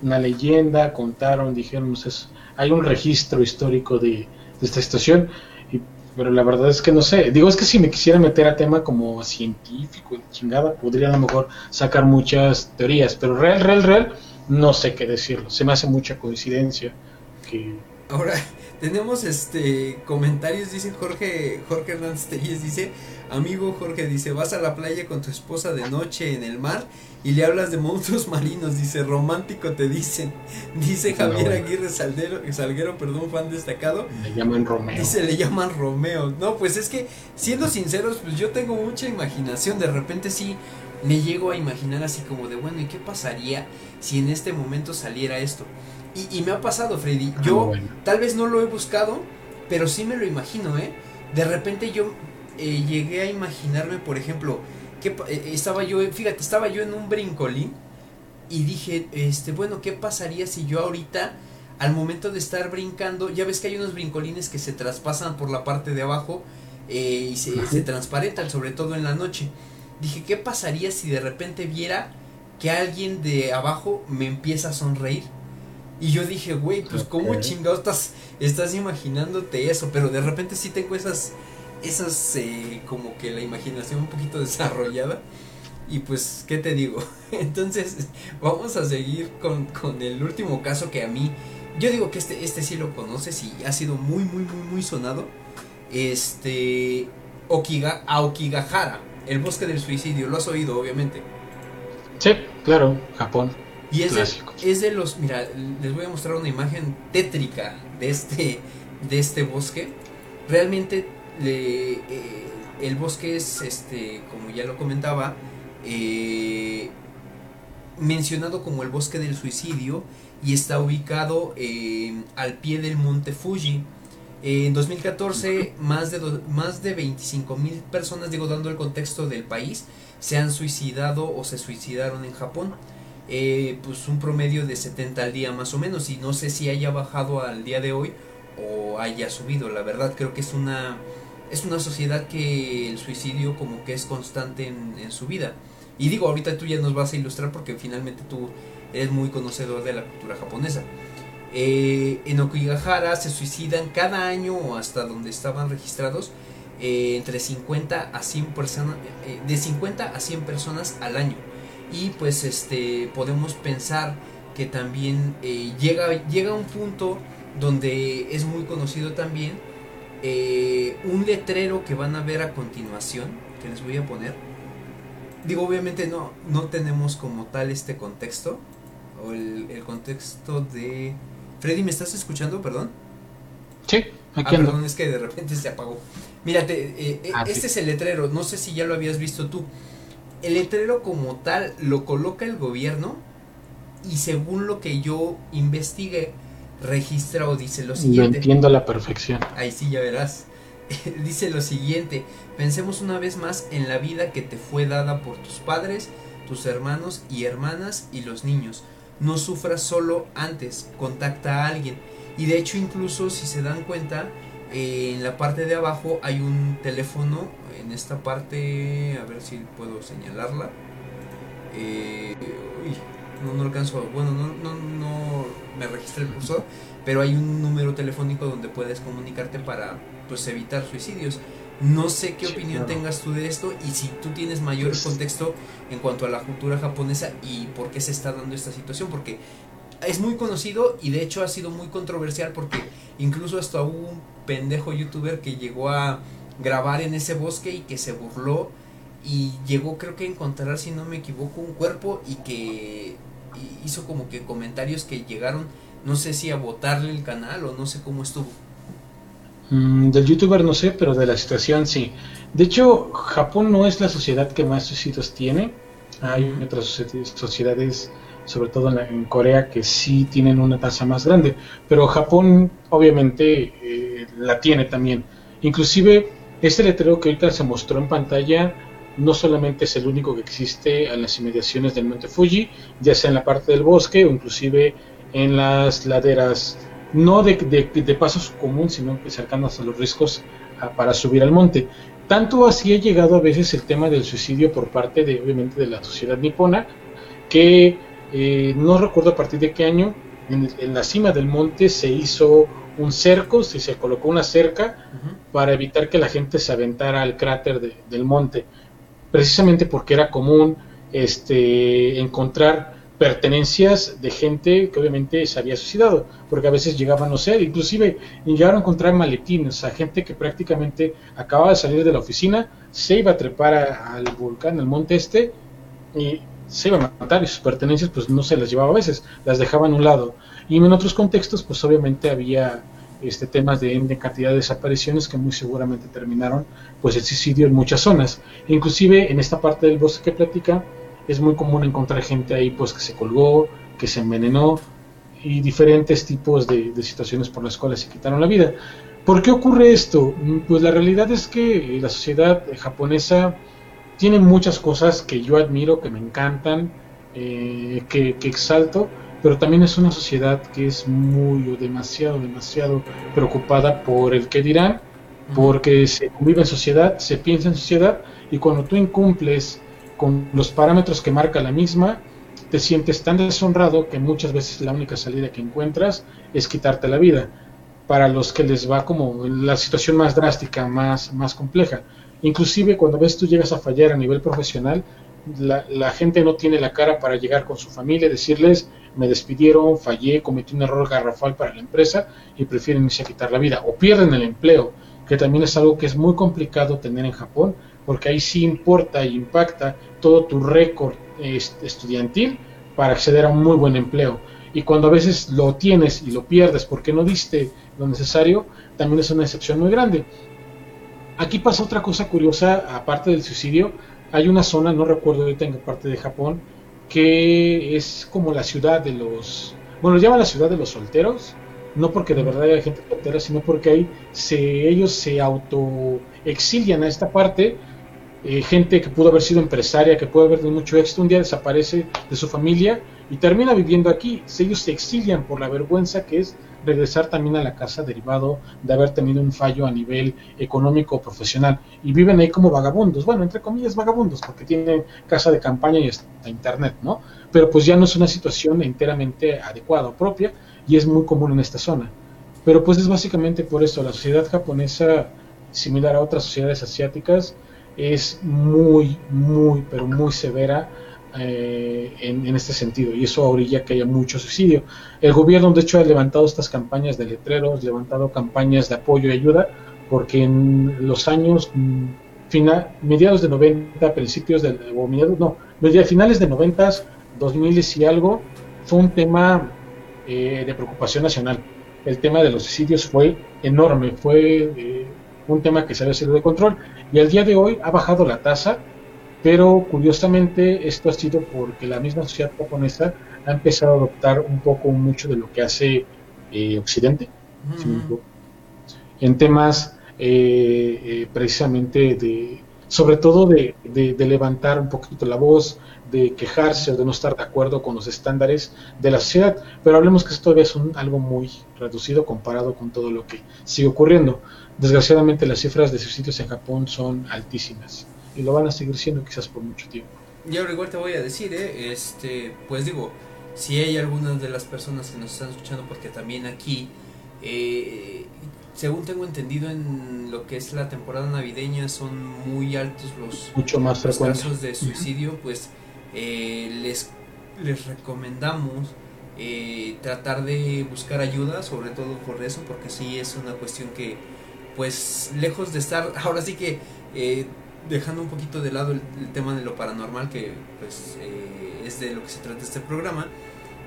una leyenda, contaron, dijeron, o sea, hay un registro histórico de, de esta situación, y- pero la verdad es que no sé, digo, es que si me quisiera meter a tema como científico, chingada, podría a lo mejor sacar muchas teorías, pero real, real, real, no sé qué decirlo. Se me hace mucha coincidencia que Ahora, tenemos este comentarios, dice Jorge, Jorge Hernández Telles, dice, amigo Jorge, dice, vas a la playa con tu esposa de noche en el mar y le hablas de monstruos marinos, dice, romántico te dicen, dice Javier. Aguirre Saldero, Salguero, perdón, fan destacado, le llaman Romeo. Dice, le llaman Romeo. No, pues es que, siendo sinceros, pues yo tengo mucha imaginación. De repente sí me llego a imaginar así como de, bueno, ¿y qué pasaría si en este momento saliera esto? Y, y me ha pasado, Freddy. Yo Ah, bueno. tal vez no lo he buscado, pero sí me lo imagino, ¿eh? De repente yo eh, llegué a imaginarme, por ejemplo, que eh, estaba yo, fíjate, estaba yo en un brincolín y dije, este, bueno, ¿qué pasaría si yo ahorita, al momento de estar brincando, ya ves que hay unos brincolines que se traspasan por la parte de abajo eh, y se, se transparentan, sobre todo en la noche? Dije, ¿qué pasaría si de repente viera que alguien de abajo me empieza a sonreír? Y yo dije, güey, pues cómo Ok. chingados estás, estás imaginándote eso, pero de repente sí tengo esas, esas, eh, como que la imaginación un poquito desarrollada. Y pues, ¿qué te digo? Entonces, vamos a seguir con, con el último caso que a mí, yo digo que este, este sí lo conoces y ha sido muy, muy, muy, muy sonado. Este, Okiga, Aokigahara, el bosque del suicidio, lo has oído, obviamente. Sí, claro, Japón. Y es de, es de los, mira, les voy a mostrar una imagen tétrica de este, de este bosque. Realmente le, eh, el bosque es, este, como ya lo comentaba, eh, mencionado como el bosque del suicidio y está ubicado eh, al pie del monte Fuji. En 2014, más de, do- más de 25 mil personas, digo, dando el contexto del país, se han suicidado o se suicidaron en Japón. Eh, pues un promedio de 70 al día más o menos. Y no sé si haya bajado al día de hoy o haya subido. La verdad creo que es una, es una sociedad que el suicidio como que es constante en, su vida. Y digo, ahorita tú ya nos vas a ilustrar porque finalmente tú eres muy conocedor de la cultura japonesa. Eh, en Okigahara se suicidan cada año hasta donde estaban registrados eh, entre 50 a 100 personas, eh, de 50 a 100 personas al año. Y pues este podemos pensar que también eh, llega, llega un punto donde es muy conocido también eh, un letrero que van a ver a continuación, que les voy a poner. Digo, obviamente no, no tenemos como tal este contexto, o el, el contexto de... Freddy, ¿me estás escuchando? Perdón. Sí, Ah, aquí ando. perdón, es que de repente se apagó. Mírate, eh, eh, Ah, este sí. es el letrero, no sé si ya lo habías visto tú. El letrero como tal lo coloca el gobierno y según lo que yo investigué, registra o dice lo Lo siguiente. entiendo a la perfección. Ahí sí, ya verás. Dice lo siguiente, pensemos una vez más en la vida que te fue dada por tus padres, tus hermanos y hermanas y los niños. No sufras solo antes, contacta a alguien. Y de hecho incluso si se dan cuenta, eh, en la parte de abajo hay un teléfono, en esta parte, a ver si puedo señalarla. Eh, uy, no, no alcanzo, bueno, no, no, no me registra el cursor, pero hay un número telefónico donde puedes comunicarte para pues evitar suicidios. No sé qué opinión claro. tengas tú de esto y si tú tienes mayor contexto en cuanto a la cultura japonesa y por qué se está dando esta situación, porque es muy conocido y de hecho ha sido muy controversial porque incluso hasta hubo un pendejo youtuber que llegó a grabar en ese bosque y que se burló y llegó creo que a encontrar si no me equivoco un cuerpo y que hizo como que comentarios que llegaron no sé si a votarle el canal o no sé cómo estuvo. Mm, del youtuber no sé, pero de la situación sí. De hecho, Japón no es la sociedad que más suicidios tiene. Hay otras socie- sociedades, sobre todo en, la- en Corea, que sí tienen una tasa más grande. Pero Japón, obviamente, eh, la tiene también. Inclusive, este letrero que ahorita se mostró en pantalla no solamente es el único que existe en las inmediaciones del monte Fuji, ya sea en la parte del bosque o inclusive en las laderas no de, de, de pasos común, sino que cercanos a los riscos a- para subir al monte. Tanto así ha llegado a veces el tema del suicidio por parte de, obviamente, de la sociedad nipona, que eh, no recuerdo a partir de qué año, en, en la cima del monte se hizo un cerco, se, se colocó una cerca para evitar que la gente se aventara al cráter de- del monte, precisamente porque era común este, encontrar pertenencias de gente que obviamente se había suicidado, porque a veces llegaban, no sé, inclusive llegaron a encontrar maletines, a gente que prácticamente acababa de salir de la oficina, se iba a trepar a- al volcán, al monte este, y se iba a matar y sus pertenencias pues no se las llevaba a veces, las dejaban a un lado. Y en otros contextos pues obviamente había este temas de, de cantidad de desapariciones que muy seguramente terminaron pues el suicidio en muchas zonas. Inclusive en esta parte del bosque que platica es muy común encontrar gente ahí pues que se colgó, que se envenenó y diferentes tipos de, de situaciones por las cuales se quitaron la vida. ¿Por qué ocurre esto? Mm, Pues la realidad es que la sociedad japonesa tiene muchas cosas que yo admiro, que me encantan, eh, que, que exalto, pero también es una sociedad que es muy o demasiado, demasiado preocupada por el que dirán, porque se convive en sociedad, se piensa en sociedad, y cuando tú incumples con los parámetros que marca la misma, te sientes tan deshonrado que muchas veces la única salida que encuentras es quitarte la vida. Para los que les va como la situación más drástica, más, más compleja. Inclusive cuando ves tú llegas a fallar a nivel profesional, la, la gente no tiene la cara para llegar con su familia y decirles, me despidieron, fallé, cometí un error garrafal para la empresa y prefieren irse a quitar la vida. O pierden el empleo, que también es algo que es muy complicado tener en Japón, porque ahí sí importa e impacta todo tu récord est- estudiantil para acceder a un muy buen empleo. Y cuando a veces lo tienes y lo pierdes porque no diste lo necesario, también es una excepción muy grande. Aquí pasa otra cosa curiosa, aparte del suicidio, hay una zona, no recuerdo ahorita en qué parte de Japón, que es como la ciudad de los, bueno, llaman la ciudad de los solteros, no porque de verdad haya gente soltera, sino porque ahí se, ellos se auto exilian a esta parte, eh, gente que pudo haber sido empresaria, que pudo haber tenido mucho éxito, un día desaparece de su familia y termina viviendo aquí. Ellos se exilian por la vergüenza que es regresar también a la casa derivado de haber tenido un fallo a nivel económico o profesional y viven ahí como vagabundos, bueno, entre comillas vagabundos, porque tienen casa de campaña y hasta internet, ¿no? Pero pues ya no es una situación enteramente adecuada o propia y es muy común en esta zona. Pero pues es básicamente por eso, la sociedad japonesa, similar a otras sociedades asiáticas, es muy, muy, pero muy severa eh, en, este sentido y eso orilla que haya mucho suicidio. El gobierno de hecho ha levantado estas campañas de letreros, levantado campañas de apoyo y ayuda porque en los años mm, fina- mediados de 90, principios de, o mediados, no, finales de 90, 2000 y algo, fue un tema eh, de preocupación nacional. El tema de los suicidios fue enorme, fue eh, un tema que se había salido de control y al día de hoy ha bajado la tasa, pero curiosamente esto ha sido porque la misma sociedad japonesa ha empezado a adoptar un poco mucho de lo que hace eh, Occidente, en temas eh, eh, precisamente de, sobre todo de, de- de levantar un poquito la voz, de quejarse o de no estar de acuerdo con los estándares de la sociedad, pero hablemos que esto todavía es un- algo muy reducido comparado con todo lo que sigue ocurriendo. Desgraciadamente las cifras de suicidios en Japón son altísimas y lo van a seguir siendo quizás por mucho tiempo. Y ahora igual te voy a decir, ¿eh? este, pues digo, si hay algunas de las personas que nos están escuchando, porque también aquí, eh, según tengo entendido en lo que es la temporada navideña, son muy altos los, Mucho más los casos de suicidio, pues eh, les, les recomendamos eh, tratar de buscar ayuda, sobre todo por eso, porque sí es una cuestión que, pues, lejos de estar, ahora sí que eh, dejando un poquito de lado el, el tema de lo paranormal, que pues eh, es de lo que se trata este programa,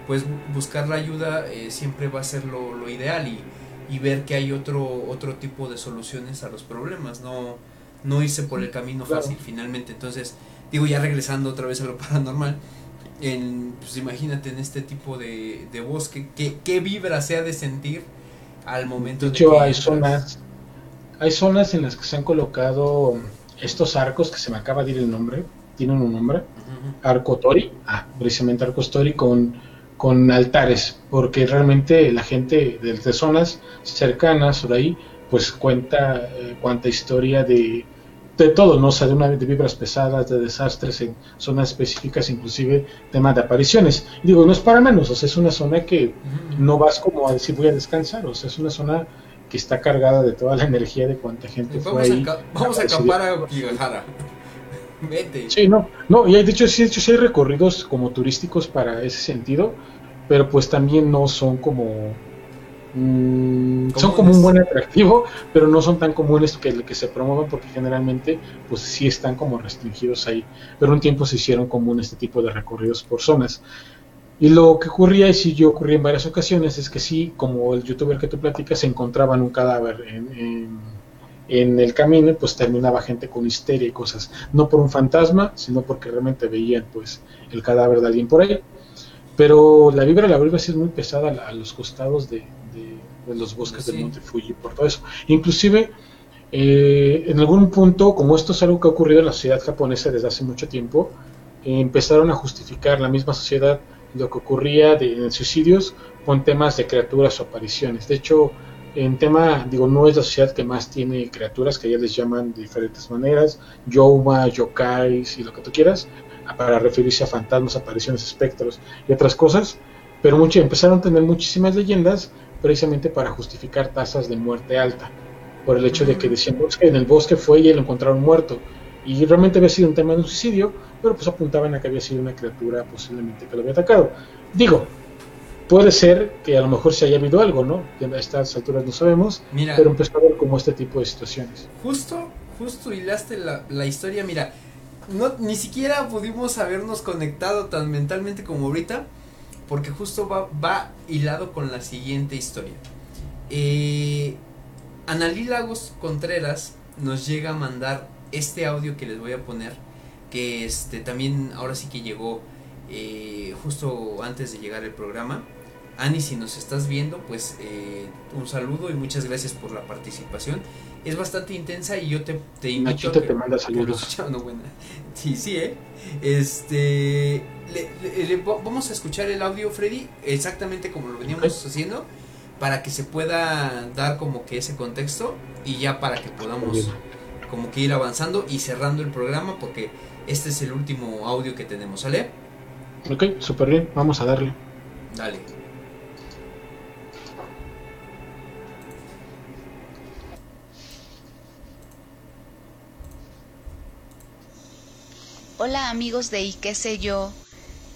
pues bu- buscar la ayuda eh, siempre va a ser lo, lo ideal y, y ver que hay otro, otro tipo de soluciones a los problemas, no, no irse por el camino Claro. fácil finalmente. Entonces, digo, ya regresando otra vez a lo paranormal, en, pues imagínate en este tipo de, de bosque, ¿qué, qué vibra se ha de sentir al momento De de hecho, que hay entras? zonas, hay zonas en las que se han colocado estos arcos, que se me acaba de ir el nombre, tienen un nombre, Arco Tori, ah, precisamente Arco Tori con, con altares, porque realmente la gente de, zonas cercanas por ahí, pues cuenta eh, cuánta historia de, de todo, ¿no? O sea, de, una, de vibras pesadas, de desastres en zonas específicas, inclusive temas de apariciones. Y digo, no es para menos, o sea, es una zona que no vas como a decir voy a descansar, o sea, es una zona que está cargada de toda la energía de cuánta gente fue Vamos a, ahí. ca- vamos a acampar a Guadalajara. Vete. Sí, no, no, y hay, de hecho, sí, de hecho sí hay recorridos como turísticos para ese sentido, pero pues también no son como mm, son como un buen atractivo, pero no son tan comunes que, que se promuevan porque generalmente pues sí están como restringidos ahí. Pero un tiempo se hicieron común este tipo de recorridos por zonas. Y lo que ocurría, y sí yo ocurría en varias ocasiones, es que sí, como el youtuber que tú platicas, se encontraban un cadáver en, en, en el camino, y pues terminaba gente con histeria y cosas. No por un fantasma, sino porque realmente veían pues el cadáver de alguien por ahí. Pero la vibra, la vibra sí es muy pesada a, a los costados de, de- de los bosques Sí. del Monte Fuji por todo eso. Inclusive, eh, en algún punto, como esto es algo que ha ocurrido en la sociedad japonesa desde hace mucho tiempo, eh, empezaron a justificar la misma sociedad lo que ocurría de, en suicidios con temas de criaturas o apariciones. De hecho, en tema, digo, no es la sociedad que más tiene criaturas, que ya les llaman de diferentes maneras, Youma, Yokais y lo que tú quieras, para referirse a fantasmas, apariciones, espectros y otras cosas, pero mucho, empezaron a tener muchísimas leyendas precisamente para justificar tasas de muerte alta, por el hecho de que decían "No, es que en el bosque fue y lo encontraron muerto, y realmente había sido un tema de un suicidio, pero pues apuntaban a que había sido una criatura posiblemente que lo había atacado. Digo, puede ser que a lo mejor se haya habido algo, ¿no? Que a estas alturas no sabemos, Mira, pero empezó a ver como este tipo de situaciones. justo, justo hilaste la, la historia, mira, no, ni siquiera pudimos habernos conectado tan mentalmente como ahorita, porque justo va, va hilado con la siguiente historia. Eh, Analí Lagos Contreras nos llega a mandar este audio que les voy a poner, que este también ahora sí que llegó eh, justo antes de llegar el programa. Ani, si nos estás viendo, pues eh, un saludo y muchas gracias por la participación. Es bastante intensa y yo te, te invito Nachito a que- te manda que saludos. No, buena. Sí, sí, ¿eh? Este, le- le- le- va- vamos a escuchar el audio, Freddy, exactamente como lo veníamos haciendo, para que se pueda dar como que ese contexto y ya para que podamos Bien. Como que ir avanzando y cerrando el programa porque este es el último audio que tenemos, ¿sale? Ok, súper bien, vamos a darle. Dale. Hola amigos de ¿Y qué sé yo?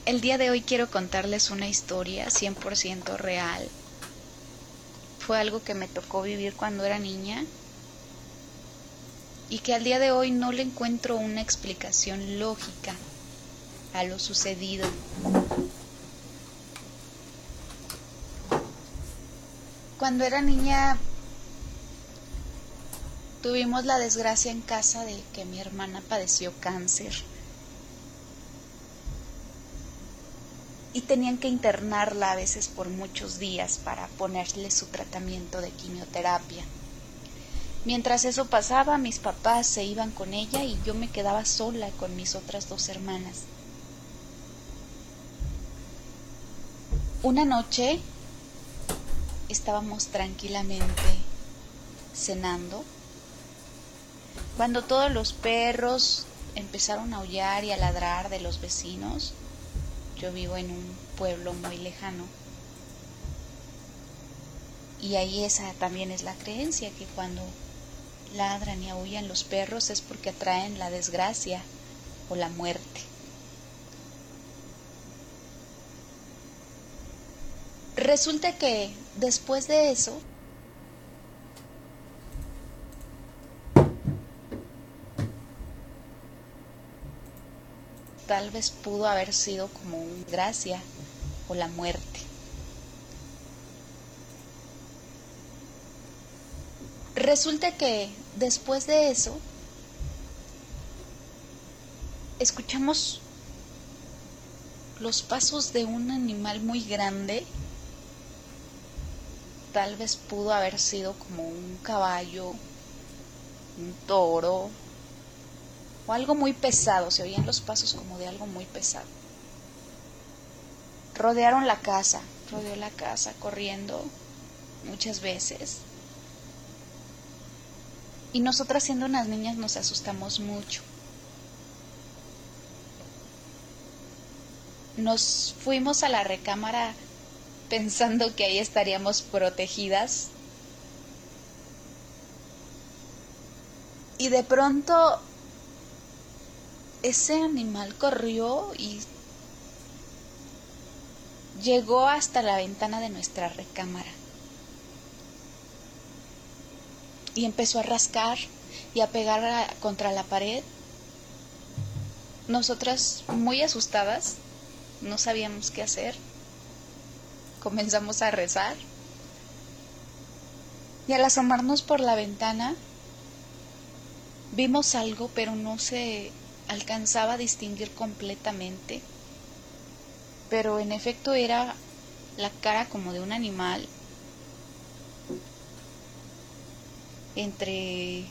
El día de hoy quiero contarles una historia 100% real. Fue algo que me tocó vivir cuando era niña y que al día de hoy no le encuentro una explicación lógica a lo sucedido. Cuando era niña tuvimos la desgracia en casa de que mi hermana padeció cáncer. y tenían que internarla a veces por muchos días para ponerle su tratamiento de quimioterapia. Mientras eso pasaba, mis papás se iban con ella y yo me quedaba sola con mis otras dos hermanas. Una noche estábamos tranquilamente cenando cuando todos los perros empezaron a aullar y a ladrar de los vecinos yo vivo en un pueblo muy lejano. Y ahí esa también es la creencia, que cuando ladran y aullan los perros es porque atraen la desgracia o la muerte. Resulta que después de eso, tal vez pudo haber sido como una gracia o la muerte. Resulta que después de eso escuchamos los pasos de un animal muy grande. Tal vez pudo haber sido como un caballo, un toro, o algo muy pesado, se oían los pasos como de algo muy pesado. Rodearon la casa, rodeó la casa corriendo muchas veces. Y nosotras siendo unas niñas nos asustamos mucho. Nos fuimos a la recámara pensando que ahí estaríamos protegidas. Y de pronto ese animal corrió y llegó hasta la ventana de nuestra recámara. Y empezó a rascar y a pegar contra la pared. Nosotras, muy asustadas, no sabíamos qué hacer. Comenzamos a rezar. Y al asomarnos por la ventana, vimos algo, pero no se alcanzaba a distinguir completamente. Pero en efecto era la cara como de un animal entre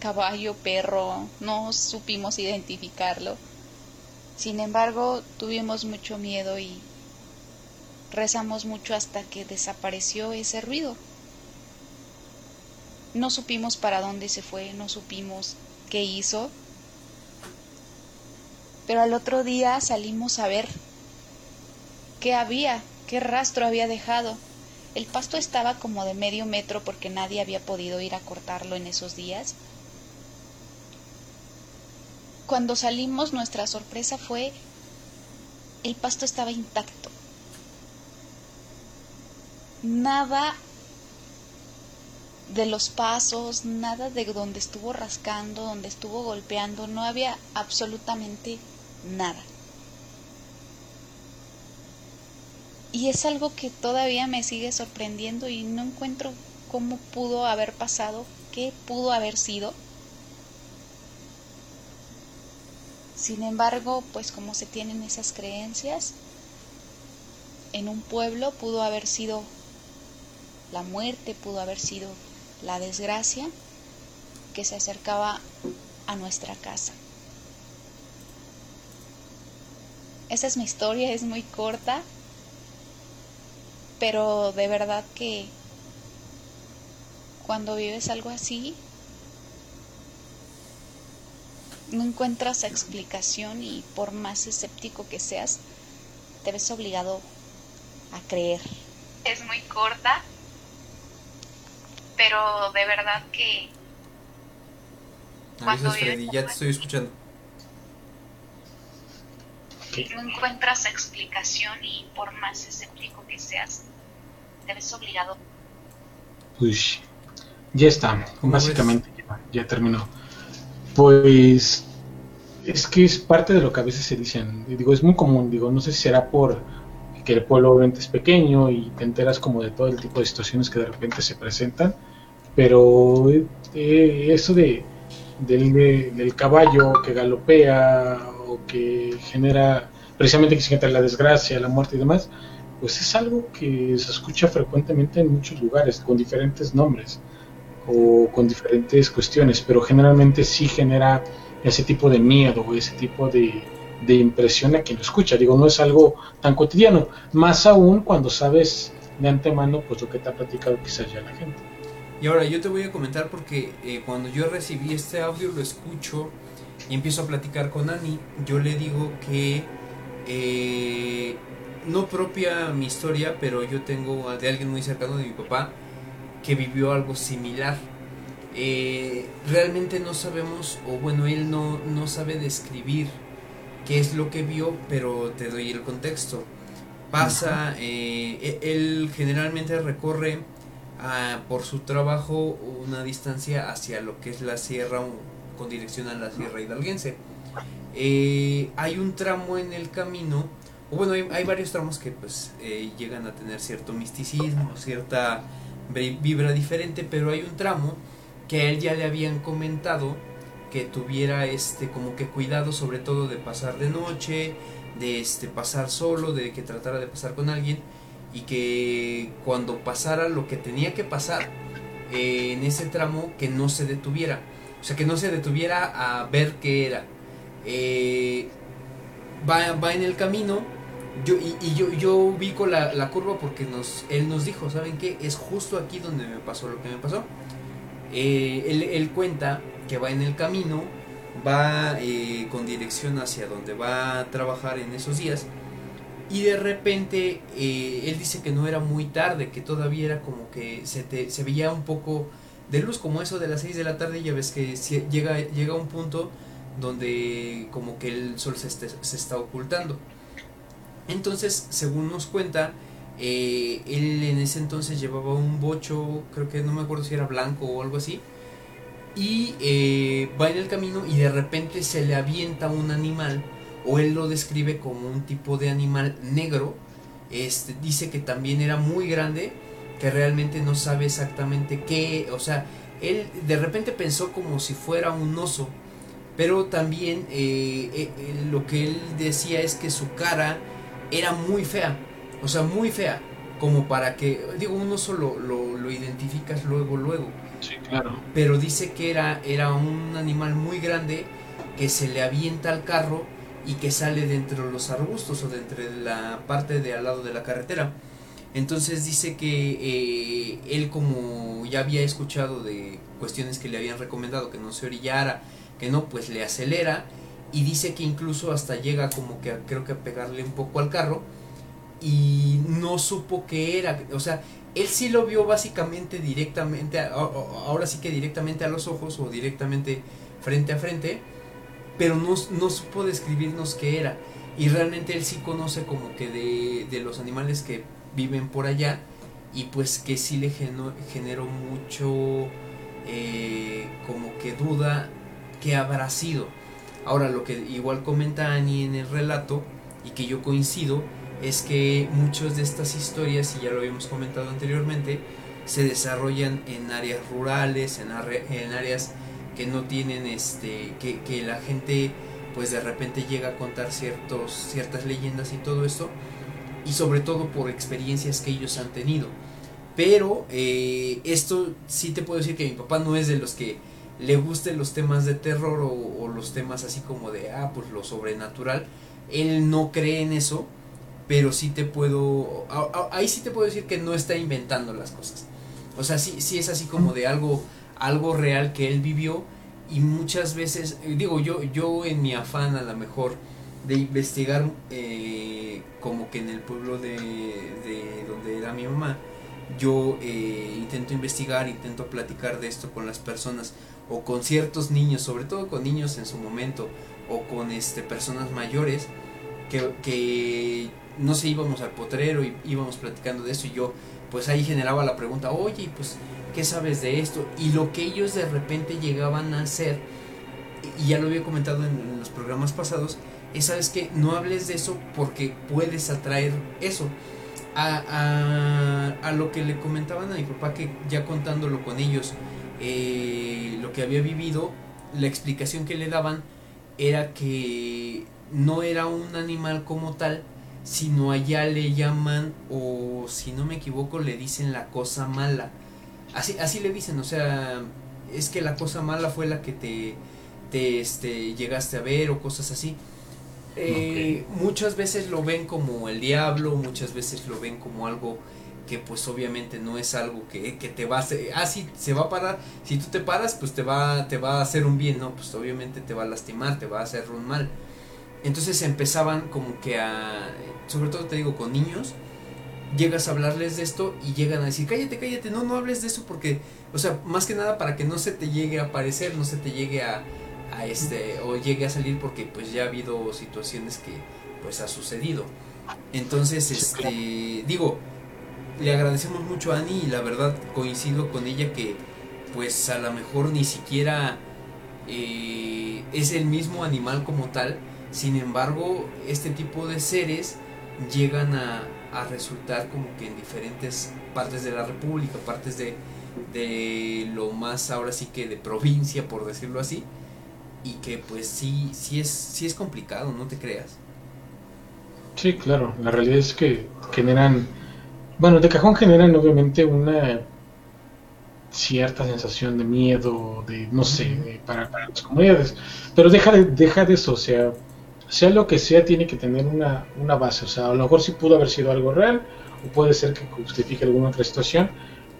caballo, perro, no supimos identificarlo. Sin embargo, tuvimos mucho miedo y rezamos mucho hasta que desapareció ese ruido. No supimos para dónde se fue, no supimos qué hizo. Pero al otro día salimos a ver qué había, qué rastro había dejado. El pasto estaba como de medio metro porque nadie había podido ir a cortarlo en esos días. Cuando salimos nuestra sorpresa fue el pasto estaba intacto. Nada de los pasos, nada de donde estuvo rascando, donde estuvo golpeando, no había absolutamente nada. Y es algo que todavía me sigue sorprendiendo y no encuentro cómo pudo haber pasado, qué pudo haber sido. Sin embargo, pues como se tienen esas creencias, en un pueblo pudo haber sido la muerte, pudo haber sido la desgracia que se acercaba a nuestra casa. Esa es mi historia, es muy corta, pero de verdad que cuando vives algo así, no encuentras explicación y por más escéptico que seas, te ves obligado a creer. Es muy corta, pero de verdad que... Cuando Freddy, ya te estoy escuchando. No encuentras explicación y por más escéptico que seas, te ves obligado. Pues ya está, básicamente ya, ya terminó. Pues es que es parte de lo que a veces se dicen. Digo, es muy común, digo, no sé si será por que el pueblo obviamente es pequeño y te enteras como de todo el tipo de situaciones que de repente se presentan, pero eh, eso de del, del, caballo que galopea que genera precisamente que se genera la desgracia, la muerte y demás, pues es algo que se escucha frecuentemente en muchos lugares con diferentes nombres o con diferentes cuestiones, pero generalmente sí genera ese tipo de miedo o ese tipo de, de impresión a quien lo escucha. Digo, no es algo tan cotidiano, más aún cuando sabes de antemano pues lo que te ha platicado quizás ya la gente. Y ahora yo te voy a comentar porque eh, cuando yo recibí este audio lo escucho y empiezo a platicar con Ani, yo le digo que eh, no propia mi historia, pero yo tengo de alguien muy cercano de mi papá que vivió algo similar. Eh, realmente no sabemos, o bueno, él no, no sabe describir qué es lo que vio, pero te doy el contexto. Pasa, eh, e, él generalmente recorre ah, por su trabajo una distancia hacia lo que es la sierra, con dirección a la sierra hidalguense. Eh, hay un tramo en el camino, o bueno, hay, varios tramos que pues eh, llegan a tener cierto misticismo, cierta vibra diferente, pero hay un tramo que a él ya le habían comentado que tuviera este como que cuidado sobre todo de pasar de noche, de este pasar solo, de que tratara de pasar con alguien y que cuando pasara lo que tenía que pasar eh, en ese tramo que no se detuviera, o sea que no se detuviera a ver qué era. Eh, va, va en el camino yo, y, yo, yo ubico la, la, curva porque nos, él nos dijo, ¿saben qué? Es justo aquí donde me pasó lo que me pasó. Eh, él, cuenta que va en el camino, va eh, con dirección hacia donde va a trabajar en esos días y de repente eh, él dice que no era muy tarde, que todavía era como que se, te, se veía un poco de luz, como eso de las 6 de la tarde, ya ves que llega, llega un punto donde como que el sol se, está ocultando. Entonces, según nos cuenta, eh, él en ese entonces llevaba un bocho, creo que no me acuerdo si era blanco o algo así, y eh, va en el camino y de repente se le avienta un animal, o él lo describe como un tipo de animal negro, este, dice que también era muy grande, que realmente no sabe exactamente qué, o sea, él de repente pensó como si fuera un oso, pero también eh, eh, eh, lo que él decía es que su cara era muy fea, o sea, muy fea, como para que, digo, un oso lo, lo, lo identificas luego, luego, Sí, claro. pero dice que era, era un animal muy grande que se le avienta al carro y que sale de entre los arbustos o de entre la parte de al lado de la carretera. Entonces dice que eh, él como ya había escuchado de cuestiones que le habían recomendado que no se orillara, que no, pues le acelera y dice que incluso hasta llega como que creo que a pegarle un poco al carro y no supo qué era, o sea, él sí lo vio básicamente directamente, ahora sí que directamente a los ojos o directamente frente a frente, pero no, no supo describirnos qué era. Y realmente él sí conoce como que de, de los animales que viven por allá y pues que sí le generó mucho eh, como que duda que habrá sido. Ahora lo que igual comenta Annie en el relato y que yo coincido es que muchas de estas historias, y ya lo habíamos comentado anteriormente, se desarrollan en áreas rurales, en, en áreas que no tienen este, que, que la gente pues de repente llega a contar ciertos, ciertas leyendas y todo esto, y sobre todo por experiencias que ellos han tenido. Pero eh, esto sí te puedo decir que mi papá no es de los que le gusten los temas de terror o, los temas así como de, ah, pues lo sobrenatural. Él no cree en eso, pero sí te puedo, ahí sí te puedo decir que no está inventando las cosas. O sea, sí, sí es así como de algo, algo real que él vivió y muchas veces, digo yo, yo en mi afán a lo mejor de investigar eh, como que en el pueblo de, de donde era mi mamá, yo eh, intento investigar, intento platicar de esto con las personas o con ciertos niños, sobre todo con niños en su momento o con este personas mayores que, que no sé, íbamos al potrero y íbamos platicando de esto y yo pues ahí generaba la pregunta, oye, pues, ¿qué sabes de esto? Y lo que ellos de repente llegaban a hacer, y ya lo había comentado en, los programas pasados, es, ¿sabes que No hables de eso porque puedes atraer eso. A, a, a lo que le comentaban a mi papá, que ya contándolo con ellos, eh, lo que había vivido, la explicación que le daban era que no era un animal como tal, sino allá le llaman, o si no me equivoco, le dicen la cosa mala. Así, así le dicen, o sea, es que la cosa mala fue la que te, te este, llegaste a ver o cosas así. Eh, Muchas veces lo ven como el diablo, muchas veces lo ven como algo que pues obviamente no es algo que, que te va a hacer, ah sí, se va a parar, si tú te paras pues te va, te va a hacer un bien, no, pues obviamente te va a lastimar, te va a hacer un mal. Entonces empezaban como que a, sobre todo te digo con niños, llegas a hablarles de esto y llegan a decir, cállate, cállate, no, no hables de eso porque, o sea, más que nada para que no se te llegue a aparecer, no se te llegue a, a este, o llegue a salir porque pues ya ha habido situaciones que pues ha sucedido. Entonces, este, digo, le agradecemos mucho a Ani y la verdad coincido con ella que pues a lo mejor ni siquiera eh, es el mismo animal como tal, sin embargo este tipo de seres llegan a, a resultar como que en diferentes partes de la república, partes de, de lo más ahora sí que de provincia por decirlo así y que pues sí, sí es, sí es complicado, no te creas. Sí, claro. La realidad es que generan, bueno, de cajón generan obviamente una cierta sensación de miedo, de no sé, de- para, para las comunidades. Pero deja de, deja de eso, o sea, sea lo que sea, tiene que tener una, una base. O sea, a lo mejor sí pudo haber sido algo real, o puede ser que justifique alguna otra situación,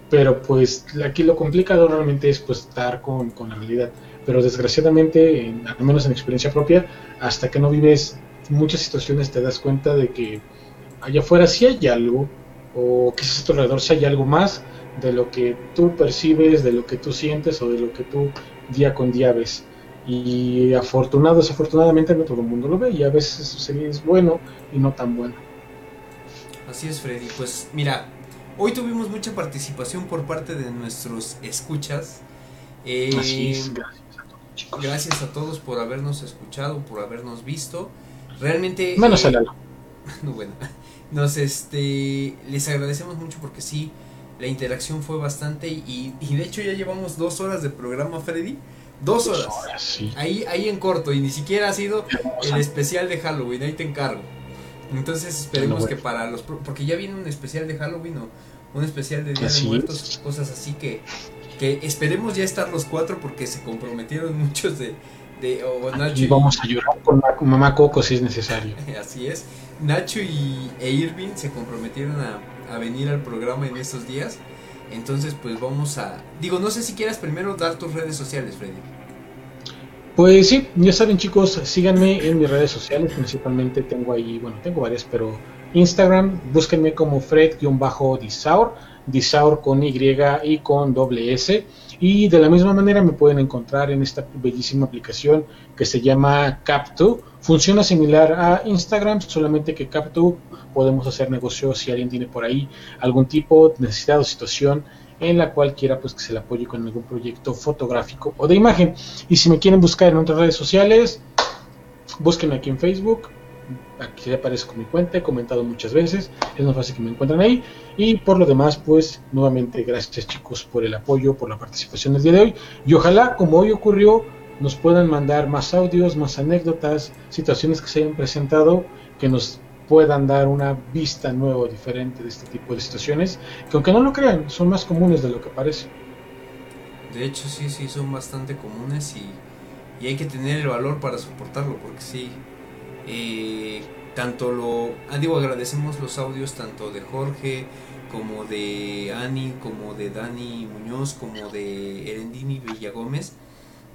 pero pues aquí lo complicado realmente es pues estar con, con la realidad. Pero desgraciadamente, en- al menos en experiencia propia, hasta que no vives muchas situaciones te das cuenta de que allá afuera sí hay algo, o quizás a tu alrededor sí hay algo más de lo que tú percibes, de lo que tú sientes o de lo que tú día con día ves. Y afortunado, desafortunadamente no todo el mundo lo ve y a veces sería es bueno y no tan bueno. Así es, Freddy. Pues mira, hoy tuvimos mucha participación por parte de nuestros escuchas. Eh, Así es, gracias a todos, chicos. Gracias a todos por habernos escuchado, por habernos visto. Realmente. Menos eh, a Lalo. no, bueno, nos este les agradecemos mucho porque sí, la interacción fue bastante y, y de hecho ya llevamos dos horas de programa, Freddy. Dos horas. Ahora sí. Ahí, ahí en corto y ni siquiera ha sido el especial de Halloween, ahí te encargo. Entonces esperemos Bueno, que para los... Porque ya viene un especial de Halloween o un especial de Día Así de Muertos, es. cosas así que, que esperemos ya estar los cuatro porque se comprometieron muchos de... de o Nacho Y vamos a llorar con mamá Coco si es necesario. Así es. Nacho y, e Irving se comprometieron a, a venir al programa en estos días. Entonces, pues vamos a. Digo, no sé si quieras primero dar tus redes sociales, Freddy. Pues sí, ya saben chicos, síganme en mis redes sociales, principalmente tengo ahí, bueno, tengo varias, pero Instagram, búsquenme como Fred-Disaur, Disaur con Y y con doble S, y de la misma manera me pueden encontrar en esta bellísima aplicación que se llama Cap2, funciona similar a Instagram, solamente que Cap2 podemos hacer negocios si alguien tiene por ahí algún tipo de necesidad o situación en la cual quiera pues que se le apoye con algún proyecto fotográfico o de imagen. Y si me quieren buscar en otras redes sociales, búsquenme aquí en Facebook. Aquí aparezco mi cuenta, he comentado muchas veces, es más fácil que me encuentren ahí. Y por lo demás, pues nuevamente gracias chicos por el apoyo, por la participación del día de hoy. Y ojalá, como hoy ocurrió, nos puedan mandar más audios, más anécdotas, situaciones que se hayan presentado, que nos puedan dar una vista nueva o diferente de este tipo de situaciones, que aunque no lo crean, son más comunes de lo que parece. De hecho, sí, sí, son bastante comunes y, y hay que tener el valor para soportarlo, porque sí. Eh, tanto lo. Ah, digo, agradecemos los audios tanto de Jorge, como de Ani, como de Dani Muñoz, como de Erendini Villagómez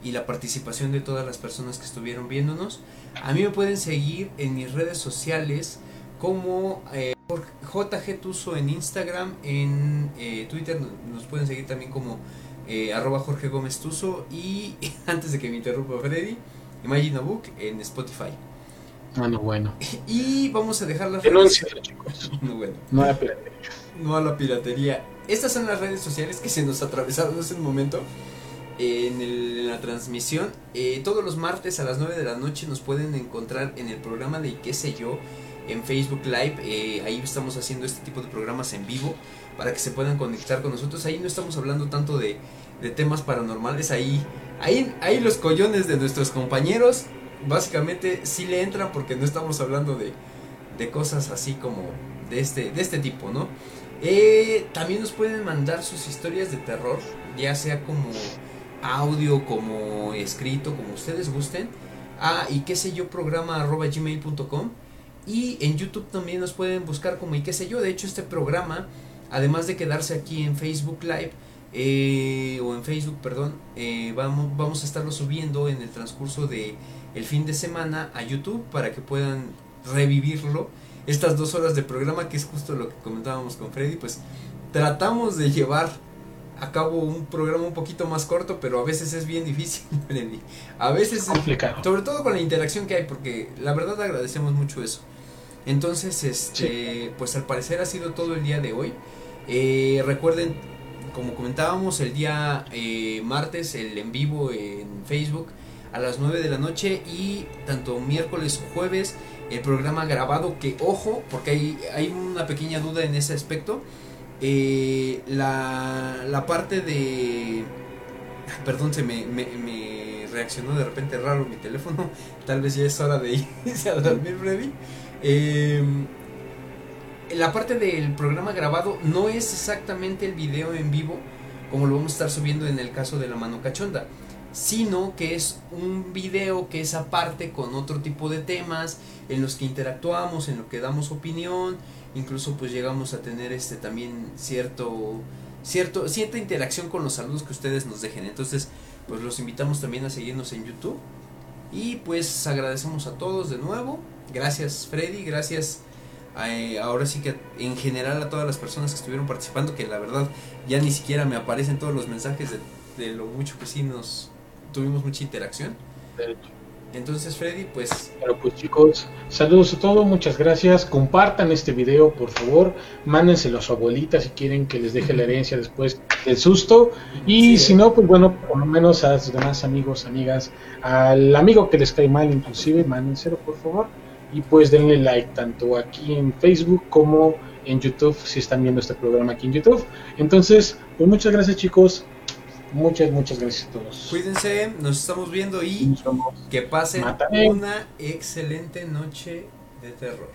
y la participación de todas las personas que estuvieron viéndonos. A mí me pueden seguir en mis redes sociales como eh, JG Tuso en Instagram, en eh, Twitter nos pueden seguir también como eh, arroba Jorge Gómez Tuso y antes de que me interrumpa Freddy, Imagine a Book en Spotify. Bueno, bueno. Y vamos a dejar las Denúncialo, chicos. No, bueno, No la piratería. no a la piratería. Estas son las redes sociales que se nos atravesaron hace un momento en, el- en la transmisión. Eh, todos los martes a las 9 de la noche nos pueden encontrar en el programa de qué sé yo en Facebook Live. Eh, ahí estamos haciendo este tipo de programas en vivo para que se puedan conectar con nosotros. Ahí no estamos hablando tanto de, de temas paranormales. Ahí, ahí, ahí los collones de nuestros compañeros básicamente sí le entran porque no estamos hablando de, de cosas así como de este, de este tipo, ¿no? Eh, también nos pueden mandar sus historias de terror, ya sea como audio, como escrito, como ustedes gusten, a y qué sé yo programa arroba gmail.com y en YouTube también nos pueden buscar como y qué sé yo. De hecho, este programa, además de quedarse aquí en Facebook Live, eh, o en Facebook, perdón, eh, vamos, vamos a estarlo subiendo en el transcurso de el fin de semana a YouTube para que puedan revivirlo. Estas dos horas de programa, que es justo lo que comentábamos con Freddy, pues tratamos de llevar a cabo un programa un poquito más corto, pero a veces es bien difícil, Freddy. A veces Es complicado. sobre todo con la interacción que hay, porque la verdad agradecemos mucho eso. Entonces, este, pues al parecer ha sido todo el día de hoy. Eh, recuerden, como comentábamos, el día eh, martes, el en vivo en Facebook a las 9 de la noche y tanto miércoles o jueves el programa grabado que ojo porque hay, hay una pequeña duda en ese aspecto. Eh, la, la parte de perdón se me, me, reaccionó de repente raro mi teléfono tal vez ya es hora de irse a dormir Freddy. Eh, la parte del programa grabado no es exactamente el video en vivo como lo vamos a estar subiendo en el caso de la mano cachonda sino que es un video que es aparte con otro tipo de temas en los que interactuamos, en lo que damos opinión, incluso pues llegamos a tener este también cierto cierto cierta interacción con los saludos que ustedes nos dejen. Entonces, pues los invitamos también a seguirnos en YouTube. Y pues agradecemos a todos de nuevo. Gracias Freddy, gracias eh, ahora sí que en general a todas las personas que estuvieron participando, que la verdad ya ni siquiera me aparecen todos los mensajes de, de lo mucho que sí nos tuvimos mucha interacción. de hecho. Entonces, Freddy, pues Pero pues chicos, saludos a todos, muchas gracias. Compartan este video, por favor. Mándenselo a su abuelita si quieren que les deje la herencia después del susto. Y Sí, si eh. no, pues bueno, por lo menos a sus demás amigos, amigas, al amigo que les cae mal inclusive, mándenselo por favor. Y pues denle like tanto aquí en Facebook como en YouTube, si están viendo este programa aquí en YouTube. Entonces, pues muchas gracias chicos. Muchas, muchas gracias a todos. cuídense, nos estamos viendo y Nos vemos. que pasen Mátame. una excelente noche de terror.